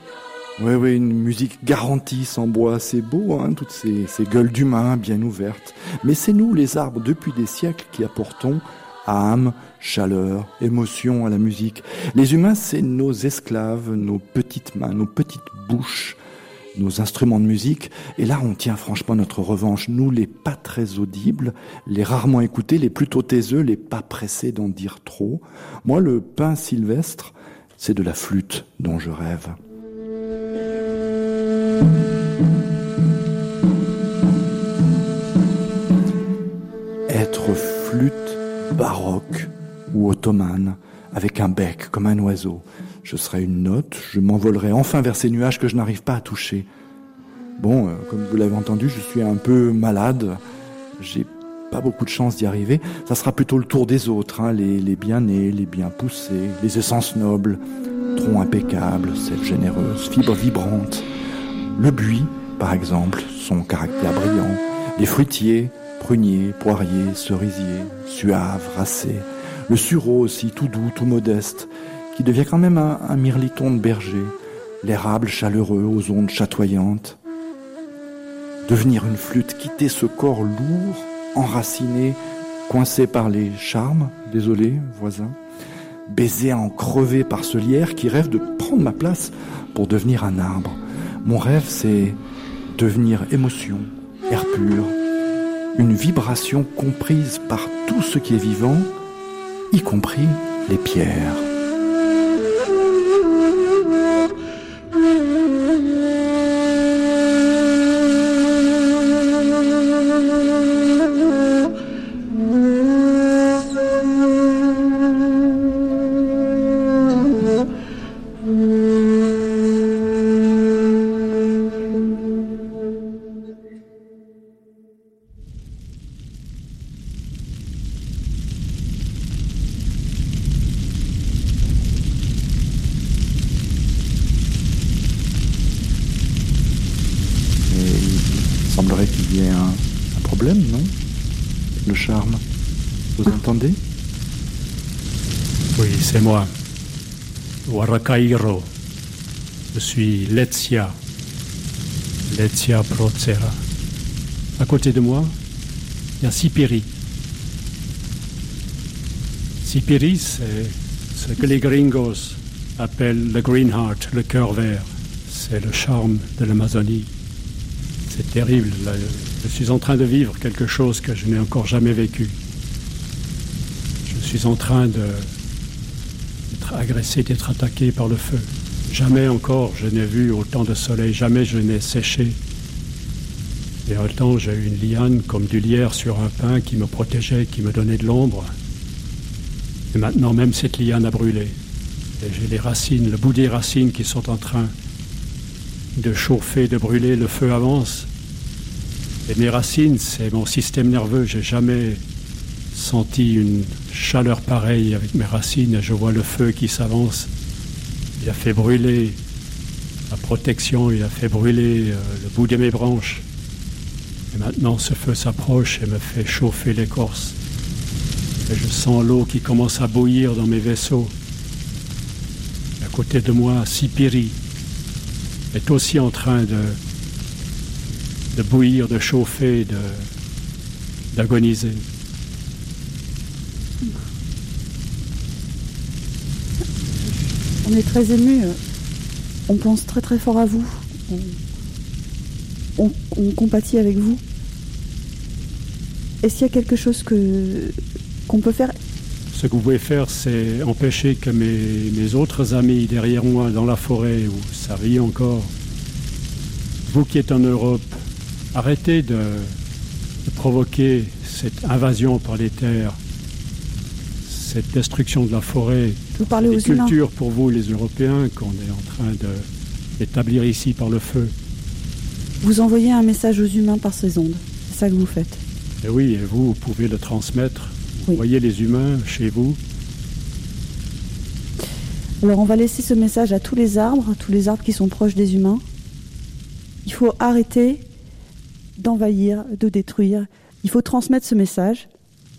Oui, oui, une musique garantie sans bois, c'est beau, hein, toutes ces, ces gueules d'humains bien ouvertes. Mais c'est nous, les arbres, depuis des siècles, qui apportons âme, chaleur, émotion à la musique. Les humains, c'est nos esclaves, nos petites mains, nos petites bouches, nos instruments de musique. Et là, on tient franchement notre revanche. Nous, les pas très audibles, les rarement écoutés, les plutôt taiseux, les pas pressés d'en dire trop. Moi, le pain sylvestre, c'est de la flûte dont je rêve. Être flûte baroque ou ottomane, avec un bec comme un oiseau. Je serais une note, je m'envolerais enfin vers ces nuages que je n'arrive pas à toucher. Bon, euh, comme vous l'avez entendu, je suis un peu malade. Pas beaucoup de chance d'y arriver. Ça sera plutôt le tour des autres, hein, les, les bien nés, les bien poussés, les essences nobles, tronc impeccable, sève généreuse, fibres vibrantes. Le buis, par exemple, son caractère brillant. Les fruitiers, pruniers, poiriers, cerisiers, suaves, racés. Le sureau aussi, tout doux, tout modeste, qui devient quand même un, un mirliton de berger. L'érable chaleureux aux ondes chatoyantes. Devenir une flûte, quitter ce corps lourd, enraciné, coincé par les charmes, désolé, voisin, baisé à en crever par ce lierre qui rêve de prendre ma place pour devenir un arbre. Mon rêve, c'est devenir émotion, air pur, une vibration comprise par tout ce qui est vivant, y compris les pierres. Cairo. Je suis Letzia, Letzia Procera. À côté de moi, il y a Sipiri. Sipiri, c'est ce que les gringos appellent le green heart, le cœur vert. C'est le charme de l'Amazonie. C'est terrible. Je suis en train de vivre quelque chose que je n'ai encore jamais vécu. Je suis en train de agressé, d'être attaqué par le feu. Jamais encore je n'ai vu autant de soleil, jamais je n'ai séché. Et autant j'ai eu une liane comme du lierre sur un pin qui me protégeait, qui me donnait de l'ombre. Et maintenant même cette liane a brûlé. Et j'ai les racines, le bout des racines qui sont en train de chauffer, de brûler, le feu avance. Et mes racines, c'est mon système nerveux. J'ai jamais senti une chaleur pareille avec mes racines et je vois le feu qui s'avance. Il a fait brûler la protection, il a fait brûler euh, le bout de mes branches. Et maintenant ce feu s'approche et me fait chauffer l'écorce. Et je sens l'eau qui commence à bouillir dans mes vaisseaux. à côté de moi, Sipiri est aussi en train de, de bouillir, de chauffer, d'agoniser. On est très ému. On pense très très fort à vous. On, compatit avec vous. Est-ce qu'il y a quelque chose que qu'on peut faire? Ce que vous pouvez faire, c'est empêcher que mes, autres amis derrière moi dans la forêt, où ça rit encore, vous qui êtes en Europe, arrêtez de provoquer cette invasion par les terres cette destruction de la forêt, vous parlez les cultures pour vous, les Européens, qu'on est en train d'établir ici par le feu. Vous envoyez un message aux humains par ces ondes. C'est ça que vous faites. Et oui, et vous, vous pouvez le transmettre. Vous voyez les humains chez vous. Alors on va laisser ce message à tous les arbres, à tous les arbres qui sont proches des humains. Il faut arrêter d'envahir, de détruire. Il faut transmettre ce message.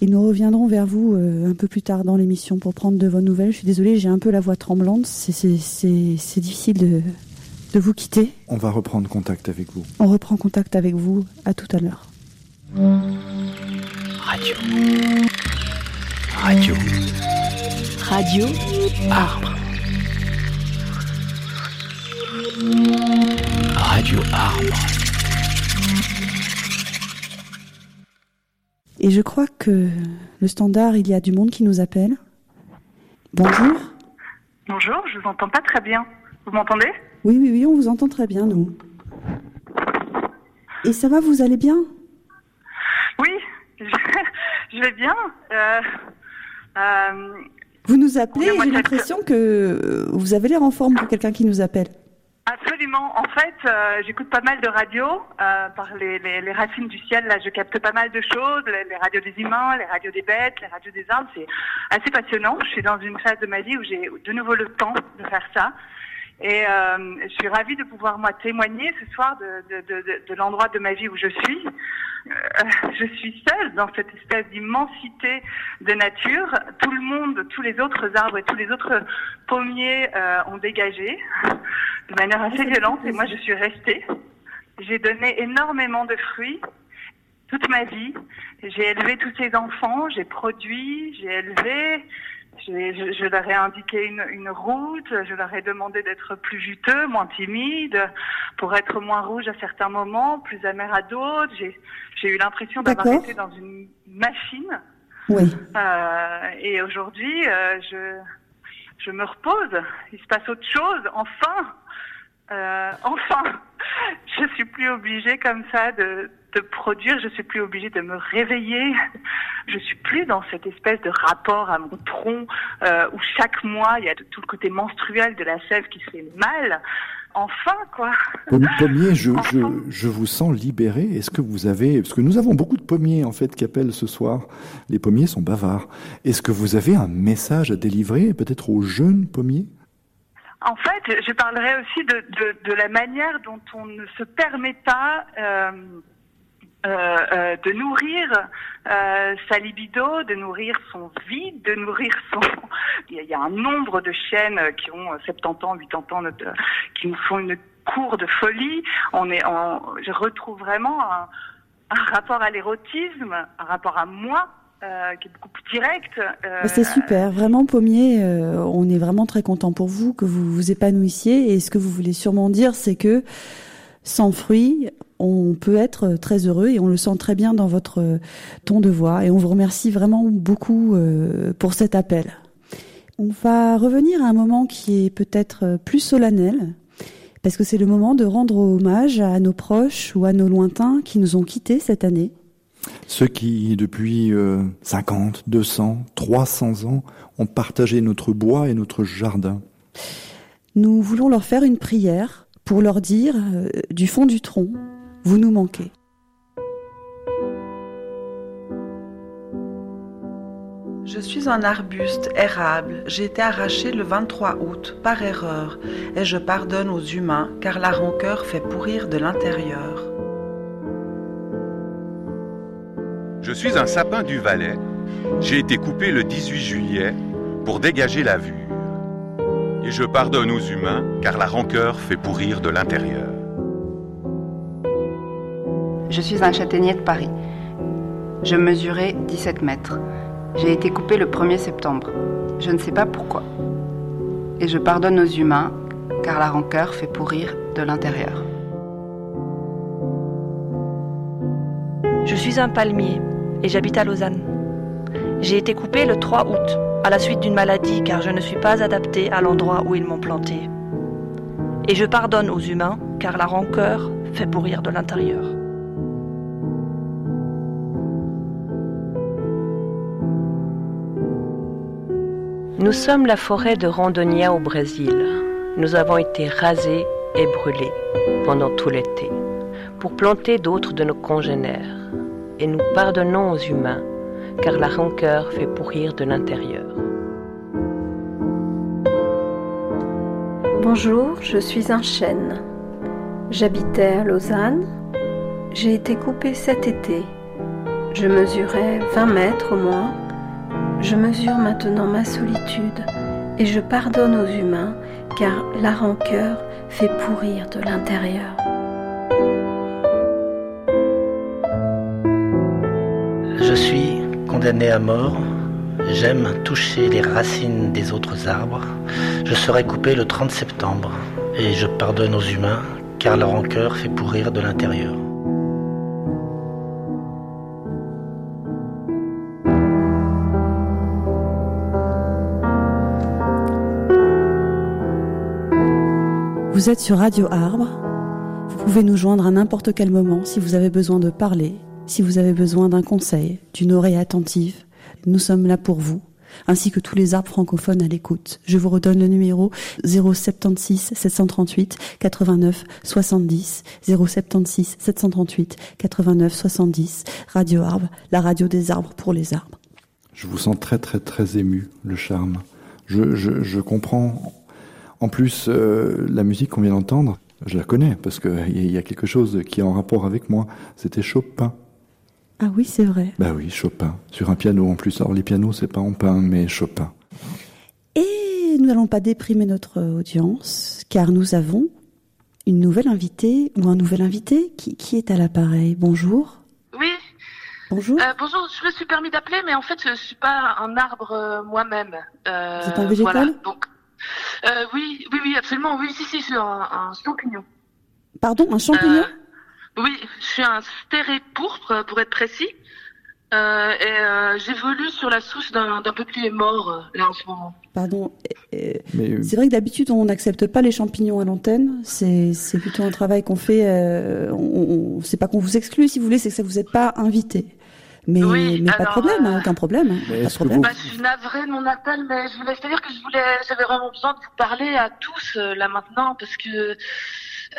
Et nous reviendrons vers vous euh, un peu plus tard dans l'émission pour prendre de vos nouvelles. Je suis désolée, j'ai un peu la voix tremblante. C'est difficile de, de vous quitter. On va reprendre contact avec vous. On reprend contact avec vous. À tout à l'heure. Radio. Radio. Radio. Arbre. Radio Arbre. Et je crois que le standard, il y a du monde qui nous appelle. Bonjour. Bonjour, je vous entends pas très bien. Vous m'entendez? Oui, oui, oui, on vous entend très bien, nous. Et ça va, vous allez bien? Oui, je, vais bien. Euh, euh, vous nous appelez, j'ai l'impression que vous avez l'air en forme pour quelqu'un qui nous appelle. Absolument. En fait, euh, j'écoute pas mal de radios euh, par les, les, les, racines du ciel. Là, je capte pas mal de choses. Les, radios des humains, les radios des bêtes, les radios des arbres. C'est assez passionnant. Je suis dans une phase de ma vie où j'ai de nouveau le temps de faire ça. Et euh, je suis ravie de pouvoir moi témoigner ce soir de, de, de, de l'endroit de ma vie où je suis. Euh, je suis seule dans cette espèce d'immensité de nature. Tout le monde, tous les autres arbres et tous les autres pommiers euh, ont dégagé de manière assez violente et moi je suis restée. J'ai donné énormément de fruits toute ma vie. J'ai élevé tous ces enfants, j'ai produit, j'ai élevé, je, je, leur ai indiqué une, une, route, je leur ai demandé d'être plus juteux, moins timide, pour être moins rouge à certains moments, plus amer à d'autres. J'ai eu l'impression d'avoir été dans une machine. Oui. Euh, et aujourd'hui, euh, je, je me repose. Il se passe autre chose. Enfin, euh, enfin, je suis plus obligée comme ça de, de produire. Je suis plus obligée de me réveiller. Je suis plus dans cette espèce de rapport à mon tronc euh, où chaque mois il y a tout le côté menstruel de la sève qui fait mal. Enfin, quoi. Pommier, je, je, je, vous sens libéré. Est-ce que vous avez, parce que nous avons beaucoup de pommiers en fait qui appellent ce soir. Les pommiers sont bavards. Est-ce que vous avez un message à délivrer, peut-être aux jeunes pommiers? En fait, je parlerai aussi de, de, de, la manière dont on ne se permet pas. Euh, euh, euh, de nourrir euh, sa libido, de nourrir son vide, de nourrir son... Il y a un nombre de chaînes qui ont 70 ans, 80 ans, qui nous font une cour de folie. On est, je retrouve vraiment un, rapport à l'érotisme, un rapport à moi qui est beaucoup plus direct. Euh, c'est super, vraiment Pommier, on est vraiment très content pour vous que vous vous épanouissiez et ce que vous voulez sûrement dire c'est que sans fruits, on peut être très heureux et on le sent très bien dans votre ton de voix et on vous remercie vraiment beaucoup euh, pour cet appel. On va revenir à un moment qui est peut-être plus solennel parce que c'est le moment de rendre hommage à nos proches ou à nos lointains qui nous ont quittés cette année. Ceux qui, depuis 50, 200, 300 ans, ont partagé notre bois et notre jardin. Nous voulons leur faire une prière pour leur dire, euh, du fond du tronc, vous nous manquez. Je suis un arbuste érable. J'ai été arraché le 23 août par erreur et je pardonne aux humains car la rancœur fait pourrir de l'intérieur. Je suis un sapin du Valais. J'ai été coupé le 18 juillet pour dégager la vue. Et je pardonne aux humains car la rancœur fait pourrir de l'intérieur. Je suis un châtaignier de Paris. Je mesurais 17 mètres. J'ai été coupé le 1er septembre. Je ne sais pas pourquoi. Et je pardonne aux humains, car la rancœur fait pourrir de l'intérieur. Je suis un palmier et j'habite à Lausanne. J'ai été coupé le 3 août à la suite d'une maladie car je ne suis pas adapté à l'endroit où ils m'ont planté. Et je pardonne aux humains car la rancœur fait pourrir de l'intérieur. Nous sommes la forêt de Rondônia au Brésil. Nous avons été rasés et brûlés pendant tout l'été pour planter d'autres de nos congénères. Et nous pardonnons aux humains car la rancœur fait pourrir de l'intérieur. Bonjour, je suis un chêne. J'habitais à Lausanne. J'ai été coupé cet été. Je mesurais 20 mètres au moins je mesure maintenant ma solitude et je pardonne aux humains car la rancœur fait pourrir de l'intérieur. Je suis condamné à mort. J'aime toucher les racines des autres arbres. Je serai coupé le 30 septembre et je pardonne aux humains car la rancœur fait pourrir de l'intérieur. Vous êtes sur Radio Arbre. Vous pouvez nous joindre à n'importe quel moment si vous avez besoin de parler, si vous avez besoin d'un conseil, d'une oreille attentive. Nous sommes là pour vous, ainsi que tous les arbres francophones à l'écoute. Je vous redonne le numéro 076 738 89 70 076 738 89 70 Radio Arbre, la radio des arbres pour les arbres. Je vous sens très très très ému, le charme. Je, je, je comprends en plus, euh, la musique qu'on vient d'entendre, je la connais parce qu'il y a quelque chose qui est en rapport avec moi. C'était Chopin. Ah oui, c'est vrai. Bah oui, Chopin. Sur un piano en plus. Alors les pianos, c'est pas en pain, mais Chopin. Et nous n'allons pas déprimer notre audience, car nous avons une nouvelle invitée ou un nouvel invité qui, qui est à l'appareil. Bonjour. Oui, Bonjour. Euh, bonjour, je me suis permis d'appeler, mais en fait, je suis pas un arbre euh, moi-même. Euh, Vous êtes un végétal? voilà, donc, euh, oui, oui, oui, absolument. Oui, si, si, je suis un, un champignon. Pardon, un champignon? Oui, je suis un stéré pourpre, pour être précis. Euh, et euh, j'évolue sur la souche d'un d'un peuplier mort, euh, là, en ce moment. Pardon. euh, Mais, euh, C'est vrai que d'habitude, on n'accepte pas les champignons à l'antenne. C'est c'est plutôt un travail qu'on fait. Euh, on, on- c'est pas qu'on vous exclut, si vous voulez, c'est que ça vous êtes pas invité. Mais, Oui, mais pas de problème, euh, hein, aucun problème. hein, Mais pas de problème. Bah, je suis navrée de mon appel, mais je voulais c'est-à-dire que je voulais, j'avais vraiment besoin de vous parler à tous euh, là maintenant parce que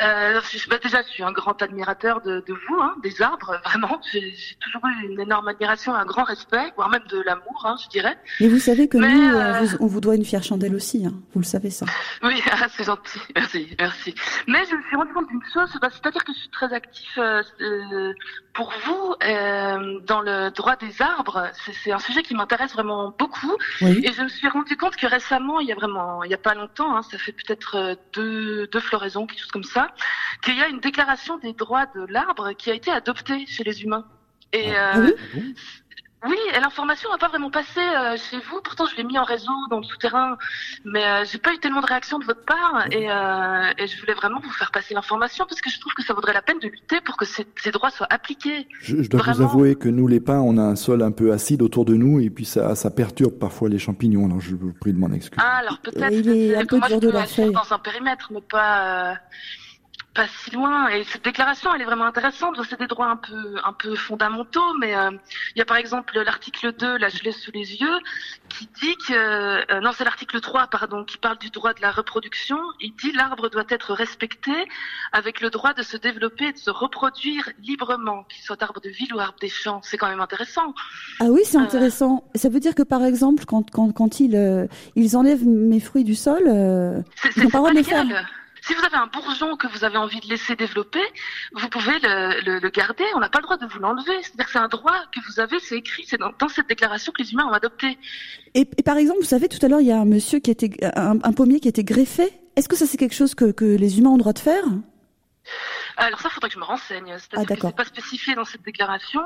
euh, bah, déjà je suis un grand admirateur de, de vous, hein, des arbres, vraiment. J'ai toujours eu une énorme admiration, un grand respect, voire même de l'amour, hein, je dirais. Mais vous savez que Mais, nous, euh, on, vous, on vous doit une fière chandelle aussi. hein. Vous le savez ça. Oui, ah, c'est gentil, merci, merci. Mais je me suis rendu compte d'une chose, bah, c'est-à-dire que je suis très actif euh, euh, pour vous euh, dans le droit des arbres. C'est- un sujet qui m'intéresse vraiment beaucoup. Oui. Et je me suis rendu compte que récemment, il y a vraiment, il y a pas longtemps, ça fait peut-être euh, deux, deux floraisons, quelque chose comme ça, qu'il y a une déclaration des droits de l'arbre qui a été adoptée chez les humains. Et Ah euh, oui oui, et l'information n'a pas vraiment passé euh, chez vous. Pourtant, je l'ai mis en réseau dans le souterrain, mais euh, j'ai pas eu tellement de réactions de votre part. Et, euh, et je voulais vraiment vous faire passer l'information parce que je trouve que ça vaudrait la peine de lutter pour que ces, ces droits soient appliqués. je, je dois vous avouer que nous, les pins, on a un sol un peu acide autour de nous et puis ça, ça perturbe parfois les champignons. Alors je vous prie de m'en excuser. Ah, alors peut-être. Euh, il est un que peu dur de la dans un périmètre, mais pas. Pas si loin. Et cette déclaration, elle est vraiment intéressante. C'est des droits un peu, un peu fondamentaux, mais euh, il y a par exemple l'article 2, là je l'ai sous les yeux, qui dit que, euh, non c'est l'article 3, pardon, qui parle du droit de la reproduction. Il dit l'arbre doit être respecté avec le droit de se développer et de se reproduire librement, qu'il soit arbre de ville ou arbre des champs. C'est quand même intéressant. Ah oui, c'est Euh. intéressant. Ça veut dire que par exemple, quand, quand, quand ils, ils enlèvent mes fruits du sol, C'est ils n'ont pas le droit de le faire. Si vous avez un bourgeon que vous avez envie de laisser développer, vous pouvez le, garder. On n'a pas le droit de vous l'enlever. C'est-à-dire que c'est un droit que vous avez, c'est écrit, c'est dans, cette déclaration que les humains ont adopté. Et, par exemple, vous savez, tout à l'heure, il y a un monsieur qui était, un, pommier qui était greffé. Est-ce que ça, c'est quelque chose que les humains ont le droit de faire? Alors ça, faudrait que je me renseigne. Ah, C'est-à-dire que d'accord. c'est pas spécifié dans cette déclaration.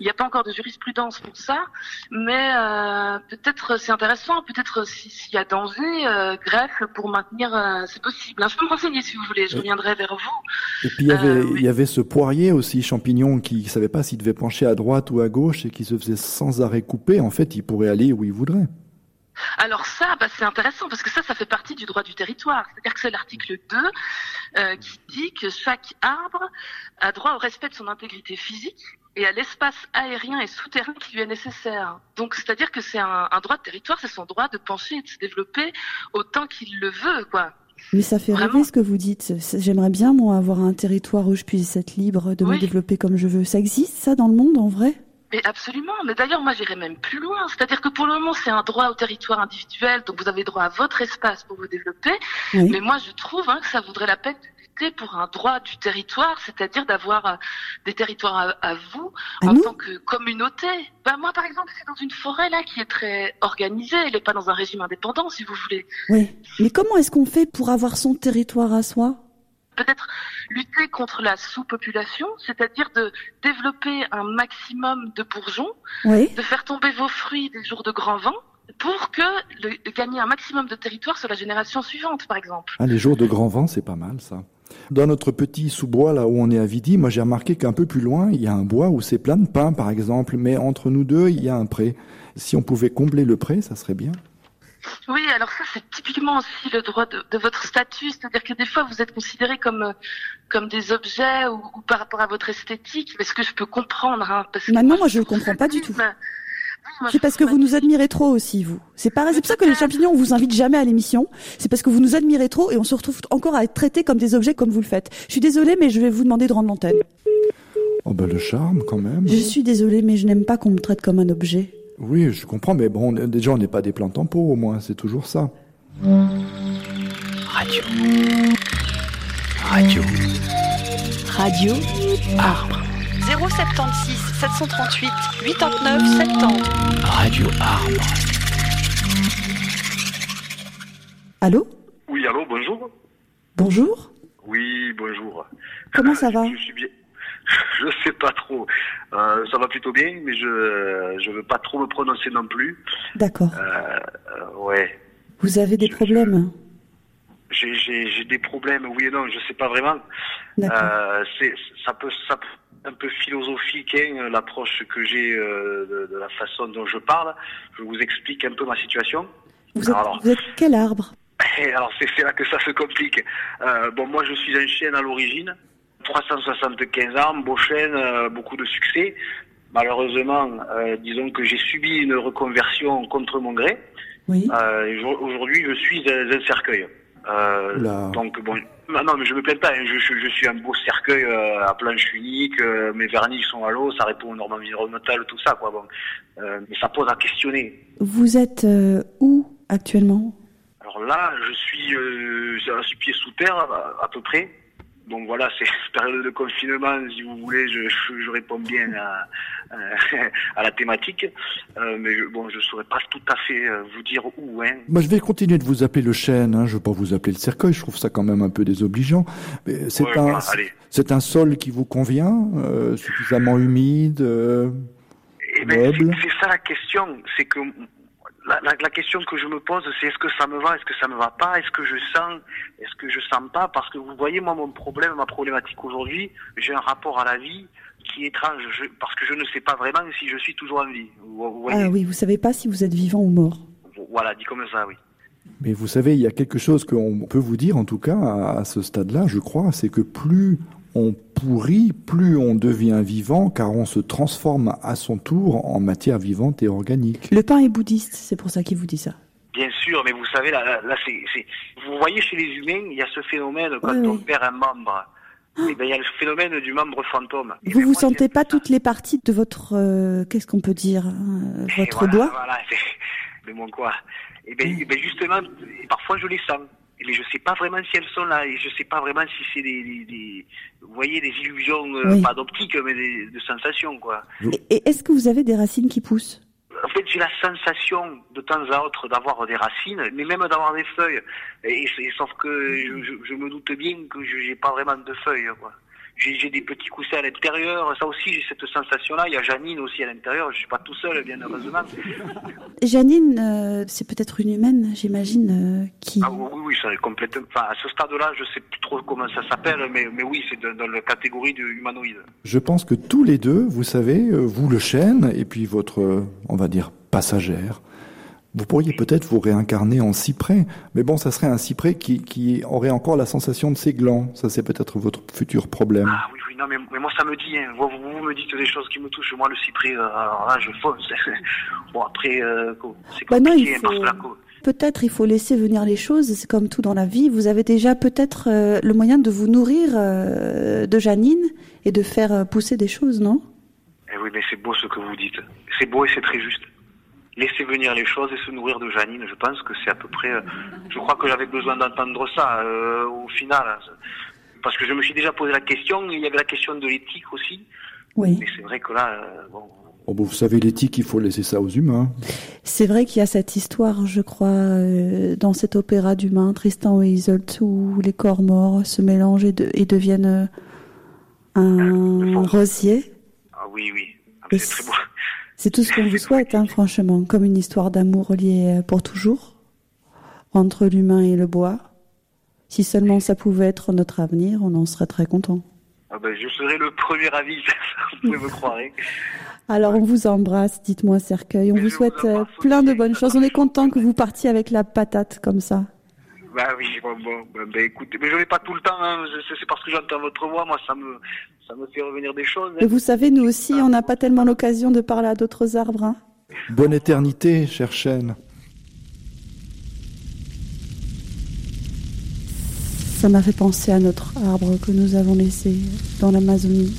Il n'y a pas encore de jurisprudence pour ça, mais euh, peut-être c'est intéressant. Peut-être si- s'il y a danger, euh, greffe pour maintenir, euh, c'est possible. hein. Je peux me renseigner si vous voulez. Je reviendrai vers vous. Et puis il y avait, Euh, oui. il y avait ce poirier aussi, champignon, qui ne savait pas s'il devait pencher à droite ou à gauche et qui se faisait sans arrêt couper. En fait, il pourrait aller où il voudrait. Alors ça, bah, c'est intéressant parce que ça, ça fait partie du droit du territoire. C'est-à-dire que c'est l'article 2 euh, qui dit que chaque arbre a droit au respect de son intégrité physique et à l'espace aérien et souterrain qui lui est nécessaire. Donc, c'est-à-dire que c'est un, un droit de territoire, c'est son droit de pencher et de se développer autant qu'il le veut, quoi. Mais ça fait rêver ce que vous dites. J'aimerais bien, moi, avoir un territoire où je puisse être libre de me développer comme je veux. Ça existe, ça, dans le monde, en vrai? Mais absolument. Mais d'ailleurs, moi, j'irais même plus loin. C'est-à-dire que pour le moment, c'est un droit au territoire individuel, donc vous avez droit à votre espace pour vous développer. Oui. Mais moi, je trouve hein, que ça vaudrait la peine de lutter pour un droit du territoire, c'est-à-dire d'avoir euh, des territoires à, à vous en tant que communauté. Ben moi, par exemple, c'est dans une forêt là qui est très organisée. Elle n'est pas dans un régime indépendant, si vous voulez. Oui. Mais comment est-ce qu'on fait pour avoir son territoire à soi? Peut-être lutter contre la sous-population, c'est-à-dire de développer un maximum de bourgeons, Oui. de faire tomber vos fruits des jours de grand vent, pour que le, de gagner un maximum de territoire sur la génération suivante, par exemple. Ah, les jours de grand vent, c'est pas mal ça. Dans notre petit sous-bois, là où on est à Vidi, moi j'ai remarqué qu'un peu plus loin, il y a un bois où c'est plein de pins, par exemple, mais entre nous deux, il y a un pré. Si on pouvait combler le pré, ça serait bien. Oui, alors ça c'est typiquement aussi le droit de, de votre statut, c'est-à-dire que des fois vous êtes considérés comme euh, comme des objets ou, ou par rapport à votre esthétique, mais ce que je peux comprendre, hein, parce que Maintenant, moi, je ne comprends pas du tout. C'est parce que vous nous admirez trop aussi, vous. C'est pareil. C'est pour ça que les champignons, on vous invite jamais à l'émission. C'est parce que vous nous admirez trop et on se retrouve encore à être traités comme des objets comme vous le faites. Je suis désolée, mais je vais vous demander de rendre l'antenne. Oh ben le charme quand même. Je suis désolée, mais je n'aime pas qu'on me traite comme un objet. Oui, je comprends, mais bon, déjà on n'est pas des plantes en pot au moins, c'est toujours ça. Radio. Radio. Radio. Arbre. 076 738 89 70. Radio Arbre. Allô? Oui, allô, bonjour. Bonjour Oui, bonjour. Comment ça va? Je suis bien. Je sais pas trop. Euh, ça va plutôt bien, mais je je veux pas trop me prononcer non plus. D'accord. Euh, euh, ouais. Vous avez des problèmes J'ai j'ai des problèmes, oui et non, je sais pas vraiment. D'accord. Euh, c'est ça peut ça peut un peu philosophique hein, l'approche que j'ai euh, de, de la façon dont je parle. Je vous explique un peu ma situation. Vous êtes, Alors, vous êtes quel arbre? Alors c'est là que ça se complique. Euh, bon, moi je suis un chêne à l'origine, 375 armes, beau chêne, euh, beaucoup de succès. Malheureusement, euh, disons que j'ai subi une reconversion contre mon gré. Oui. Euh, Aujourd'hui, je suis un, un cercueil. Euh, donc bon, non, non, mais je me plains pas. hein. Je, je, je suis un beau cercueil euh, à planche unique. euh, mes vernis sont à l'eau, ça répond aux normes environnementales, tout ça, quoi. Bon, mais ça pose à questionner. Vous êtes où actuellement? Alors là, je suis à six pieds sous terre, à, à peu près. Donc voilà, c'est période de confinement, si vous voulez, je, je, je réponds bien à, à la thématique. Euh, mais je- bon, je saurais pas tout à fait euh, vous dire où. Hein. Moi, je vais continuer de vous appeler le chêne. Hein. Je ne veux pas vous appeler le cercueil. Je trouve ça quand même un peu désobligeant. Mais C'est Ouais, un, c'est un sol qui vous convient, euh, suffisamment humide, euh, Eh ben, c'est ça la question. C'est que la, la, la question que je me pose, c'est est-ce que ça me va, est-ce que ça me va pas, est-ce que je sens, est-ce que je sens pas Parce que vous voyez, moi, mon problème, ma problématique aujourd'hui, j'ai un rapport à la vie qui est étrange, je- parce que je ne sais pas vraiment si je suis toujours en vie. Vous, vous voyez Ah oui, vous savez pas si vous êtes vivant ou mort. Voilà, dit comme ça, oui. Mais vous savez, il y a quelque chose qu'on peut vous dire, en tout cas, à, à ce stade-là, je crois, c'est que plus on pourrit, plus on devient vivant, car on se transforme à son tour en matière vivante et organique. Le pain est bouddhiste, c'est pour ça qu'il vous dit ça. Bien sûr, mais vous savez, là, là, là, c'est, vous voyez chez les humains, il y a ce phénomène quand Oui, on oui. perd un membre. Eh ben, il y a le phénomène du membre fantôme. Vous vous sentez pas toutes les parties de votre euh, qu'est-ce qu'on peut dire euh, Et votre voilà, doigt? Voilà, c'est mais mon quoi. Et ben, eh ben, justement, parfois je les sens. Mais je sais pas vraiment si elles sont là et je sais pas vraiment si c'est des, des, des- vous voyez, des illusions, euh, Oui. pas d'optique, mais des, de sensations, quoi. Et, est-ce que vous avez des racines qui poussent? En fait, j'ai la sensation de temps à autre d'avoir des racines, mais même d'avoir des feuilles. Et, et sauf que je, je- je me doute bien que je n'ai pas vraiment de feuilles, quoi. J'ai des petits coussins à l'intérieur, ça aussi j'ai cette sensation-là. Il y a Janine aussi à l'intérieur, je suis pas tout seul, bien heureusement. Janine, euh, c'est peut-être une humaine, j'imagine, euh, qui. Ah oui, oui, ça est complètement. Enfin, à ce stade-là, je sais plus trop comment ça s'appelle, mais, mais oui, c'est dans, dans la catégorie de humanoïde. Je pense que tous les deux, vous savez, euh, vous le chêne, et puis votre, on va dire, passagère, vous pourriez peut-être vous réincarner en cyprès, mais bon, ça serait un cyprès qui, qui aurait encore la sensation de ses glands. Ça, c'est peut-être votre futur problème. Ah oui, oui, non, mais, mais moi ça me dit, hein. vous, vous, vous me dites des choses qui me touchent. Moi, le cyprès, euh, alors là, je fonce. bon, après, euh, c'est Bah non, compliqué, il hein, parce faut- que la co- Peut-être il faut laisser venir les choses, c'est comme tout dans la vie. Vous avez déjà peut-être euh, le moyen de vous nourrir euh, de Janine et de faire euh, pousser des choses, non? Eh oui, mais c'est beau ce que vous dites. C'est beau et c'est très juste. Laisser venir les choses et se nourrir de Janine, je pense que c'est à peu près. euh, je crois que j'avais besoin d'entendre ça euh, au final. Parce que je me suis déjà posé la question, il y avait la question de l'éthique aussi. Oui. Mais c'est vrai que là, euh, bon, Oh, bah, vous savez, l'éthique, il faut laisser ça aux humains. C'est vrai qu'il y a cette histoire, je crois, euh, dans cet opéra d'humain, Tristan et Isolde, où les corps morts se mélangent et, de- et deviennent euh, un rosier. ah oui, oui, Ah, c'est très beau. C'est tout ce qu'on vous souhaite, hein, franchement, comme une histoire d'amour liée euh, pour toujours entre l'humain et le bois. Si seulement ça pouvait être notre avenir, on en serait très content. Ah ben, je serai le premier avis, vous pouvez me croire. Alors on vous embrasse, dites-moi cercueil, on vous souhaite euh, plein de bonnes choses. On est content que vous partiez avec la patate comme ça. Bah oui, bon, bon, ben, ben, écoutez, mais je n'ai pas tout le temps, hein, c'est parce que j'entends votre voix, moi ça me, ça me fait revenir des choses. hein. Et vous savez, nous aussi, on n'a pas tellement l'occasion de parler à d'autres arbres. hein. Bonne éternité, cher chêne. Ça m'a fait penser à notre arbre que nous avons laissé dans l'Amazonie.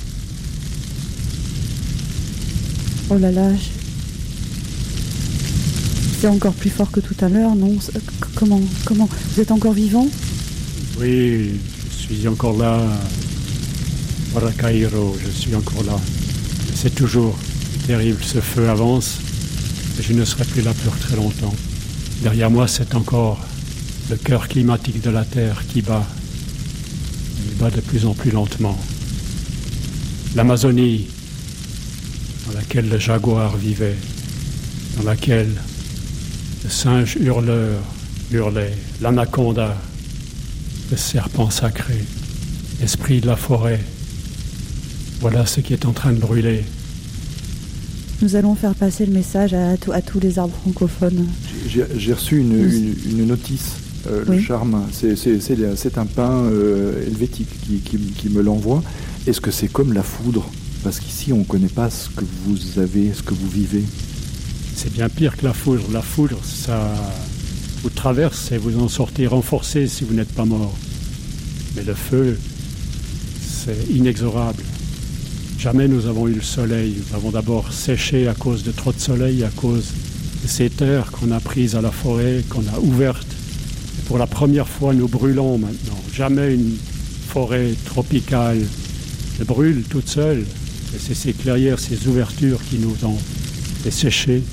Oh là là, je- c'est encore plus fort que tout à l'heure, non? Comment, comment? Vous êtes encore vivant? Oui, je suis encore là. Paracairo, je suis encore là. C'est toujours terrible, ce feu avance et je ne serai plus là pour très longtemps. Derrière moi, c'est encore le cœur climatique de la Terre qui bat. Il bat de plus en plus lentement. l'Amazonie, dans laquelle le jaguar vivait, dans laquelle le singe hurleur hurlait, l'anaconda, le serpent sacré, esprit de la forêt. Voilà ce qui est en train de brûler. Nous allons faire passer le message à, à tous les arbres francophones. J'ai reçu une, une, notice, euh, le charme. C'est un pain euh, helvétique qui, qui, qui me l'envoie. Est-ce que c'est comme la foudre? Parce qu'ici, on ne connaît pas ce que vous avez, ce que vous vivez. C'est bien pire que la foudre. La foudre, ça vous traverse et vous en sortez renforcé si vous n'êtes pas mort. Mais le feu, c'est inexorable. Jamais nous avons eu le soleil. Nous avons d'abord séché à cause de trop de soleil, à cause de ces terres qu'on a prises à la forêt, qu'on a ouvertes. Et pour la première fois, nous brûlons maintenant. Jamais une forêt tropicale ne brûle toute seule. Et c'est ces clairières, ces ouvertures qui nous ont desséchés.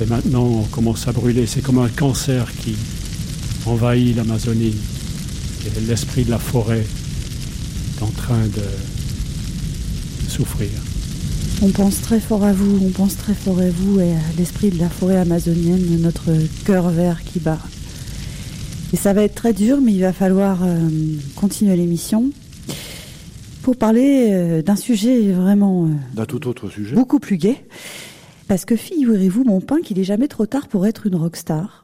Et maintenant, on commence à brûler. C'est comme un cancer qui envahit l'Amazonie. Et l'esprit de la forêt est en train de souffrir. On pense très fort à vous, on pense très fort à vous et à l'esprit de la forêt amazonienne, notre cœur vert qui bat. Et ça va être très dur, mais il va falloir euh, continuer l'émission pour parler euh, d'un sujet vraiment. Euh, d'un tout autre sujet. Beaucoup plus gai. Parce que figurez-vous, mon pain, qu'il est jamais trop tard pour être une rockstar.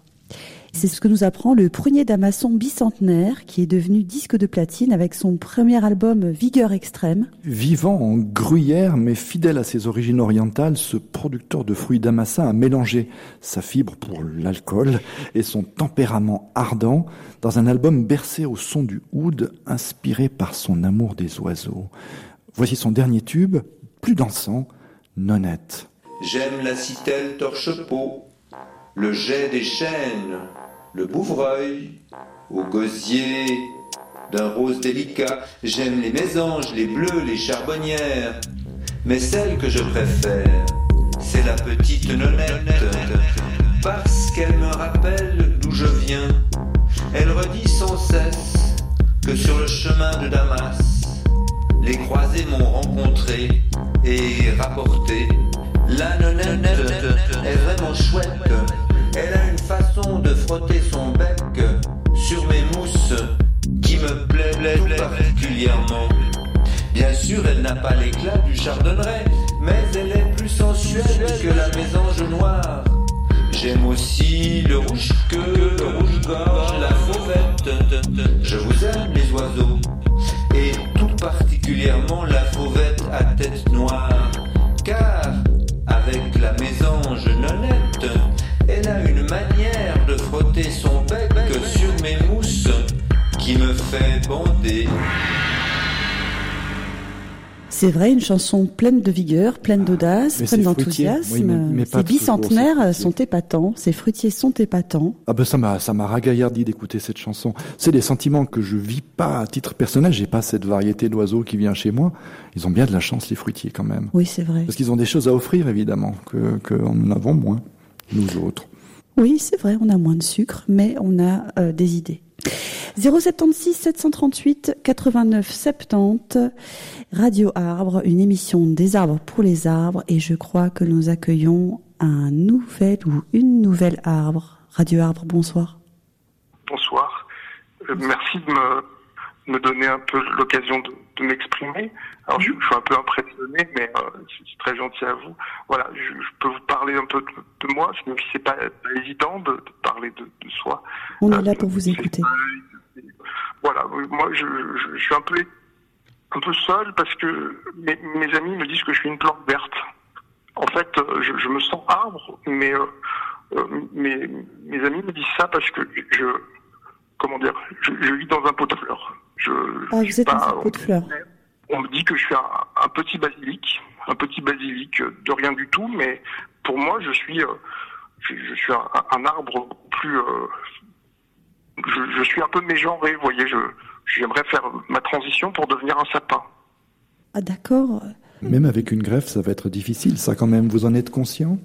C'est ce que nous apprend le prunier d'Amasson bicentenaire qui est devenu disque de platine avec son premier album Vigueur extrême. Vivant en gruyère mais fidèle à ses origines orientales, ce producteur de fruits d'amassin a mélangé sa fibre pour l'alcool et son tempérament ardent dans un album bercé au son du oud inspiré par son amour des oiseaux. Voici son dernier tube, plus dansant, Nonette. J'aime la citelle torche-peau, le jet des chênes, le bouvreuil, au gosier d'un rose délicat. J'aime les mésanges, les bleus, les charbonnières. Mais celle que je préfère, c'est la petite nonnette. Parce qu'elle me rappelle d'où je viens. Elle redit sans cesse que sur le chemin de Damas, les croisés m'ont rencontré et rapporté. La nonnette est vraiment chouette. Elle a une façon de frotter son bec sur mes mousses qui me plaît, particulièrement. Bien sûr, elle n'a pas l'éclat du chardonneret, mais elle est plus sensuelle que la mésange noire. J'aime aussi le rouge que le rouge-gorge, la fauvette. Je vous aime les oiseaux, et tout particulièrement la fauvette à tête noire. Car avec la mésange nonnette, a une manière de frotter son bec sur mes mousses qui me fait bander. C'est vrai, une chanson pleine de vigueur, pleine d'audace, pleine d'enthousiasme. ces bicentenaires sont épatants, ces fruitiers sont épatants. Ah ben ça m'a ça m'a ragaillardi d'écouter cette chanson. C'est des sentiments que je vis pas à titre personnel. J'ai pas cette variété d'oiseaux qui vient chez moi. Ils ont bien de la chance les fruitiers quand même. Oui, c'est vrai. Parce qu'ils ont des choses à offrir évidemment que que en avons moins nous autres. Oui, c'est vrai, on a moins de sucre, mais on a euh, des idées. 076 738 89 70 Radio Arbre, une émission des arbres pour les arbres et je crois que nous accueillons un nouvel ou une nouvelle arbre. Radio Arbre, bonsoir. Bonsoir. Euh, merci de me, me donner un peu l'occasion de, de m'exprimer. Alors, je, je, suis un peu impressionné, mais euh, c'est très gentil à vous. Voilà, je, je, peux vous parler un peu de, de moi, même si c'est pas, pas évident de, de parler de, de, soi. On est là pour vous écouter. Voilà, moi, je, je, suis un peu un peu seul parce que mes, mes, amis me disent que je suis une plante verte. En fait, euh, je, me sens arbre, mais euh, euh, mes, mes amis me disent ça parce que je, comment dire, je, je vis dans un pot de fleurs. Je, ah, vous êtes pas, un pot de fleurs. On me dit que je suis un, un, petit basilic, un petit basilic de rien du tout, mais pour moi, je suis, je, je suis un, un, arbre plus. Je, je, suis un peu mégenré, vous voyez. Je, j'aimerais faire ma transition pour devenir un sapin. Ah d'accord. Même avec une greffe, ça va être difficile, ça quand même. Vous en êtes conscient?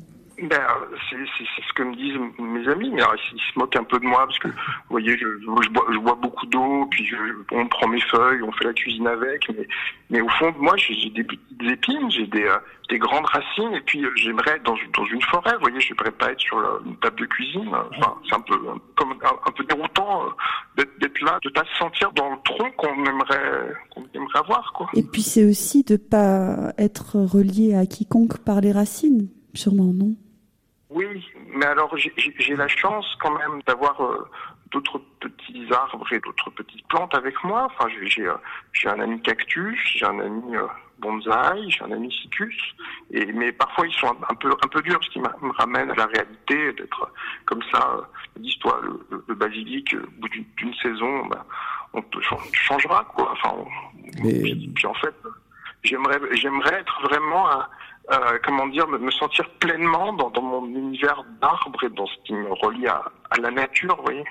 Ben, c'est ce que me disent mes amis, mais ils se moquent un peu de moi parce que, vous voyez, je, bois, beaucoup d'eau, puis on prend mes feuilles, on fait la cuisine avec, mais, au fond de moi, j'ai des petites épines, j'ai des, euh, des grandes racines, et puis euh, j'aimerais être dans, une- forêt, vous voyez, je n'aimerais pas être sur la- une table de cuisine. Enfin, c'est un peu, comme un, peu déroutant euh, d'être là, de pas se sentir dans le tronc qu'on aimerait, avoir. Et puis c'est aussi de pas être relié à quiconque par les racines, sûrement, non Oui, mais alors j'ai- la chance quand même d'avoir euh, d'autres petits arbres et d'autres petites plantes avec moi. Enfin, j'ai- euh, un ami cactus, j'ai un ami euh, bonsaï, j'ai un ami ficus. Et mais parfois ils sont un, un peu un peu durs, ce qui me ramène à la réalité d'être comme ça. Euh, Dis-toi, le, le- basilic, euh, au bout d'une saison, bah, on te chan- tu changeras quoi. Enfin, on- puis, puis en fait, j'aimerais j'aimerais être vraiment un euh, comment dire, me, me sentir pleinement dans, dans mon univers d'arbres et dans ce qui me relie à, à la nature, vous voyez.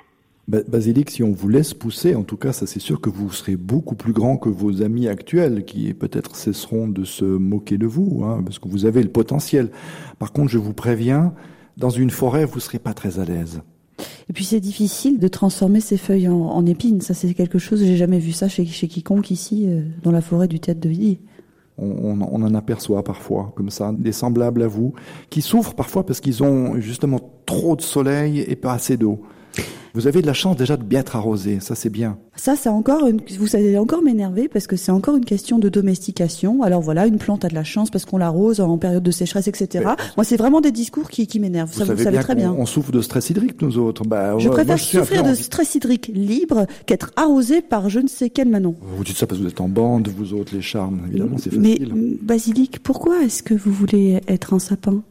Ba- Basilic, si on vous laisse pousser, en tout cas, ça c'est sûr que vous serez beaucoup plus grand que vos amis actuels, qui peut-être cesseront de se moquer de vous, hein, parce que vous avez le potentiel. Par contre, je vous préviens, dans une forêt, vous serez pas très à l'aise. Et puis c'est difficile de transformer ces feuilles en, en épines. Ça c'est quelque chose, j'ai jamais vu ça chez, chez quiconque ici, euh, dans la forêt du Théâtre de Villiers. On, en aperçoit parfois, comme ça, des semblables à vous, qui souffrent parfois parce qu'ils ont justement trop de soleil et pas assez d'eau. Vous avez de la chance déjà de bien être arrosé, ça c'est bien. Ça, c'est encore une, vous allez encore m'énerver parce que c'est encore une question de domestication. Alors voilà, une plante a de la chance parce qu'on l'arrose en période de sécheresse, etc. Moi, c'est vraiment des discours qui, qui m'énervent. Ça, vous savez savez bien très bien. On souffre de stress hydrique, nous autres. Bah, Je ouais, préfère moi, souffrir de stress hydrique libre qu'être arrosé par je ne sais quel Manon. Vous dites ça parce que vous êtes en bande, vous autres, les charmes, évidemment, c'est Mais facile. m- Basilic, pourquoi est-ce que vous voulez être un sapin?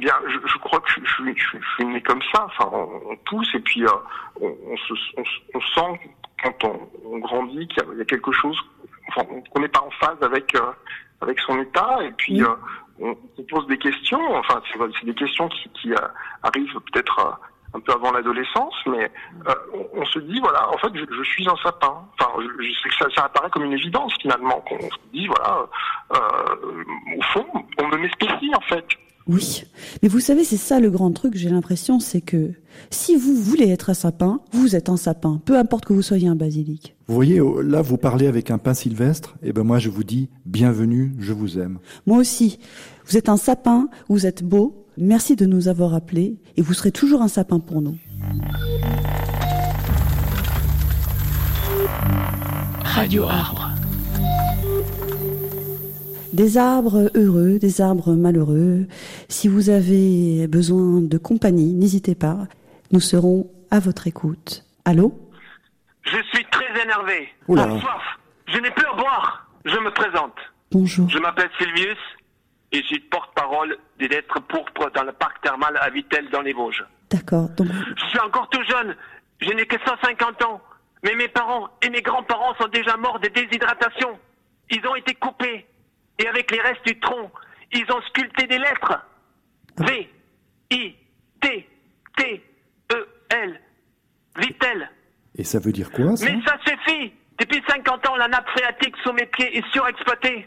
Bien, je, je crois que je, je suis- je suis- je suis né comme ça. Enfin, on, on pousse et puis euh, on, on se, on, se- on sent quand on, on grandit qu'il y, y a quelque chose, enfin, qu'on n'est pas en phase avec euh, avec son état et puis euh, on, on pose des questions. Enfin, c'est des questions qui, qui euh, arrivent peut-être euh, un peu avant l'adolescence, mais euh, on, on se dit voilà, en fait, je, je suis un sapin. Enfin, je, je sais que ça, ça apparaît comme une évidence finalement qu'on se dit voilà, euh, au fond, on me met spécie en fait. Oui, mais vous savez, c'est ça le grand truc, j'ai l'impression, c'est que si vous voulez être un sapin, vous êtes un sapin, peu importe que vous soyez un basilic. Vous voyez, oh, là, vous parlez avec un pain sylvestre, et ben moi, je vous dis, bienvenue, je vous aime. Moi aussi, vous êtes un sapin, vous êtes beau, merci de nous avoir appelés, et vous serez toujours un sapin pour nous. Radio Arbre. Des arbres heureux, des arbres malheureux. Si vous avez besoin de compagnie, n'hésitez pas. Nous serons à votre écoute. Allô? Je suis très énervé. Oula. Soif. Je n'ai plus à boire. Je me présente. Bonjour. Je m'appelle Sylvius et je suis porte-parole des lettres pourpres dans le parc thermal à Vittel dans les Vosges. D'accord. Donc, Je suis encore tout jeune. Je n'ai que 150 ans. Mais mes parents et mes grands-parents sont déjà morts de déshydratation. Ils ont été coupés. Et avec les restes du tronc, ils ont sculpté des lettres. V, I, T, T, E, L. Vittel. Et ça veut dire quoi, ça Mais ça suffit Depuis 50 ans, la nappe phréatique sous mes pieds est surexploitée.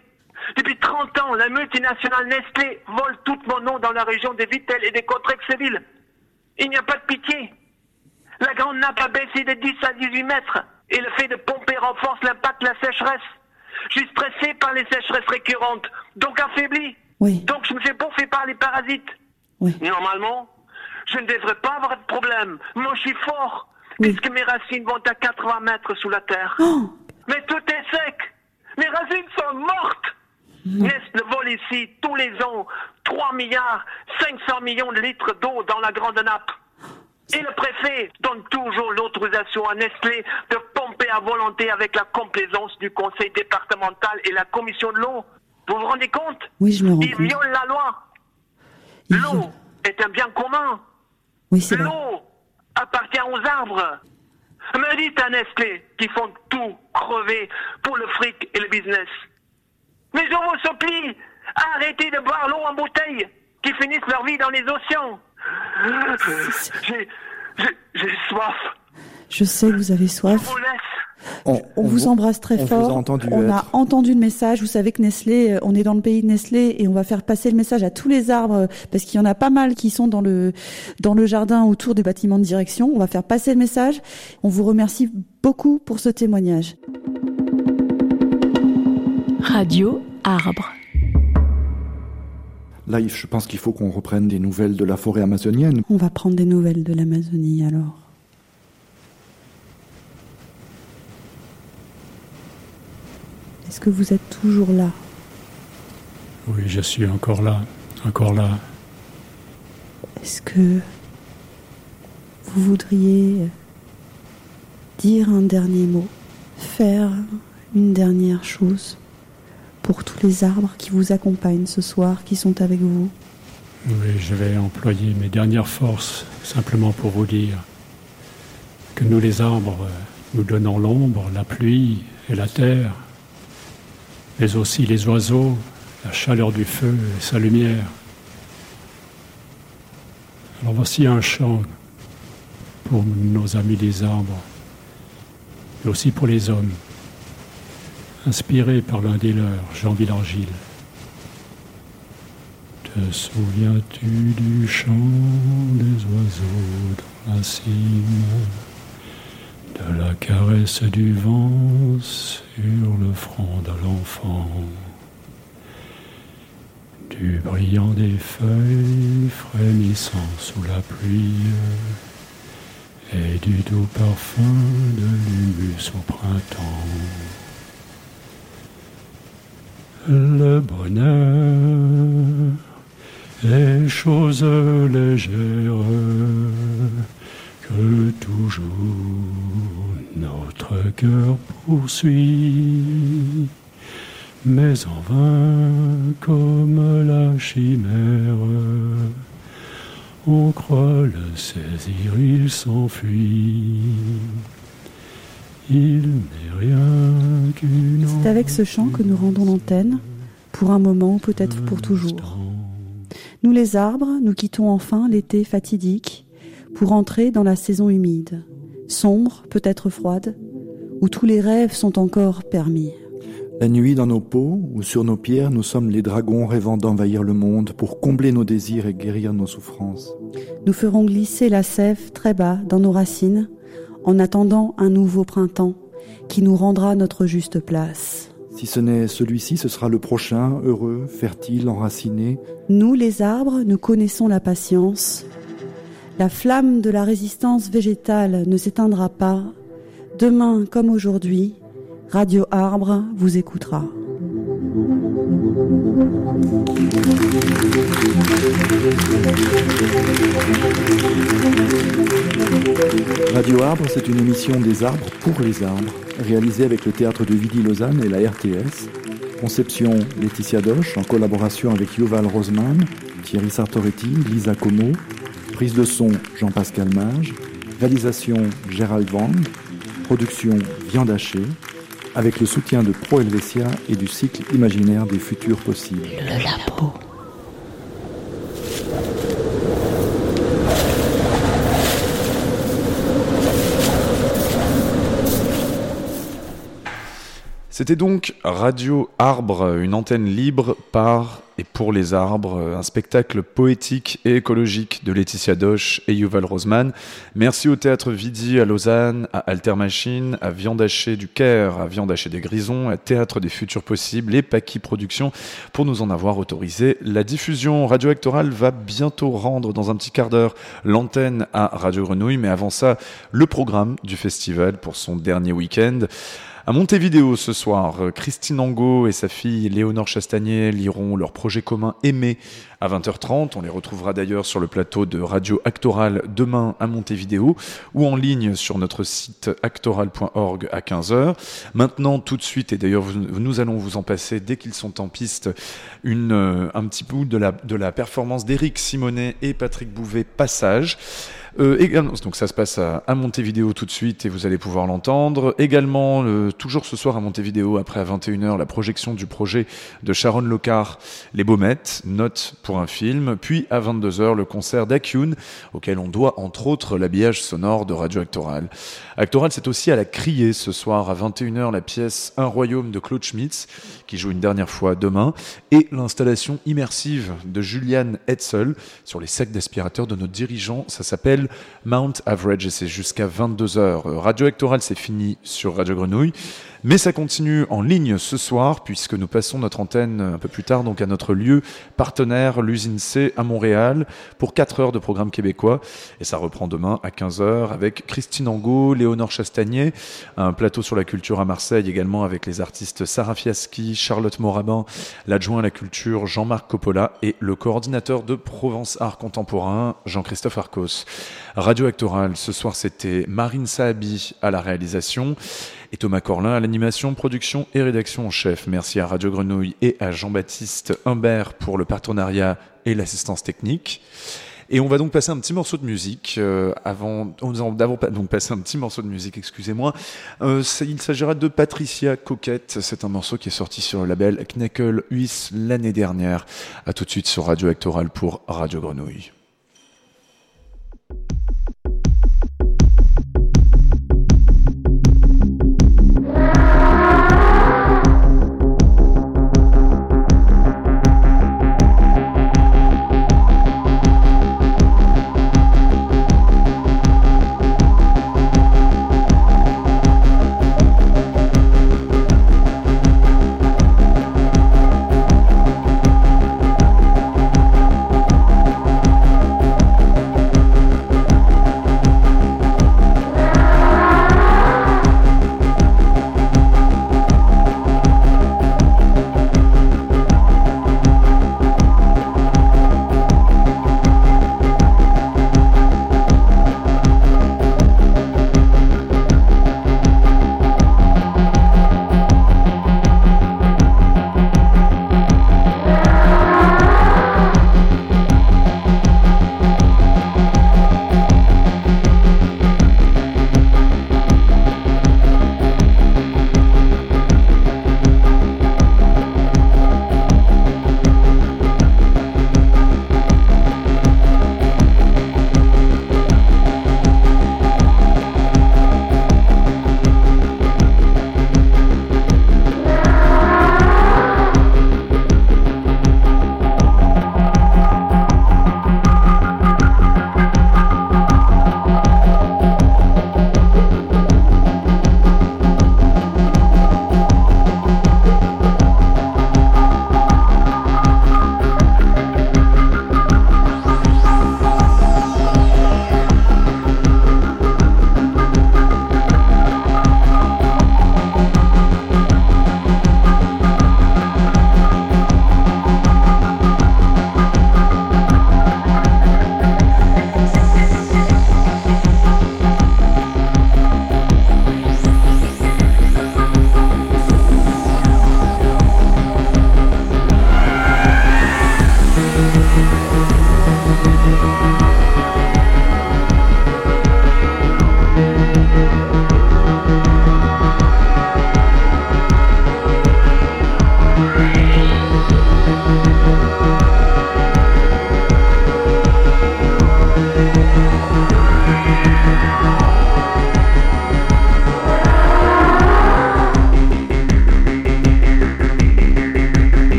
Depuis 30 ans, la multinationale Nestlé vole tout mon nom dans la région des Vittel et des Contrexéville. Il n'y a pas de pitié. La grande nappe a baissé de 10 à 18 mètres et le fait de pomper renforce l'impact de la sécheresse. Je suis stressé par les sécheresses récurrentes, donc affaibli. Donc je me fais bouffer par les parasites. Normalement, je ne devrais pas avoir de problème. Moi, je suis fort, puisque mes racines vont à 80 mètres sous la terre. Mais tout est sec. Mes racines sont mortes. Nestle vole ici tous les ans? 3 milliards 500 millions de litres d'eau dans la grande nappe. Et le préfet donne toujours l'autorisation à Nestlé de pomper à volonté avec la complaisance du conseil départemental et la commission de l'eau. Vous vous rendez compte? Oui, je me rends Ils compte. violent la loi. L'eau est un bien commun. Oui, c'est. L'eau appartient aux arbres. Me dites à Nestlé qui font tout crever pour le fric et le business. Mais je vous supplie, arrêtez de boire l'eau en bouteille qui finissent leur vie dans les océans. J'ai, j'ai, j'ai soif. je sais que vous avez soif. Je vous laisse. On, vous, embrasse très fort. on a entendu le message. Vous savez que Nestlé, euh, on est dans le pays de Nestlé et on va faire passer le message à tous les arbres euh, parce qu'il y en a pas mal qui sont dans le dans le jardin autour du bâtiment de direction. On va faire passer le message. On vous remercie beaucoup pour ce témoignage. Radio Arbre. Là, je pense qu'il faut qu'on reprenne des nouvelles de la forêt amazonienne. On va prendre des nouvelles de l'Amazonie alors. Est-ce que vous êtes toujours là? Oui, je suis encore là, encore là. Est-ce que vous voudriez dire un dernier mot, faire une dernière chose? Pour tous les arbres qui vous accompagnent ce soir, qui sont avec vous Oui, je vais employer mes dernières forces simplement pour vous dire que nous les arbres, nous donnons l'ombre, la pluie et la terre mais aussi les oiseaux, la chaleur du feu et sa lumière. Alors voici un chant pour nos amis les arbres, mais aussi pour les hommes, inspiré par l'un des leurs, Jean Villargile. Te souviens-tu du chant des oiseaux dans la cime de la caresse du vent sur le front de l'enfant, du brillant des feuilles frémissant sous la pluie, et du doux parfum de l'humus au printemps? Le bonheur est chose légère que toujours notre cœur poursuit, mais en vain comme la chimère. On croit le saisir, il s'enfuit. Il n'est rien qu'une. C'est avec ce chant que nous rendons l'antenne, pour un moment ou peut-être pour toujours. Nous les arbres, nous quittons enfin l'été fatidique pour entrer dans la saison humide, sombre, peut-être froide, où tous les rêves sont encore permis. La nuit dans nos peaux ou sur nos pierres, nous sommes les dragons rêvant d'envahir le monde pour combler nos désirs et guérir nos souffrances. Nous ferons glisser la sève très bas dans nos racines en attendant un nouveau printemps qui nous rendra notre juste place. Si ce n'est celui-ci, ce sera le prochain, heureux, fertile, enraciné. Nous, les arbres, nous connaissons la patience, la flamme de la résistance végétale ne s'éteindra pas. Demain comme aujourd'hui, Radio Arbre vous écoutera. Radio Arbre, c'est une émission des arbres pour les arbres, réalisée avec le théâtre de Vidi Lausanne et la RTS. Conception Laetitia Doche en collaboration avec Yoval Roseman, Thierry Sartoretti, Lisa Como, Prise de son Jean-Pascal Mage. Réalisation Gérald Wang. Production Viande hachée. Avec le soutien de Pro Helvetia et du cycle imaginaire des futurs possibles. C'était donc Radio Arbre, une antenne libre par et pour les arbres, un spectacle poétique et écologique de Laetitia Doche et Yuval Roseman. Merci au Théâtre Vidi à Lausanne, à Alter Machine, à Viande Hachée du Caire, à Viande Hachée des Grisons, à Théâtre des Futurs Possibles et Paki Productions pour nous en avoir autorisé la diffusion. Radio Actoral va bientôt rendre dans un petit quart d'heure l'antenne à Radio Grenouille, mais avant ça, le programme du festival pour son dernier week-end. À Montevideo ce soir, Christine Angot et sa fille Léonore Chastagnier liront leur projet commun Aimer à 20h30. On les retrouvera d'ailleurs sur le plateau de Radio Actoral demain à Montevideo ou en ligne sur notre site actoral.org à 15h. Maintenant, tout de suite, et d'ailleurs nous allons vous en passer dès qu'ils sont en piste, euh, un petit bout de la, de la performance d'Éric Simonet et Patrick Bouvet, Passage. Euh, donc ça se passe à, à, Montevideo tout de suite et vous allez pouvoir l'entendre. Également, toujours ce soir à Montevideo, après à 21h, la projection du projet de Sharon Locard, Les Baumettes, note pour un film. Puis à 22h, le concert d'Acune, auquel on doit entre autres l'habillage sonore de Radio Actoral. Actoral, c'est aussi à la criée ce soir à 21h la pièce Un royaume de Claude Schmitz, qui joue une dernière fois demain, et l'installation immersive de Julian Hetzel sur les sacs d'aspirateur de notre dirigeant. Ça s'appelle Mount Average et c'est jusqu'à 22h. Radio Actoral, c'est fini sur Radio Grenouille. Mais ça continue en ligne ce soir, puisque nous passons notre antenne un peu plus tard donc à notre lieu partenaire, l'usine C à Montréal, pour 4 heures de programme québécois. Et ça reprend demain à 15h avec Christine Angot, Léonore Chastagnier, un plateau sur la culture à Marseille également avec les artistes Sarah Fiaschi, Charlotte Morabin, l'adjoint à la culture Jean-Marc Coppola et le coordinateur de Provence Art Contemporain, Jean-Christophe Arcos. Radio Actoral, ce soir c'était Marine Saabi à la réalisation et Thomas Corlin à l'animation, production et rédaction en chef. Merci à Radio Grenouille et à Jean-Baptiste Humbert pour le partenariat et l'assistance technique. Et on va donc passer un petit morceau de musique euh, avant, donc passer un petit morceau de musique, excusez-moi. Euh, il s'agira de Patricia Coquette. C'est un morceau qui est sorti sur le label Knackle Huis l'année dernière. À tout de suite sur Radio Actoral pour Radio Grenouille.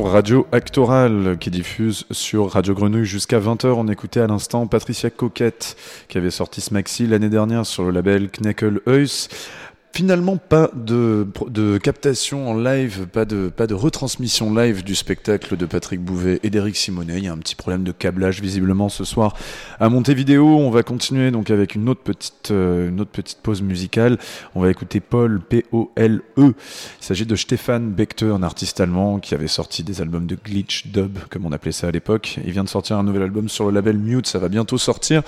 Radio Actoral qui diffuse sur Radio Grenouille jusqu'à 20h. On écoutait à l'instant Patricia Coquette qui avait sorti ce l'année dernière sur le label Kneckle Eus. Finalement, pas de, de captation en live, pas de, pas de retransmission live du spectacle de Patrick Bouvet et d'Éric Simonet. Il y a un petit problème de câblage visiblement ce soir à Montevideo. On va continuer donc avec une autre petite, euh, une autre petite pause musicale. On va écouter Paul, P-O-L-E. Il s'agit de Stefan Bechter, un artiste allemand qui avait sorti des albums de glitch dub, comme on appelait ça à l'époque. Il vient de sortir un nouvel album sur le label Mute, ça va bientôt sortir.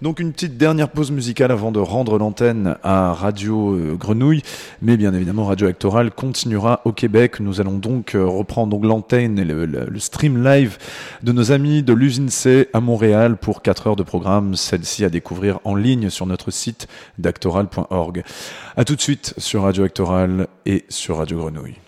Donc une petite dernière pause musicale avant de rendre l'antenne à Radio euh, Grenouille. Mais bien évidemment, Radio Actoral continuera au Québec. Nous allons donc euh, reprendre l'antenne et le, stream live de nos amis de l'usine C à Montréal pour 4 heures de programme. Celle-ci à découvrir en ligne sur notre site d'actoral.org. A tout de suite sur Radio Actoral et sur Radio Grenouille.